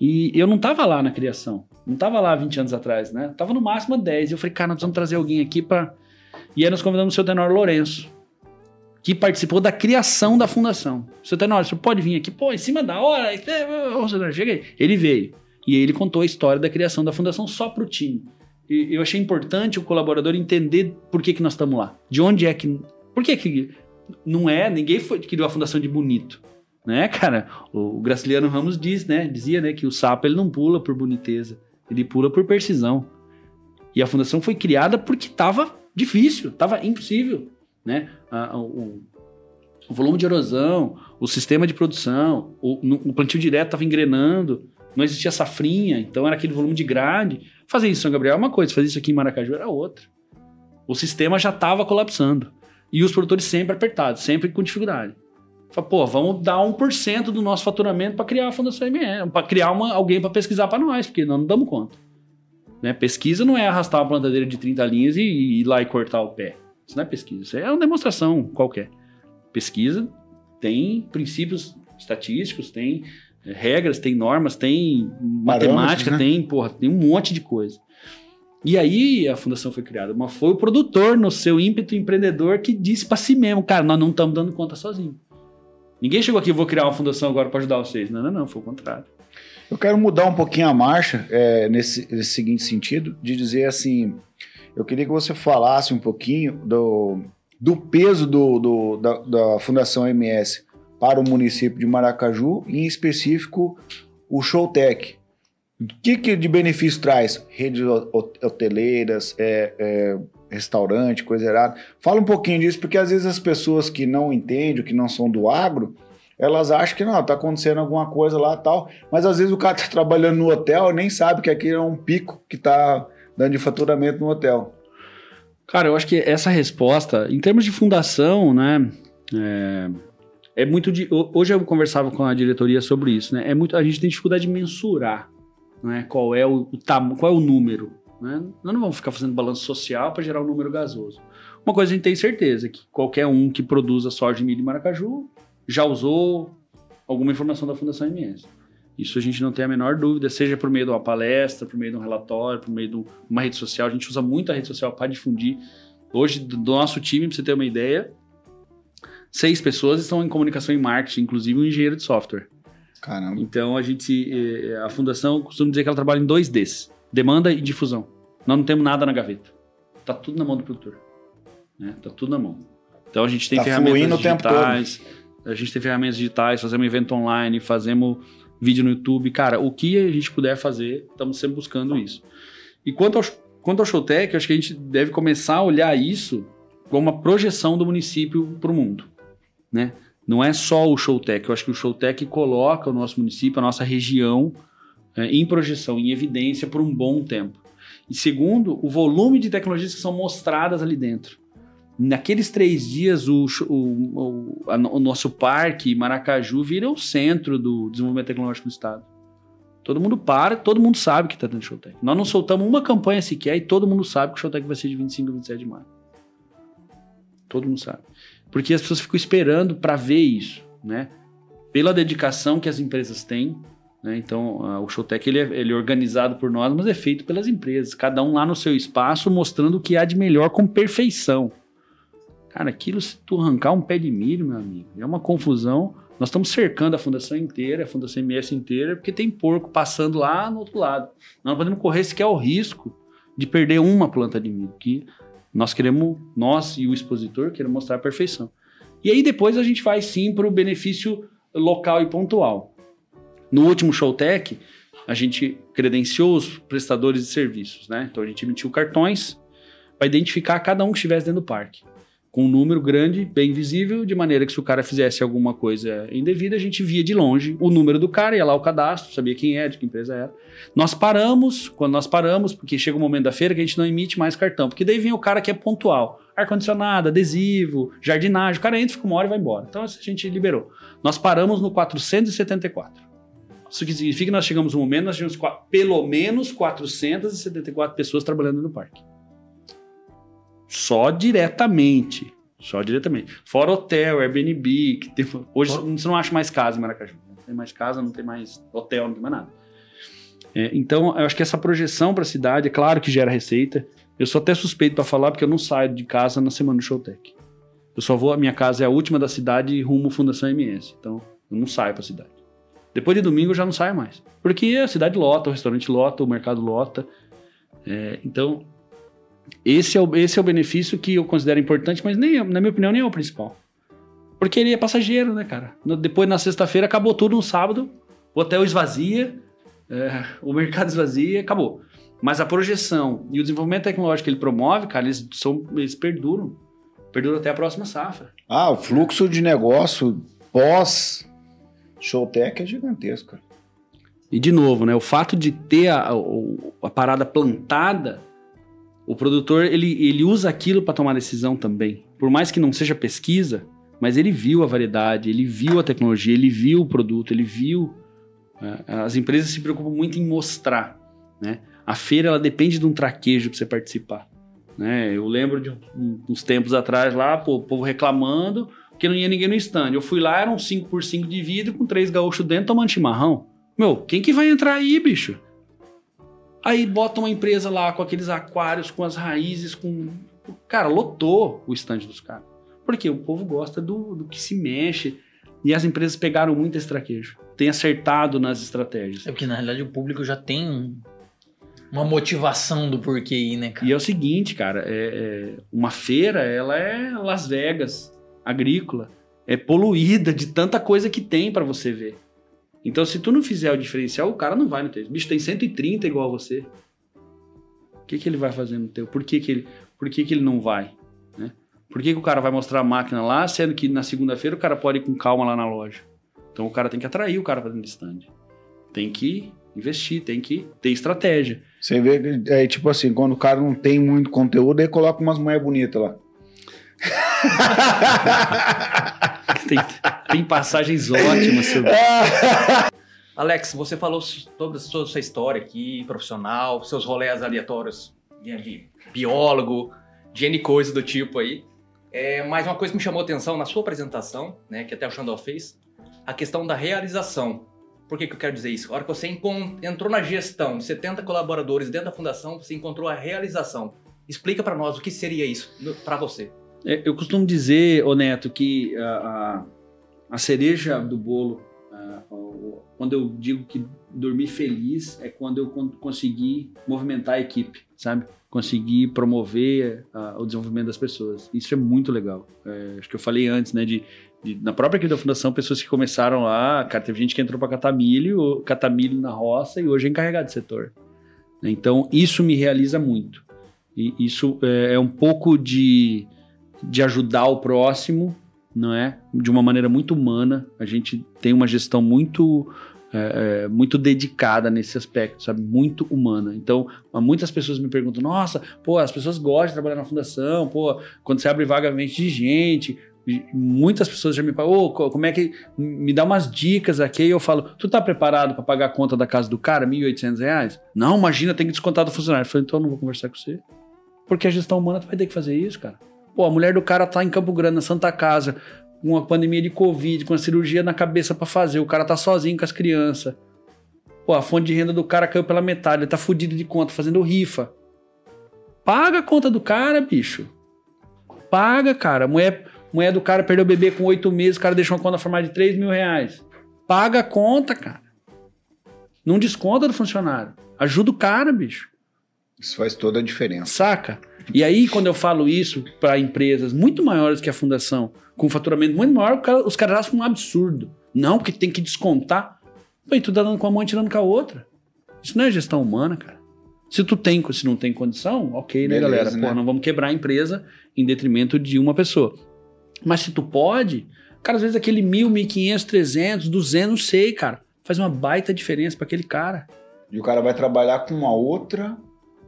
E eu não tava lá na criação. Não tava lá 20 anos atrás, né? Tava no máximo 10. E eu falei, cara, nós precisamos trazer alguém aqui para. E aí nós convidamos o seu Tenor Lourenço, que participou da criação da fundação. O seu Tenor, você pode vir aqui? Pô, em cima da hora. Ô, Tenor, chega aí. Ele veio. E ele contou a história da criação da fundação só pro time. E eu achei importante o colaborador entender por que, que nós estamos lá. De onde é que. Por que, que não é? Ninguém foi, criou a fundação de bonito. Né, cara? O Graciliano Ramos diz, né? Dizia né, que o sapo ele não pula por boniteza, ele pula por precisão. E a fundação foi criada porque estava difícil, estava impossível. Né? O, o, volume de erosão, o sistema de produção, o, o plantio direto estava engrenando, não existia safrinha, então era aquele volume de grade. Fazer isso em São Gabriel é uma coisa, fazer isso aqui em Maracaju era outra. O sistema já estava colapsando. E os produtores sempre apertados, sempre com dificuldade. Fala, pô, vamos dar 1% do nosso faturamento para criar a Fundação ME, para criar uma, alguém para pesquisar para nós, porque nós não damos conta. Né? Pesquisa não é arrastar uma plantadeira de 30 linhas e, e ir lá e cortar o pé. Isso não é pesquisa, isso é uma demonstração qualquer. Pesquisa tem princípios estatísticos, tem regras, tem normas, tem matemática, né? tem, porra, tem um monte de coisa. E aí a fundação foi criada, mas foi o produtor, no seu ímpeto empreendedor, que disse para si mesmo, cara, nós não estamos dando conta sozinho. Ninguém chegou aqui, vou criar uma fundação agora para ajudar vocês. Não, não, não, foi o contrário. Eu quero mudar um pouquinho a marcha é, nesse, nesse seguinte sentido, de dizer assim, eu queria que você falasse um pouquinho do, do peso do, do da, da Fundação MS para o município de Maracaju, em específico o Showtech. O que, que de benefício traz? Redes hoteleiras, é, é, restaurante, coisa errada. Fala um pouquinho disso, porque às vezes as pessoas que não entendem, que não são do agro, elas acham que não, tá acontecendo alguma coisa lá tal, mas às vezes o cara tá trabalhando no hotel e nem sabe que aqui é um pico que tá dando de faturamento no hotel. Cara, eu acho que essa resposta, em termos de fundação, né, é, é muito de, hoje eu conversava com a diretoria sobre isso, né? É muito a gente tem dificuldade de mensurar, né? Qual é o, o qual é o número, né? Nós não vamos ficar fazendo balanço social para gerar um número gasoso. Uma coisa a gente tem certeza que qualquer um que produza soja, milho e maracaju já usou alguma informação da Fundação MS. Isso a gente não tem a menor dúvida, seja por meio de uma palestra, por meio de um relatório, por meio de uma rede social. A gente usa muito a rede social para difundir. Hoje, do nosso time, para você ter uma ideia, seis pessoas estão em comunicação e marketing, inclusive um engenheiro de software. Caramba. Então a gente, eh, a fundação costuma dizer que ela trabalha em dois Ds: demanda e difusão. Nós não temos nada na gaveta. Tá tudo na mão do produtor. Né? Tá tudo na mão. Então a gente tem tá ferramentas digitais. A gente tem ferramentas digitais, fazemos evento online, fazemos vídeo no YouTube. Cara, o que a gente puder fazer, estamos sempre buscando isso. E quanto ao, quanto ao Showtech, acho que a gente deve começar a olhar isso como uma projeção do município para o mundo né? Não é só o Showtech, eu acho que o Showtech coloca o nosso município, a nossa região é, em projeção, em evidência por um bom tempo. E segundo, o volume de tecnologias que são mostradas ali dentro. Naqueles três dias, o, o, o, a, o nosso parque Maracaju vira o centro do desenvolvimento tecnológico do Estado. Todo mundo para, todo mundo sabe que está dentro do Showtech. Nós não soltamos uma campanha sequer e todo mundo sabe que o Showtech vai ser de 25 a 27 de maio. Todo mundo sabe. Porque as pessoas ficam esperando para ver isso, né? Pela dedicação que as empresas têm, né? Então, o Showtech ele é, ele é organizado por nós, mas é feito pelas empresas, cada um lá no seu espaço, mostrando o que há de melhor com perfeição. Cara, aquilo se tu arrancar um pé de milho, meu amigo, é uma confusão. Nós estamos cercando a fundação inteira, a fundação MS inteira, porque tem porco passando lá no outro lado. Nós não podemos correr sequer o risco de perder uma planta de milho, que nós queremos, nós e o expositor, queremos mostrar a perfeição. E aí depois a gente vai sim para o benefício local e pontual. No último Showtech, a gente credenciou os prestadores de serviços, né? Então a gente emitiu cartões para identificar cada um que estivesse dentro do parque. Com um número grande, bem visível, de maneira que se o cara fizesse alguma coisa indevida, a gente via de longe o número do cara, ia lá o cadastro, sabia quem é, de que empresa era. Nós paramos, quando nós paramos, porque chega o momento da feira que a gente não emite mais cartão, porque daí vem o cara que é pontual. Ar-condicionado, adesivo, jardinagem, o cara entra, fica uma hora e vai embora. Então a gente liberou. Nós paramos no 474. Isso que significa que nós chegamos no momento, nós tínhamos pelo menos 474 pessoas trabalhando no parque. Só diretamente. Só diretamente. Fora hotel, Airbnb, que tem, hoje Fora... você não acha mais casa em Maracaju. Não tem mais casa, não tem mais hotel, não tem mais nada. É, então, eu acho que essa projeção para a cidade, é claro que gera receita. Eu sou até suspeito para falar, porque eu não saio de casa na semana do Showtech. Eu só vou, a minha casa é a última da cidade rumo Fundação MS. Então, eu não saio para a cidade. Depois de domingo eu já não saio mais. Porque a cidade lota, o restaurante lota, o mercado lota. É, então, esse é, o, esse é o benefício que eu considero importante, mas nem, na minha opinião, nem é o principal. Porque ele é passageiro, né, cara? No, depois, na sexta-feira, acabou tudo no sábado, o hotel esvazia, é, o mercado esvazia, acabou. Mas a projeção e o desenvolvimento tecnológico que ele promove, cara, eles, são, eles perduram. Perduram até a próxima safra. Ah, o fluxo de negócio pós Showtech é gigantesco. E de novo, né? O fato de ter a, a, a parada plantada o produtor ele, ele usa aquilo para tomar decisão também. Por mais que não seja pesquisa, mas ele viu a variedade, ele viu a tecnologia, ele viu o produto, ele viu. É, as empresas se preocupam muito em mostrar. Né? A feira ela depende de um traquejo para você participar. Né? Eu lembro de uns tempos atrás lá, pô, o povo reclamando que não ia ninguém no stand. Eu fui lá, eram 5 por 5 de vidro com três gaúchos dentro tomando chimarrão. Meu, quem que vai entrar aí, bicho? Aí bota uma empresa lá com aqueles aquários, com as raízes, com. Cara, lotou o estande dos caras. Porque o povo gosta do, do que se mexe. E as empresas pegaram muito esse traquejo. Tem acertado nas estratégias. É porque, na realidade, o público já tem uma motivação do porquê ir, né, cara? E é o seguinte, cara, é, é, uma feira, ela é Las Vegas, agrícola. É poluída de tanta coisa que tem para você ver. Então, se tu não fizer o diferencial, o cara não vai no teu. Bicho tem 130 igual a você. O que, que ele vai fazer no teu? Por que, que, ele, por que, que ele não vai? Né? Por que, que o cara vai mostrar a máquina lá, sendo que na segunda-feira o cara pode ir com calma lá na loja? Então, o cara tem que atrair o cara para dentro do stand. Tem que investir, tem que ter estratégia. Você vê é tipo assim, quando o cara não tem muito conteúdo, aí coloca umas mulheres bonitas lá. tem, tem passagens ótimas sobre. Alex, você falou toda a sua, sua história aqui, profissional, seus rolés aleatórios de biólogo, de N coisa do tipo aí. É, mas uma coisa que me chamou atenção na sua apresentação, né, que até o Xandó fez, a questão da realização. Por que, que eu quero dizer isso? A hora que você entrou na gestão de 70 colaboradores dentro da fundação, você encontrou a realização. Explica para nós o que seria isso para você. É, eu costumo dizer, ô Neto, que a, a, a cereja do bolo, a, quando eu digo que dormir feliz, é quando eu consegui movimentar a equipe, sabe? Conseguir promover o desenvolvimento das pessoas. Isso é muito legal. É, acho que eu falei antes, né? De, de, na própria equipe da fundação, pessoas que começaram lá, cara, teve gente que entrou para catar milho, catar milho na roça e hoje é encarregado de setor. Então, isso me realiza muito. E isso é, é um pouco de de ajudar o próximo, não é? De uma maneira muito humana. A gente tem uma gestão muito é, é, muito dedicada nesse aspecto, sabe? Muito humana. Então, muitas pessoas me perguntam: nossa, pô, as pessoas gostam de trabalhar na fundação, pô, quando você abre vagamente de gente. Muitas pessoas já me falam, oh, como é que. Me dá umas dicas aqui. Eu falo, tu tá preparado para pagar a conta da casa do cara, R$ 1.800? Não, imagina, tem que descontar do funcionário. Eu falei, então eu não vou conversar com você. Porque a gestão humana vai ter que fazer isso, cara. Pô, a mulher do cara tá em Campo Grande, na Santa Casa, com uma pandemia de Covid, com a cirurgia na cabeça para fazer, o cara tá sozinho com as crianças. Pô, a fonte de renda do cara caiu pela metade, ele tá fudido de conta, fazendo rifa. Paga a conta do cara, bicho. Paga, cara. Mulher, mulher do cara perdeu o bebê com oito meses, o cara deixou uma conta formada de 3 mil reais. Paga a conta, cara. Não desconta do funcionário. Ajuda o cara, bicho. Isso faz toda a diferença. Saca? E aí, quando eu falo isso para empresas muito maiores que a fundação, com faturamento muito maior, os caras acham um absurdo. Não, porque tem que descontar. E tu tá dando com uma mão e tirando com a outra. Isso não é gestão humana, cara. Se tu tem, se não tem condição, ok, né, Beleza, galera? né? Pô, não vamos quebrar a empresa em detrimento de uma pessoa. Mas se tu pode, cara, às vezes aquele mil, mil e quinhentos, trezentos, duzentos, não sei, cara, faz uma baita diferença para aquele cara. E o cara vai trabalhar com uma outra.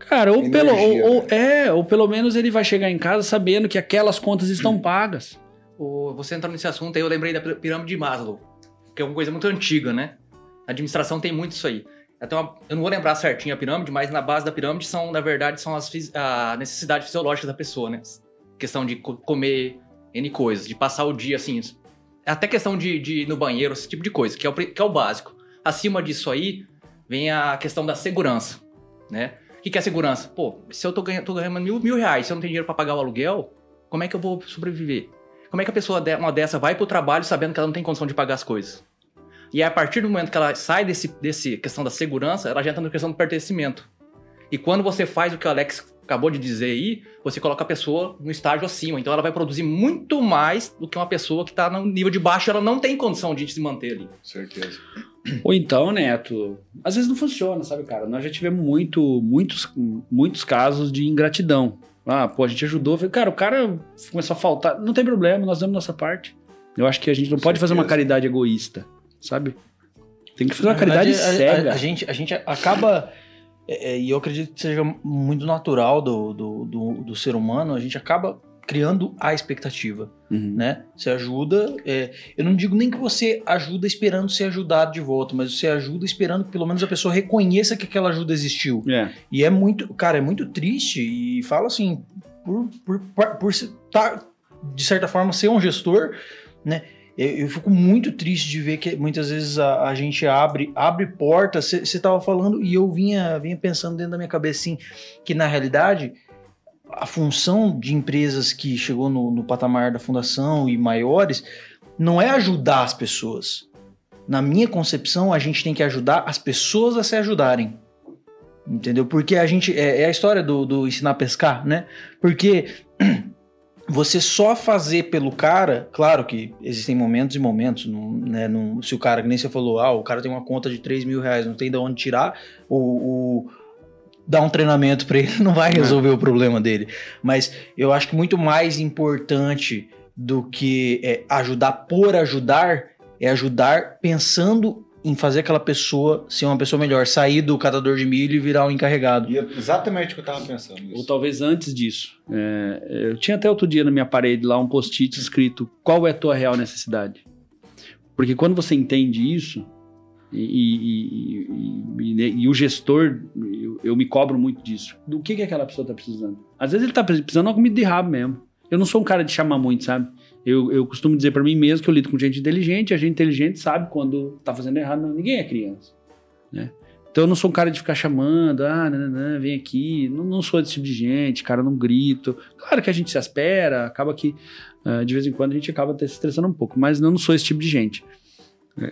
Cara, ou pelo, Energia, ou, ou- né? é, ou pelo menos ele vai chegar em casa sabendo que aquelas contas estão pagas. O- Você entrando nesse assunto aí, eu lembrei da pi- pirâmide de Maslow, que é uma coisa muito antiga, né? A administração tem muito isso aí. Até uma- eu não vou lembrar certinho a pirâmide, mas na base da pirâmide são, na verdade, são as a necessidades fisiológicas da pessoa, né? Questão de co- comer N coisas, de passar o dia assim. Até questão de, de ir no banheiro, esse tipo de coisa, que é, o, que é o básico. Acima disso aí, vem a questão da segurança, né? Que, que é segurança? Pô, se eu tô ganhando, tô ganhando mil, mil reais, se eu não tenho dinheiro pra pagar o aluguel, como é que eu vou sobreviver? Como é que a pessoa uma dessa vai pro trabalho sabendo que ela não tem condição de pagar as coisas? E a partir do momento que ela sai desse, desse questão da segurança, ela já entra na questão do pertencimento. E quando você faz o que o Alex acabou de dizer aí, você coloca a pessoa no estágio acima. Então ela vai produzir muito mais do que uma pessoa que tá no nível de baixo, ela não tem condição de se manter ali. Certeza. Ou então, Neto, às vezes não funciona, sabe, cara? Nós já tivemos muito, muitos, muitos casos de ingratidão. Ah, pô, a gente ajudou. Cara, o cara começou a faltar. Não tem problema, nós damos nossa parte. Eu acho que a gente não Com pode fazer uma certeza. caridade egoísta, sabe? Tem que fazer uma verdade, caridade a- cega. A, a gente, a gente acaba. é, é, e eu acredito que seja muito natural do, do, do, do ser humano, a gente acaba criando a expectativa, Uhum. né? Você ajuda. é, eu não digo nem que você ajuda esperando ser ajudado de volta, mas você ajuda esperando que pelo menos a pessoa reconheça que aquela ajuda existiu. É. E é muito, cara, é muito triste. E fala assim, por, por, por, por tá, de certa forma, ser um gestor, né? Eu, eu fico muito triste de ver que muitas vezes a, a gente abre, abre portas. Você tava falando e eu vinha, vinha pensando dentro da minha cabeça assim, que na realidade a função de empresas que chegou no, no patamar da fundação e maiores não é ajudar as pessoas. Na minha concepção, a gente tem que ajudar as pessoas a se ajudarem. Entendeu? Porque a gente. É, é a história do, do ensinar a pescar, né? Porque você só fazer pelo cara, claro que existem momentos e momentos, né? Se o cara, que nem você falou, ah, o cara tem uma conta de 3 mil reais, não tem de onde tirar, o, o- dar um treinamento para ele não vai resolver o problema dele. Mas eu acho que muito mais importante do que é, ajudar por ajudar é ajudar pensando em fazer aquela pessoa ser uma pessoa melhor, sair do catador de milho e virar um encarregado. E é exatamente o que eu tava pensando. Ou Isso. talvez antes disso. É, eu tinha até outro dia na minha parede lá um post-it escrito qual é a tua real necessidade. Porque quando você entende isso, e, e- e- e- o gestor, eu, eu me cobro muito disso. Do que, que aquela pessoa tá precisando? Às vezes ele tá precisando de uma comida de rabo mesmo. Eu não sou um cara de chamar muito, sabe? Eu, eu costumo dizer pra mim mesmo que eu lido com gente inteligente, a gente inteligente sabe quando tá fazendo errado. Não, ninguém é criança, né? Então eu não sou um cara de ficar chamando, ah, nananã, vem aqui. Não, não sou desse tipo de gente, cara, não grito. Claro que a gente se espera, acaba que ah, de vez em quando a gente acaba até se estressando um pouco, mas eu não sou esse tipo de gente.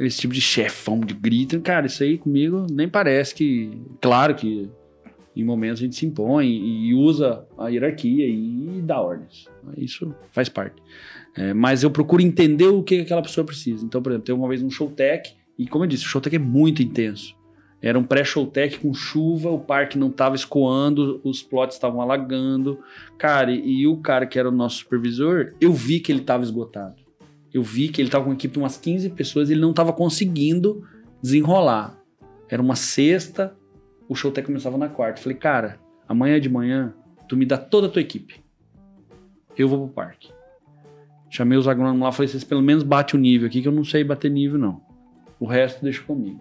Esse tipo de chefão de grito, cara, isso aí comigo nem parece que. Claro que em momentos a gente se impõe e usa a hierarquia e dá ordens. Isso faz parte. É, mas eu procuro entender o que aquela pessoa precisa. Então, por exemplo, teve uma vez um show tech, e como eu disse, o show tech é muito intenso. Era um pré-show tech com chuva, o parque não estava escoando, os plots estavam alagando. Cara, e, e o cara que era o nosso supervisor, eu vi que ele estava esgotado. Eu vi que ele estava com uma equipe de umas 15 pessoas e ele não estava conseguindo desenrolar. Era uma sexta, o show tech começava na quarta. Falei, cara, amanhã de manhã, tu me dá toda a tua equipe. Eu vou pro parque. Chamei os agrônomos lá, falei, vocês pelo menos bate o nível aqui, que eu não sei bater nível, não. O resto deixa comigo.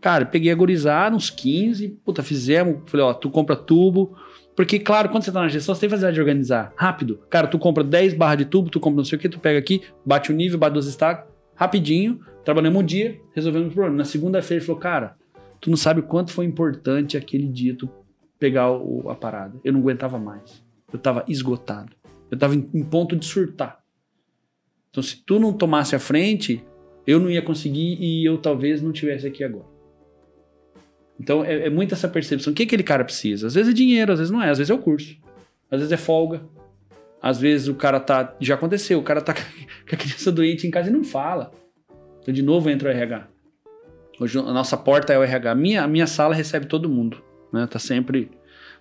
Cara, peguei a gorizada, uns 15, puta, fizemos. Falei, ó, tu compra tubo. Porque, claro, quando você tá na gestão, você tem facilidade de organizar rápido. Cara, tu compra 10 barras de tubo, tu compra não sei o que, tu pega aqui, bate o nível, bate os estacos, rapidinho, trabalhamos um dia, resolvemos o problema. Na segunda-feira ele falou, cara, tu não sabe quanto foi importante aquele dia tu pegar o- a parada. Eu não aguentava mais. Eu tava esgotado. Eu tava em, em ponto de surtar. Então, se tu não tomasse a frente, eu não ia conseguir e eu talvez não tivesse aqui agora. Então, é, é muito essa percepção. O que aquele cara precisa? Às vezes é dinheiro, às vezes não é. Às vezes é o curso. Às vezes é folga. Às vezes o cara tá... Já aconteceu. O cara tá com a criança doente em casa e não fala. Então, de novo, entra o RH. Hoje a nossa porta é o RH. A minha, a minha sala recebe todo mundo. né? Tá sempre.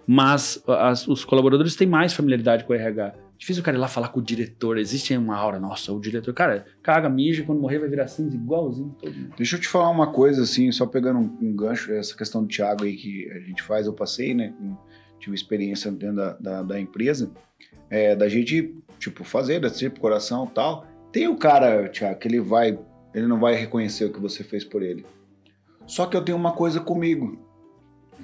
Mas as- os colaboradores têm mais familiaridade com o RH. Difícil o cara ir lá falar com o diretor. Existe uma aura, nossa, o diretor, cara, caga, mija, quando morrer vai virar cinza igualzinho todo mundo. Deixa eu te falar uma coisa, assim, só pegando um, um gancho, essa questão do Thiago aí que a gente faz, eu passei, né? Tive experiência dentro da, da, da empresa, é, da gente, tipo, fazer, da tipo, coração tal. Tem o cara, Thiago, que ele vai, ele não vai reconhecer o que você fez por ele. Só que eu tenho uma coisa comigo.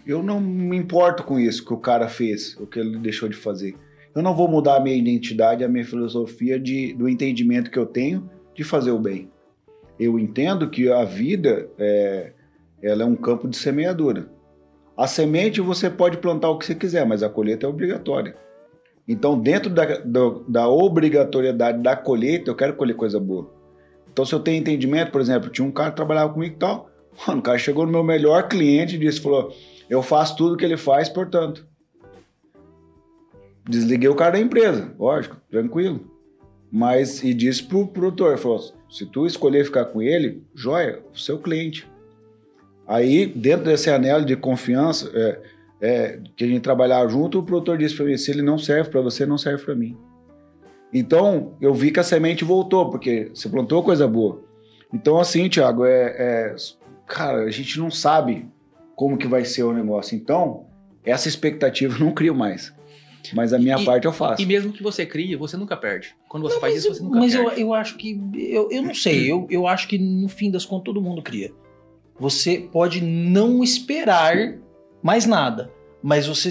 Eu não me importo com isso que o cara fez, o que ele deixou de fazer. Eu não vou mudar a minha identidade, a minha filosofia de, do entendimento que eu tenho de fazer o bem. Eu entendo que a vida é, ela é um campo de semeadura. A semente você pode plantar o que você quiser, mas a colheita é obrigatória. Então, dentro da, da, da obrigatoriedade da colheita, eu quero colher coisa boa. Então, se eu tenho entendimento, por exemplo, tinha um cara que trabalhava comigo e tal, mano, o cara chegou no meu melhor cliente e disse, falou, eu faço tudo que ele faz, portanto. Desliguei o cara da empresa, lógico, tranquilo. Mas, e disse pro produtor, falou, se tu escolher ficar com ele, joia, o seu cliente. Aí, dentro desse anelo de confiança, é, é, que a gente trabalhava junto, o produtor disse para mim, se ele não serve para você, não serve para mim. Então, eu vi que a semente voltou, porque você plantou coisa boa. Então, assim, Thiago, é, é, cara, a gente não sabe como que vai ser o negócio. Então, essa expectativa eu não crio mais. Mas a minha E- parte eu faço. E mesmo que você crie, você nunca perde. Quando você Não, faz mas isso, você eu- nunca Mas eu, perde. eu acho que. Eu, eu não sei. Eu, eu acho que no fim das contas todo mundo cria. Você pode não esperar mais nada. Mas você,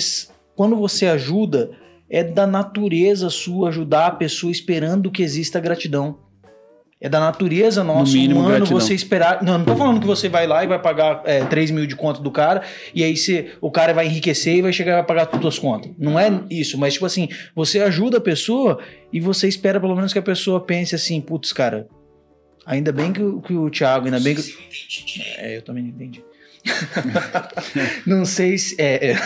quando você ajuda, é da natureza sua ajudar a pessoa esperando que exista gratidão. É da natureza nossa, mínimo, humano, gratidão. você esperar. Não, não tô falando que você vai lá e vai pagar é, 3 mil de conta do cara, e aí você, o cara vai enriquecer e vai chegar e vai pagar todas as contas. Não é isso, mas tipo assim, você ajuda a pessoa e você espera pelo menos que a pessoa pense assim, putz, cara, ainda bem que, o- que o Thiago, ainda bem que. É, eu também não entendi. não sei se. É, é.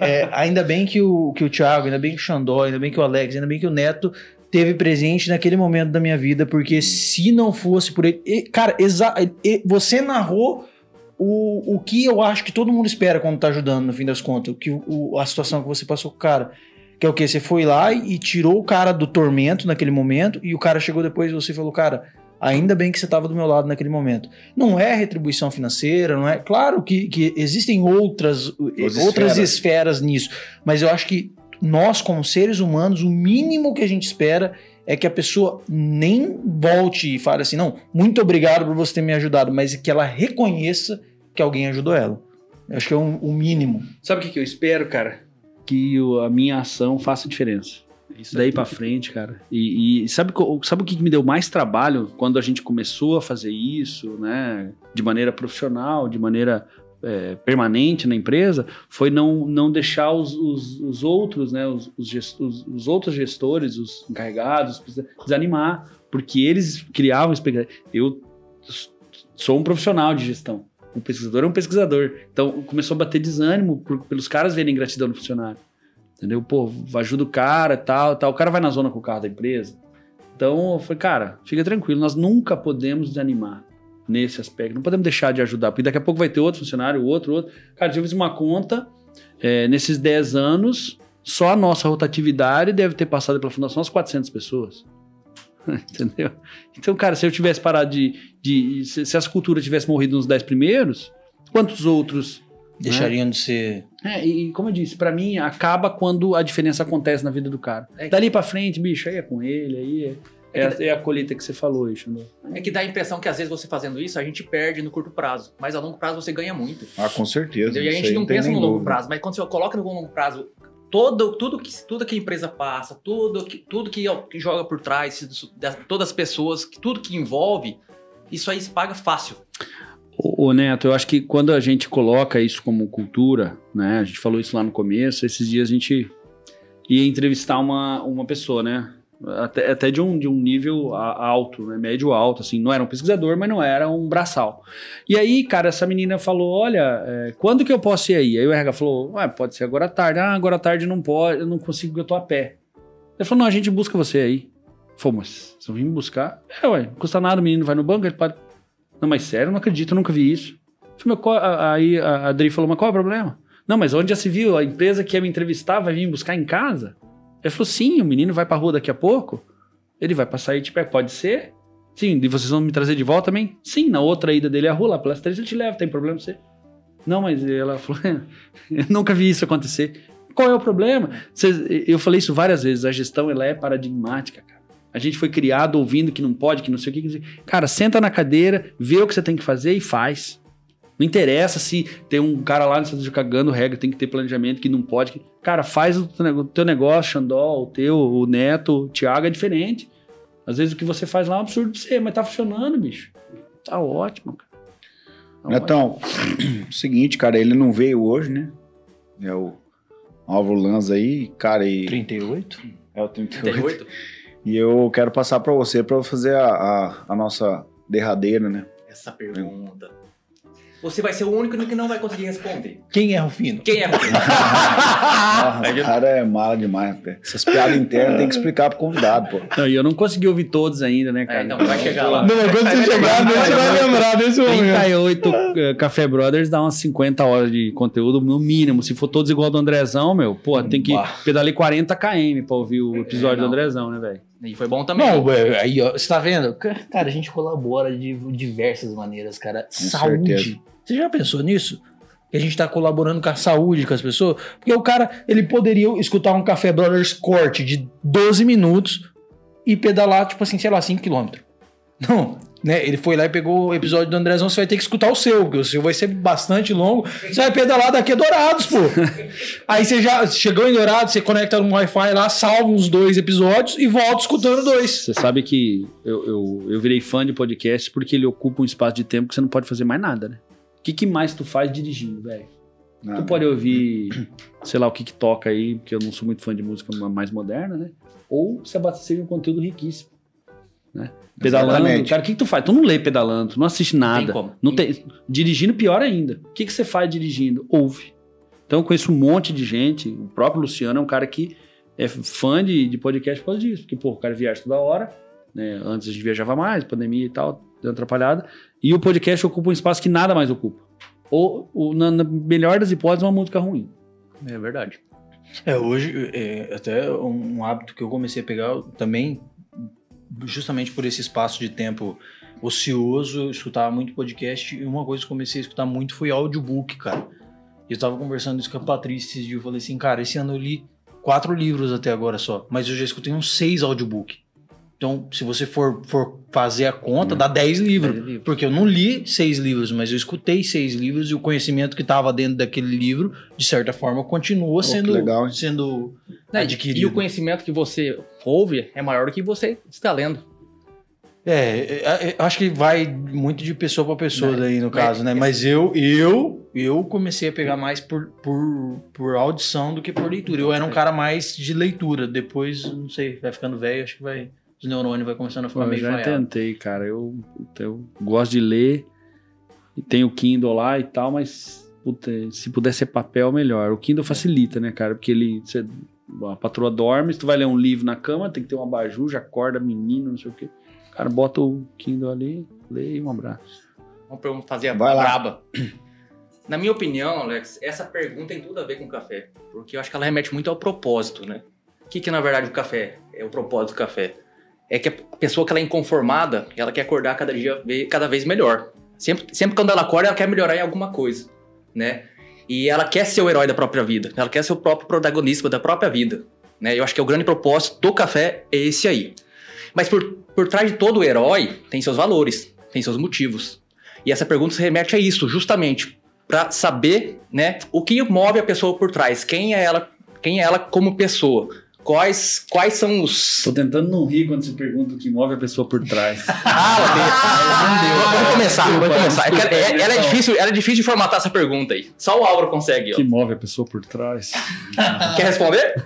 É, ainda bem que o, que o Thiago, ainda bem que o Xandó, ainda bem que o Alex, ainda bem que o Neto teve presente naquele momento da minha vida, porque se não fosse por ele. e, cara, exa- e- você narrou o, o que eu acho que todo mundo espera quando tá ajudando, no fim das contas. O que, o- a situação que você passou com o cara. Que é o quê? Você foi lá e, e tirou o cara do tormento naquele momento, e o cara chegou depois e você falou, cara, ainda bem que você estava do meu lado naquele momento. Não é retribuição financeira, não é. Claro que, que existem outras, outras esferas. esferas nisso, mas eu acho que nós, como seres humanos, o mínimo que a gente espera é que a pessoa nem volte e fale assim, não, muito obrigado por você ter me ajudado, mas que ela reconheça que alguém ajudou ela. Eu acho que é um- o mínimo. Sabe o que, que eu espero, cara? Que o- a minha ação faça diferença. Isso daí pra frente, cara. E, e sabe, sabe o que que me deu mais trabalho quando a gente começou a fazer isso, né? De maneira profissional, de maneira é, permanente na empresa, foi não, não deixar os, os, os outros, né? Os, os, gest- os- os outros gestores, os encarregados, desanimar. Porque eles criavam expectativa. Eu sou um profissional de gestão. Um pesquisador é um pesquisador. Então começou a bater desânimo por- pelos caras verem gratidão no funcionário. Entendeu? Pô, ajuda o cara tal, tal. O cara vai na zona com o carro da empresa. Então eu falei, cara, fica tranquilo, nós nunca podemos desanimar nesse aspecto. Não podemos deixar de ajudar, porque daqui a pouco vai ter outro funcionário, outro, outro. Cara, eu fiz uma conta, é, nesses 10 anos, só a nossa rotatividade deve ter passado pela fundação umas 400 pessoas. Entendeu? Então, cara, se eu tivesse parado de. de se, se essa cultura tivesse morrido nos 10 primeiros, quantos outros Deixariam de ser. é, e como eu disse, pra mim acaba quando a diferença acontece na vida do cara. É. Dali pra frente, bicho, aí é com ele, aí é, é, a- é a colheita que você falou, aí, Xandó. É que dá a impressão que às vezes você fazendo isso, a gente perde no curto prazo. Mas a longo prazo você ganha muito. Ah, com certeza. Entendeu? E a gente não pensa no longo dúvida. prazo, mas quando você coloca no longo prazo todo, tudo, que, tudo que a empresa passa, tudo que, tudo que, que joga por trás, todas as pessoas, tudo que envolve, isso aí se paga fácil. Ô, ô, Neto, eu acho que quando a gente coloca isso como cultura, né? A gente falou isso lá no começo, esses dias a gente ia entrevistar uma, uma pessoa, né? Até, até de, um, de um nível alto, né? Médio alto, assim. Não era um pesquisador, mas não era um braçal. E aí, cara, essa menina falou: Olha, é, quando que eu posso ir aí? Aí o RH falou: Ué, pode ser agora à tarde. Ah, agora à tarde não pode, eu não consigo, eu tô a pé. Ele falou: Não, a gente busca você aí. Mas vocês vão vir me buscar? É, ué, não custa nada, o menino vai no banco, ele pode. Não, mas sério, eu não acredito, eu nunca vi isso. falei, "Meu, qual- aí a Adri falou, mas qual é o problema? Não, mas onde já se viu? A empresa que ia me entrevistar vai vir me buscar em casa? Ele falou, sim, o menino vai pra rua daqui a pouco. Ele vai passar aí, tipo, é, pode ser? Sim, e vocês vão me trazer de volta também? Sim, na outra ida dele à rua, lá pelas três, ele te leva, tem problema você? Não, mas ela falou, eu nunca vi isso acontecer. Qual é o problema? Vocês- eu falei isso várias vezes, a gestão ela é paradigmática, cara. A gente foi criado ouvindo que não pode, que não sei o que. Cara, senta na cadeira, vê o que você tem que fazer e faz. Não interessa se tem um cara lá no centro cagando regra, tem que ter planejamento, que não pode. que- Cara, faz o teu nego- o teu negócio, Xandó, o teu, o Neto, o Thiago é diferente. Às vezes o que você faz lá é um absurdo pra você, mas tá funcionando, bicho. Tá ótimo, cara. Tá ótimo. Netão, seguinte, cara, ele não veio hoje, né? É o Álvaro Lanza aí, cara, e 38? é o 38. 38? E eu quero passar pra você pra fazer a, a, a nossa derradeira, né? Essa pergunta. Você vai ser o único que não vai conseguir responder. Quem é Rufino? Quem é? Ah, o cara é mala demais, pé. Essas piadas internas tem que explicar pro convidado, pô. Não, e eu não consegui ouvir todos ainda, né, cara? É, então vai chegar lá. Não, quando você chegar, você vai lembrar desse momento. 38 eh, Café Brothers dá umas 50 horas de conteúdo no mínimo. Se for todos igual do Andrezão, meu, pô, tem que pedalar 40 km pra ouvir o episódio não. do Andrezão, né, velho? E foi bom também. Não, é, aí, ó, você tá vendo? Cara, a gente colabora de diversas maneiras, cara. saúde. certeza. Você já pensou nisso? Que a gente tá colaborando com a saúde com as pessoas? Porque o cara, ele poderia escutar um Café Brothers corte de 12 minutos e pedalar, tipo assim, sei lá, 5 km. Não, né? Ele foi lá e pegou o episódio do Andrezão, você vai ter que escutar o seu, porque o seu vai ser bastante longo. Você vai pedalar daqui a Dourados, pô. Aí você já chegou em Dourados, você conecta no Wi-Fi lá, salva os dois episódios e volta escutando dois. Você sabe que eu, eu, eu virei fã de podcast porque ele ocupa um espaço de tempo que você não pode fazer mais nada, né? O que, que mais tu faz dirigindo, velho? Nada. Tu pode ouvir, sei lá, o que que toca aí, porque eu não sou muito fã de música mais moderna, né? Ou se abastecer de um conteúdo riquíssimo, né? Pedalando, Exatamente. cara, o que que tu faz? Tu não lê pedalando, tu não assiste nada. como. Não tem, dirigindo, pior ainda. O que, que você faz dirigindo? Ouve. Então eu conheço um monte de gente. O próprio Luciano é um cara que é fã de, de podcast por causa disso. Porque, pô, o cara viaja toda hora. Né? Antes a gente viajava mais, pandemia e tal, deu uma atrapalhada. E o podcast ocupa um espaço que nada mais ocupa. Ou, ou na, na melhor das hipóteses, uma música ruim. É verdade. É, hoje, é, até um, um hábito que eu comecei a pegar também, justamente por esse espaço de tempo ocioso, eu escutava muito podcast e uma coisa que eu comecei a escutar muito foi audiobook, cara. Eu tava conversando isso com a Patrícia esses dias, eu falei assim, cara, esse ano eu li quatro livros até agora só, mas eu já escutei uns seis audiobook. Então, se você for, for fazer a conta, dá dez livros. Dez livros. Porque eu não li seis livros, mas eu escutei seis livros e o conhecimento que estava dentro daquele livro, de certa forma, continua que sendo, legal, sendo Né, adquirido. E o conhecimento que você ouve é maior do que você está lendo. É, é, é, acho que vai muito de pessoa para pessoa Né? daí no Mas- caso, né? Mas eu, eu, eu comecei a pegar mais por, por, por audição do que por leitura. Eu era um cara mais de leitura. Depois, não sei, vai ficando velho, acho que vai os neurônios vai começando a ficar eu meio já falhado. tentei, cara. Eu, eu gosto de ler. E tem o Kindle lá e tal, mas puta, se puder ser papel, melhor. O Kindle facilita, né, cara? Porque ele. Você, a patroa dorme, se tu vai ler um livro na cama, tem que ter um abajur, já acorda menino, não sei o quê. O cara bota o Kindle ali, lê e um abraço. Vamos pergun- fazer a Vai braba. Na minha opinião, Alex, essa pergunta tem tudo a ver com o café. Porque eu acho que ela remete muito ao propósito, né? O que, que na verdade o café é o propósito do café? É que a pessoa que ela é inconformada, ela quer acordar cada dia cada vez melhor. Sempre, sempre quando ela acorda, ela quer melhorar em alguma coisa, né? E ela quer ser o herói da própria vida. Ela quer ser o próprio protagonista da própria vida. Né? Eu acho que o grande propósito do café é esse aí. Mas por, por trás de todo herói tem seus valores, tem seus motivos. E essa pergunta se remete a isso, justamente para saber, né, o que move a pessoa por trás, quem é ela, quem é ela como pessoa, quais quais são os Tô tentando não rir quando você pergunta o que move a pessoa por trás. Ah, Vamos começar, vamos começar. É ela, é- ela é difícil, ela é difícil de formatar essa pergunta aí. Só o Álvaro consegue, ó. que move a pessoa por trás. Quer responder?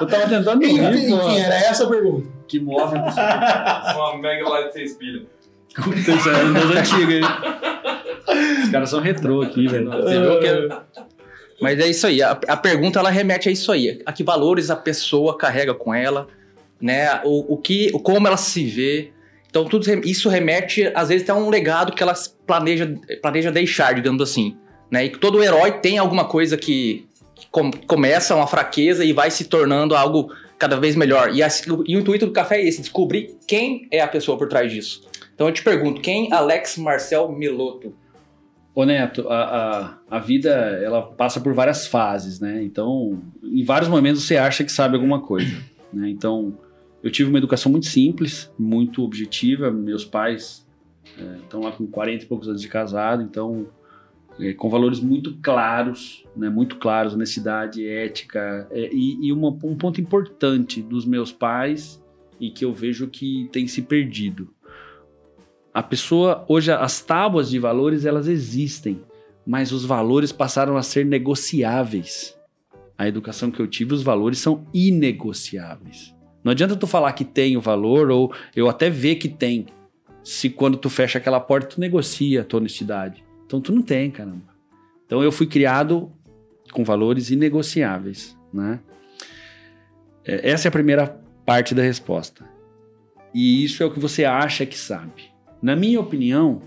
Eu tava tentando não rir, pô. era essa a pergunta. Que move a pessoa por Uma mega light de 6 pilhas. Puta, isso é das antigas, hein? Os caras são retrô aqui, velho. Você viu que... Mas é isso aí. A, a pergunta ela remete a isso aí. A que valores a pessoa carrega com ela, né? O, o que, o como ela se vê. Então tudo isso remete, às vezes, a um legado que ela planeja, planeja deixar, digamos assim. Né? E todo herói tem alguma coisa que, que com- começa uma fraqueza e vai se tornando algo cada vez melhor. E, assim, e o intuito do café é esse, descobrir quem é a pessoa por trás disso. Então eu te pergunto, quem Alex Marcel Miloto? Ô Neto, a, a, a vida ela passa por várias fases, né? Então, em vários momentos você acha que sabe alguma coisa, né? Então, eu tive uma educação muito simples, muito objetiva. Meus pais estão lá com 40 e poucos anos de casado, então, é, com valores muito claros, né? Muito claros, honestidade, ética. é, e e uma- um ponto importante dos meus pais e que eu vejo que tem se perdido a pessoa, hoje, as tábuas de valores, elas existem, mas os valores passaram a ser negociáveis. A educação que eu tive, os valores são inegociáveis. Não adianta tu falar que tem o valor, ou eu até ver que tem, se quando tu fecha aquela porta, tu negocia a tua honestidade. Então tu não tem, caramba. Então eu fui criado com valores inegociáveis, né? É, Essa é a primeira parte da resposta. E isso é o que você acha que sabe. Na minha opinião,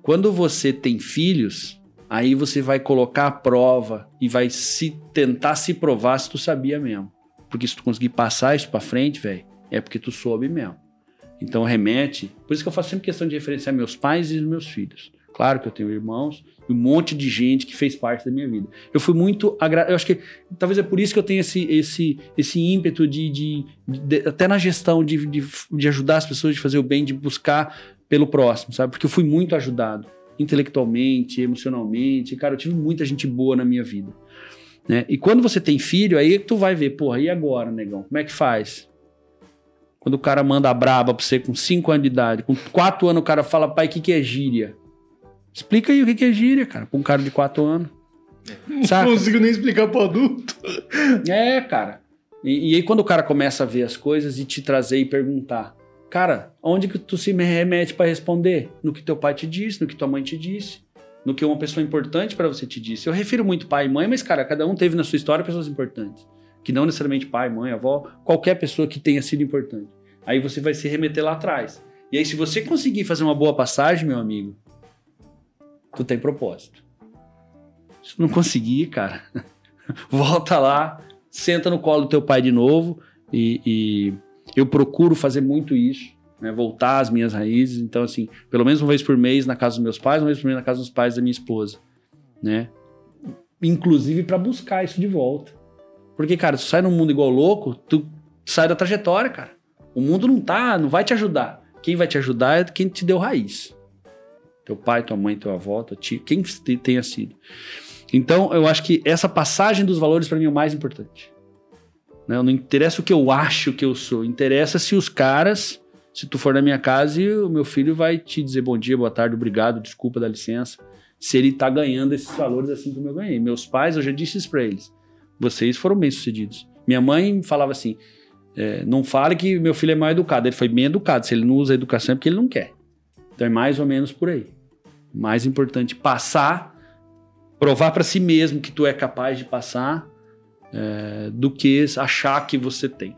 quando você tem filhos, aí você vai colocar a prova e vai se tentar se provar se tu sabia mesmo. Porque se tu conseguir passar isso pra frente, velho, é porque tu soube mesmo. Então remete. Por isso que eu faço sempre questão de referenciar meus pais e meus filhos. Claro que eu tenho irmãos e um monte de gente que fez parte da minha vida. Eu fui muito agra... Eu acho que talvez é por isso que eu tenho esse, esse, esse ímpeto de, de, de- até na gestão de, de, de ajudar as pessoas, de fazer o bem, de buscar pelo próximo, sabe? Porque eu fui muito ajudado intelectualmente, emocionalmente. Cara, eu tive muita gente boa na minha vida. Né? E quando você tem filho, aí tu vai ver, porra, e agora, negão? Como é que faz? Quando o cara manda a braba pra você com 5 anos de idade, com 4 anos o cara fala, pai, o que, que é gíria? Explica aí o que, que é gíria, cara, pra um cara de 4 anos. Saca? Não consigo nem explicar pro adulto. É, cara. E, e aí quando o cara começa a ver as coisas e te trazer e perguntar, cara, onde que tu se remete pra responder? No que teu pai te disse, no que tua mãe te disse, no que uma pessoa importante pra você te disse. Eu refiro muito pai e mãe, mas cara, cada um teve na sua história pessoas importantes, que não necessariamente pai, mãe, avó, qualquer pessoa que tenha sido importante. Aí você vai se remeter lá atrás. E aí se você conseguir fazer uma boa passagem, meu amigo, tu tem propósito. Se não conseguir, cara, volta lá, senta no colo do teu pai de novo e, e eu procuro fazer muito isso, né? Voltar às minhas raízes. Então, assim, pelo menos uma vez por mês na casa dos meus pais, uma vez por mês na casa dos pais da minha esposa, né? Inclusive para buscar isso de volta. Porque, cara, tu sai num mundo igual louco, tu sai da trajetória, cara. O mundo não tá, não vai te ajudar. Quem vai te ajudar é quem te deu raiz. Teu pai, tua mãe, tua avó, tua tia, quem te- tenha sido. Então, eu acho que essa passagem dos valores para mim é o mais importante. Né? Não interessa o que eu acho que eu sou, interessa se os caras, se tu for na minha casa e o meu filho vai te dizer bom dia, boa tarde, obrigado, desculpa, dá licença. Se ele tá ganhando esses valores assim como eu ganhei. Meus pais, eu já disse isso pra eles. Vocês foram bem-sucedidos. Minha mãe falava assim: é, não fale que meu filho é mal educado. Ele foi bem educado. Se ele não usa a educação é porque ele não quer. Então é mais ou menos por aí. Mais importante passar, provar para si mesmo que tu é capaz de passar, é, do que achar que você tem.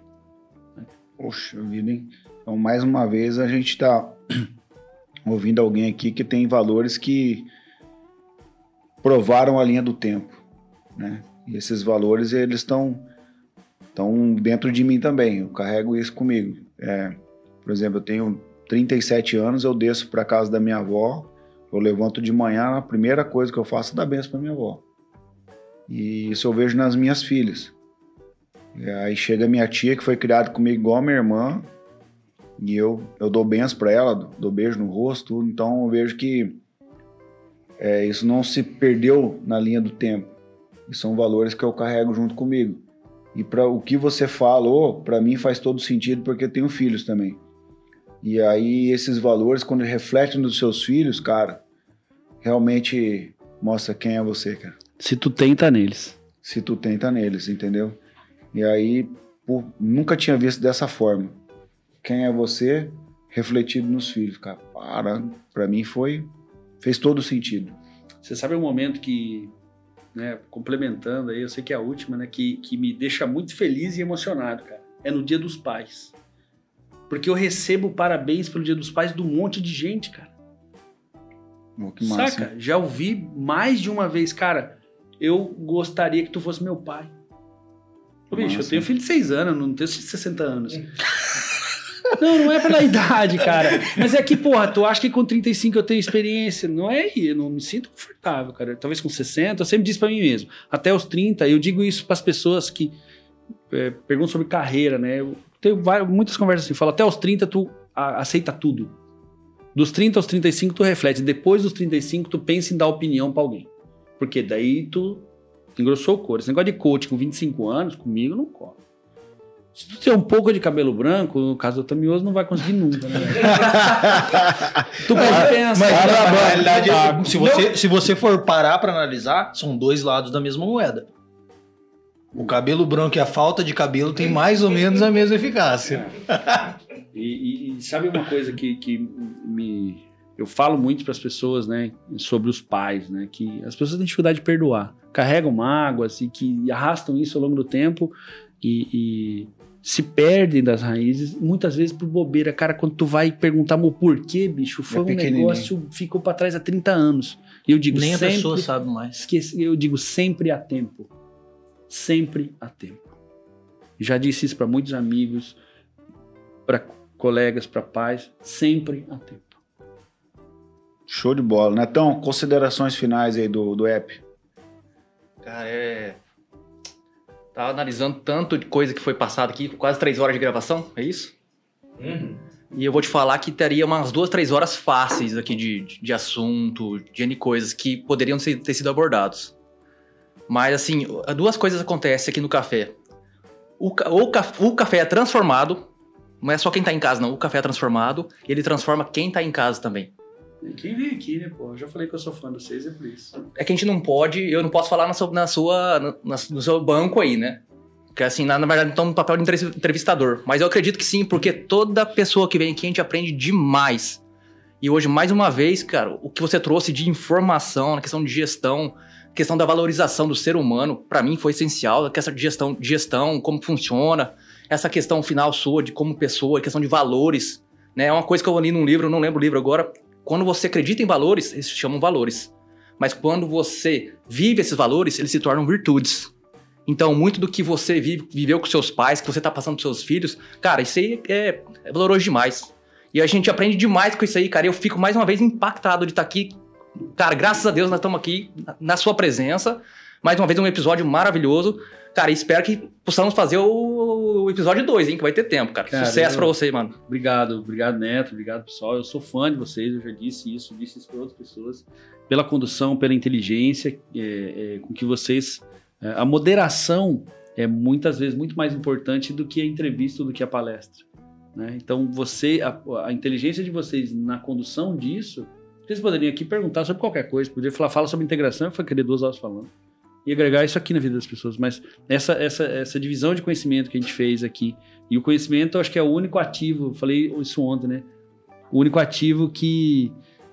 Poxa vida, hein? Então, mais uma vez, a gente tá ouvindo alguém aqui que tem valores que provaram a linha do tempo, né? E esses valores, eles estão estão dentro de mim também. Eu carrego isso comigo. É, por exemplo, eu tenho 37 anos, eu desço para casa da minha avó, eu levanto de manhã, a primeira coisa que eu faço é dar benção para minha avó. E isso eu vejo nas minhas filhas. E aí chega minha tia, que foi criada comigo igual a minha irmã, e eu, eu dou benção para ela, dou beijo no rosto. Então eu vejo que é, isso não se perdeu na linha do tempo. E são valores que eu carrego junto comigo. E para o que você falou, para mim faz todo sentido porque eu tenho filhos também. E aí esses valores, quando refletem nos seus filhos, cara, realmente mostra quem é você, cara. Se tu tenta neles. Se tu tenta neles, entendeu? E aí, pô, nunca tinha visto dessa forma. Quem é você refletido nos filhos, cara. Para, pra mim foi fez todo sentido. Você sabe um momento que, né, complementando aí, eu sei que é a última, né, que, que me deixa muito feliz e emocionado, cara. É no Dia dos Pais. Porque eu recebo parabéns pelo Dia dos Pais de um monte de gente, cara. Oh, que massa. Saca? Já ouvi mais de uma vez, cara, eu gostaria que tu fosse meu pai. Ô, bicho, eu tenho filho de 6 anos, não tenho de 60 anos. não, não é pela idade, cara. Mas é que, porra, tu acha que com 35 eu tenho experiência? Não é aí, eu não me sinto confortável, cara. Talvez com 60, eu sempre disse pra mim mesmo. Até os 30, eu digo isso pras pessoas que é, perguntam sobre carreira, né? Eu tenho várias, muitas conversas assim, falo, até os 30 tu a- aceita tudo. Dos 30 aos 35 tu reflete, depois dos 35 tu pensa em dar opinião pra alguém. Porque daí tu engrossou o couro. Esse negócio de coach com 25 anos, comigo não corre. Se tu tem um pouco de cabelo branco, no caso do Tamioso, não vai conseguir nunca, né? tu pode pensar. Mas na realidade, tá. se você, se você for parar pra analisar, são dois lados da mesma moeda. O cabelo branco e a falta de cabelo tem mais ou menos a mesma eficácia. E, e- e sabe uma coisa que, que me. Eu falo muito para as pessoas, né, sobre os pais, né, que as pessoas têm dificuldade de perdoar, carregam mágoas e que arrastam isso ao longo do tempo e, e se perdem das raízes, muitas vezes por bobeira. Cara, quando tu vai perguntar o porquê, bicho, foi um pequenininho. negócio ficou para trás há 30 anos. E eu digo Nem a sempre, pessoa sabe mais. esqueci, eu digo sempre a tempo. Sempre a tempo. Já disse isso para muitos amigos, para colegas, para pais, sempre a tempo. Show de bola. Netão, considerações finais aí do, do app. Cara, é. Tava analisando tanto de coisa que foi passada aqui, quase três horas de gravação, é isso? E eu vou te falar que teria umas duas, três horas fáceis aqui de, de, de assunto, de N coisas que poderiam ser- ter sido abordados. Mas, assim, duas coisas acontecem aqui no café. O, o, o café é transformado, não é só quem tá em casa, não. O café é transformado e ele transforma quem tá em casa também. Quem vem aqui, né, pô? Eu já falei que eu sou fã de vocês, é por isso. É que a gente não pode, eu não posso falar na sua, na sua, na- no seu banco aí, né? Que assim, na, na verdade, estamos no papel de entrev- entrevistador. Mas eu acredito que sim, porque toda pessoa que vem aqui a gente aprende demais. E hoje, mais uma vez, cara, o que você trouxe de informação na questão de gestão, questão da valorização do ser humano, pra mim foi essencial. A questão de gestão, gestão, como funciona, essa questão final sua de como pessoa, questão de valores. Né? É uma coisa que eu li num livro, não lembro o livro agora. Quando você acredita em valores, eles se chamam valores. Mas quando você vive esses valores, eles se tornam virtudes. Então, muito do que você vive, viveu com seus pais, que você tá passando pros seus filhos, cara, isso aí é, é valoroso demais. E a gente aprende demais com isso aí, cara. Eu fico mais uma vez impactado de estar aqui. Cara, graças a Deus nós estamos aqui na sua presença. Mais uma vez um episódio maravilhoso. Cara, espero que possamos fazer o, o episódio 2, hein? Que vai ter tempo, cara. Cara, Sucesso eu- pra você, mano. Obrigado, obrigado, Neto, obrigado, pessoal. Eu sou fã de vocês, eu já disse isso, disse isso para outras pessoas. Pela condução, pela inteligência é, é, com que vocês. é, a moderação é muitas vezes muito mais importante do que a entrevista, do que a palestra. né? Então, você, a, a inteligência de vocês na condução disso, vocês poderiam aqui perguntar sobre qualquer coisa, poderiam falar, fala sobre integração, eu foi querer duas horas falando. E agregar isso aqui na vida das pessoas. Mas essa, essa, essa divisão de conhecimento que a gente fez aqui, e o conhecimento, eu acho que é o único ativo, eu falei isso ontem, né? O único ativo que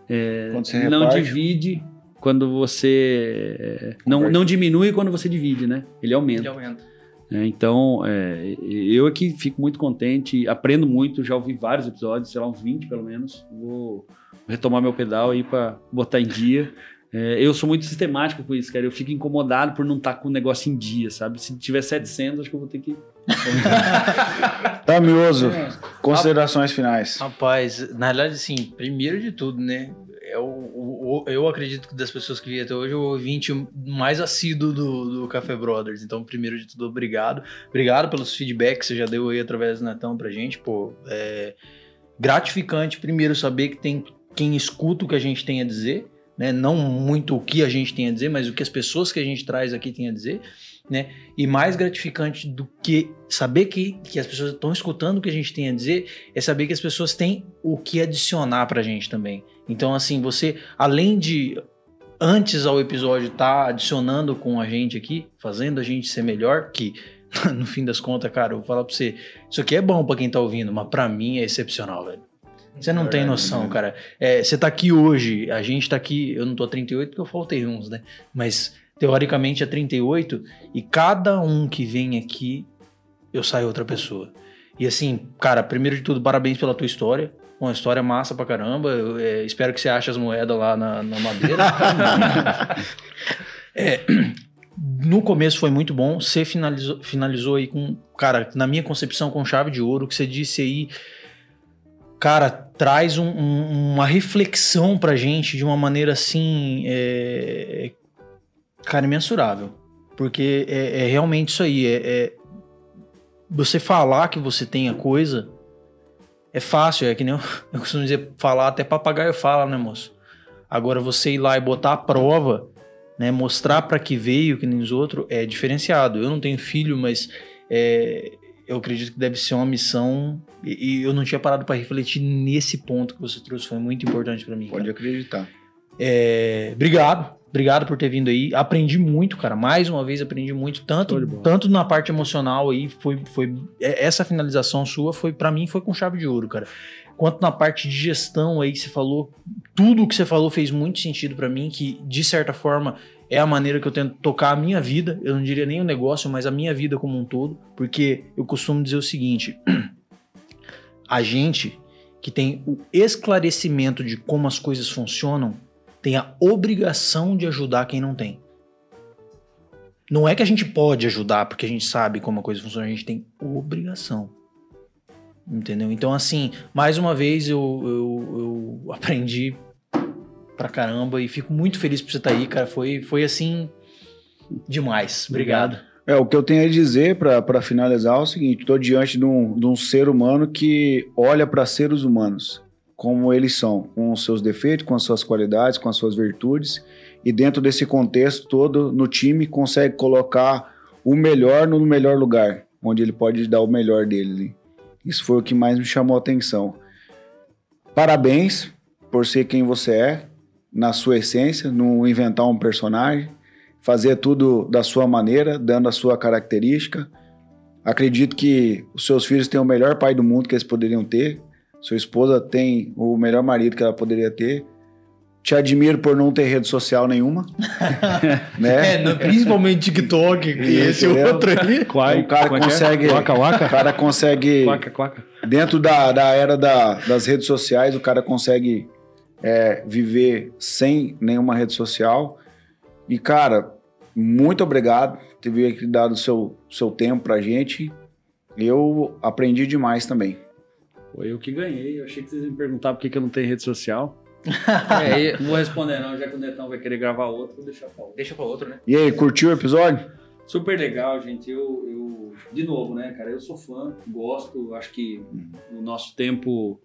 é, não reparte. divide quando você. é, não, não diminui quando você divide, né? Ele aumenta. Ele aumenta. É, então, é, eu aqui fico muito contente, aprendo muito, já ouvi vários episódios, sei lá, uns 20 pelo menos. Vou retomar meu pedal aí pra botar em dia. É, eu sou muito sistemático com isso, cara. Eu fico incomodado por não estar com o negócio em dia, sabe? Se tiver 700, acho que eu vou ter que. Tamioso, É. considerações finais. Rapaz, na realidade, assim, primeiro de tudo, né? Eu, o- o- eu acredito que das pessoas que vi até hoje, eu ouvinte mais assíduo do, do Café Brothers. Então, primeiro de tudo, obrigado. Obrigado pelos feedbacks que você já deu aí através do Netão pra gente. Pô, é gratificante, primeiro, saber que tem quem escuta o que a gente tem a dizer. Né? Não muito o que a gente tem a dizer, mas o que as pessoas que a gente traz aqui têm a dizer. Né? E mais gratificante do que saber que, que as pessoas estão escutando o que a gente tem a dizer é saber que as pessoas têm o que adicionar pra gente também. Então, assim, você, além de antes ao episódio estar adicionando com a gente aqui, fazendo a gente ser melhor, que no fim das contas, cara, eu vou falar pra você, isso aqui é bom pra quem tá ouvindo, mas pra mim é excepcional, velho. Você não tem noção, né? cara. É, você tá aqui hoje, a gente tá aqui, eu não tô a 38 porque eu faltei uns, né? Mas teoricamente é 38 e cada um que vem aqui eu saio outra pessoa. E assim, cara, primeiro de tudo, parabéns pela tua história. Uma história massa pra caramba. Eu, é, espero que você ache as moedas lá na, na madeira. É, no começo foi muito bom. Você finalizou, finalizou aí com, cara, na minha concepção, com chave de ouro. Que você disse aí, cara, traz um- um- uma reflexão pra gente de uma maneira assim, é, cara, imensurável. Porque é, é realmente isso aí. É, é- você falar que você tem a coisa é fácil. É que nem eu, eu costumo dizer, falar até papagaio fala, né, moço? Agora você ir lá e botar a prova né, mostrar para que veio, que nem os outros, é diferenciado. Eu não tenho filho, mas é, eu acredito que deve ser uma missão e, e eu não tinha parado para refletir nesse ponto que você trouxe, foi muito importante para mim. Pode cara. acreditar. É, obrigado, obrigado por ter vindo aí. Aprendi muito, cara. Mais uma vez aprendi muito, tanto, tanto na parte emocional aí, foi, foi é- essa finalização sua foi para mim foi com chave de ouro, cara. Quanto na parte de gestão aí, você falou, tudo o que você falou fez muito sentido para mim, que de certa forma é a maneira que eu tento tocar a minha vida. Eu não diria nem o negócio, mas a minha vida como um todo, porque eu costumo dizer o seguinte: a gente que tem o esclarecimento de como as coisas funcionam tem a obrigação de ajudar quem não tem. Não é que a gente pode ajudar porque a gente sabe como a coisa funciona, a gente tem obrigação. Entendeu? Então, assim, mais uma vez eu, eu, eu aprendi pra caramba e fico muito feliz por você estar aí, cara. Foi, foi assim, demais. Obrigado. É, o que eu tenho a dizer para finalizar é o seguinte: estou diante de um, de um ser humano que olha para seres humanos como eles são, com os seus defeitos, com as suas qualidades, com as suas virtudes, e dentro desse contexto todo, no time, consegue colocar o melhor no melhor lugar, onde ele pode dar o melhor dele. Isso foi o que mais me chamou a atenção. Parabéns por ser quem você é, na sua essência, não inventar um personagem fazer tudo da sua maneira, dando a sua característica. Acredito que os seus filhos têm o melhor pai do mundo que eles poderiam ter. Sua esposa tem o melhor marido que ela poderia ter. Te admiro por não ter rede social nenhuma. né? É, principalmente TikTok, que esse Entendeu? outro aí. Quai, o cara como é que é? consegue. Waka O cara consegue. Quaca, quaca. Dentro da, da era da- das redes sociais, o cara consegue é, viver sem nenhuma rede social. E, cara, muito obrigado por ter vindo aqui dado o seu, seu tempo pra gente. Eu aprendi demais também. Foi eu que ganhei. Eu achei que vocês iam me perguntar por que, que eu não tenho rede social. É, e- Não vou responder, não, já que o Netão vai querer gravar outro, vou deixar pra outro. deixa pra outro, né? E aí, curtiu o episódio? Super legal, gente. Eu, eu, de novo, né, cara? Eu sou fã, gosto, acho que o nosso tempo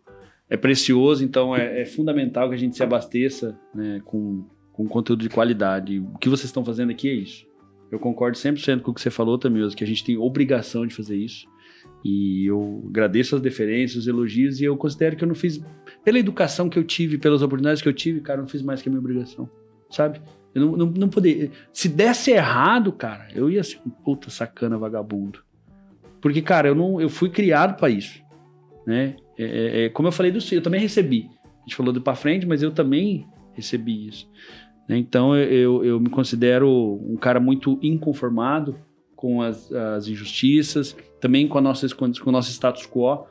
é precioso, então é, é fundamental que a gente se abasteça né, com, com conteúdo de qualidade. O que vocês estão fazendo aqui é isso. Eu concordo 100% com o que você falou, Tamioso, que a gente tem obrigação de fazer isso. E eu agradeço as deferências, os elogios, e eu considero que eu não fiz, pela educação que eu tive, pelas oportunidades que eu tive, cara, eu não fiz mais que a minha obrigação, sabe? Eu não, não, não poderia. Se desse errado, cara, eu ia ser um puta sacana vagabundo. Porque, cara, eu, não, eu fui criado pra isso. Né? É, é, é, como eu falei do eu também recebi. A gente falou do pra frente, mas eu também recebi isso. Né? Então eu, eu, me considero um cara muito inconformado com as, as injustiças, também com, a nossa, com o nosso status quo.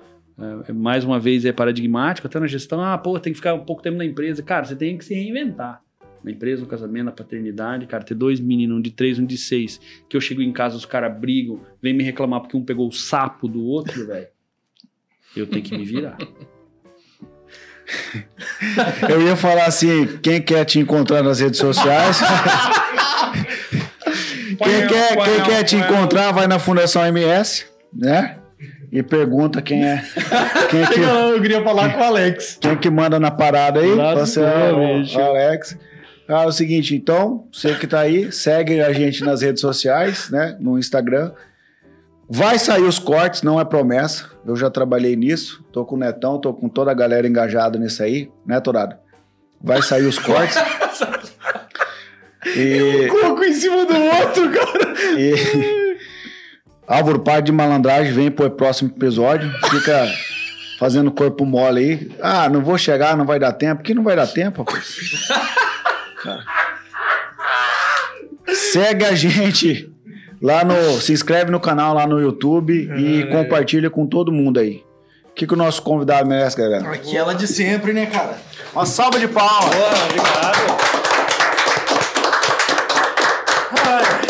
É, mais uma vez é paradigmático, até na gestão, ah, pô, tem que ficar um pouco tempo na empresa. Cara, você tem que se reinventar na empresa, no casamento, na paternidade, cara, ter dois meninos, um de três, um de seis, que eu chego em casa, os caras brigam, vem me reclamar porque um pegou o sapo do outro, velho. Eu tenho que me virar. Eu ia falar assim: quem quer te encontrar nas redes sociais? quem quer, quem quer te encontrar, vai na Fundação MS, né? E pergunta quem é. Quem é que, Eu queria falar com o Alex. quem é que manda na parada aí? Você é o Alex. Ah, é o seguinte, então, você que tá aí, segue a gente nas redes sociais, né? No Instagram. Vai sair os cortes, não é promessa. Eu já trabalhei nisso. Tô com o Netão, tô com toda a galera engajada nisso aí, né, Torado? Vai sair os cortes. e, Coco em cima do outro, cara. e... Álvaro Par de Malandragem vem pro próximo episódio. Fica fazendo corpo mole aí. Ah, não vou chegar, não vai dar tempo. Que não vai dar tempo, rapaz? Cara. Segue a gente Lá no. Se inscreve no canal lá no YouTube e compartilha com todo mundo aí. O que, que o nosso convidado merece, galera? Aquela de sempre, né, cara? Uma salva de palmas. obrigado.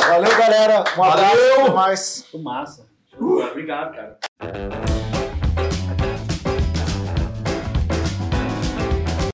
Valeu, galera. Um abraço. Valeu. Até mais. Massa. Obrigado, cara.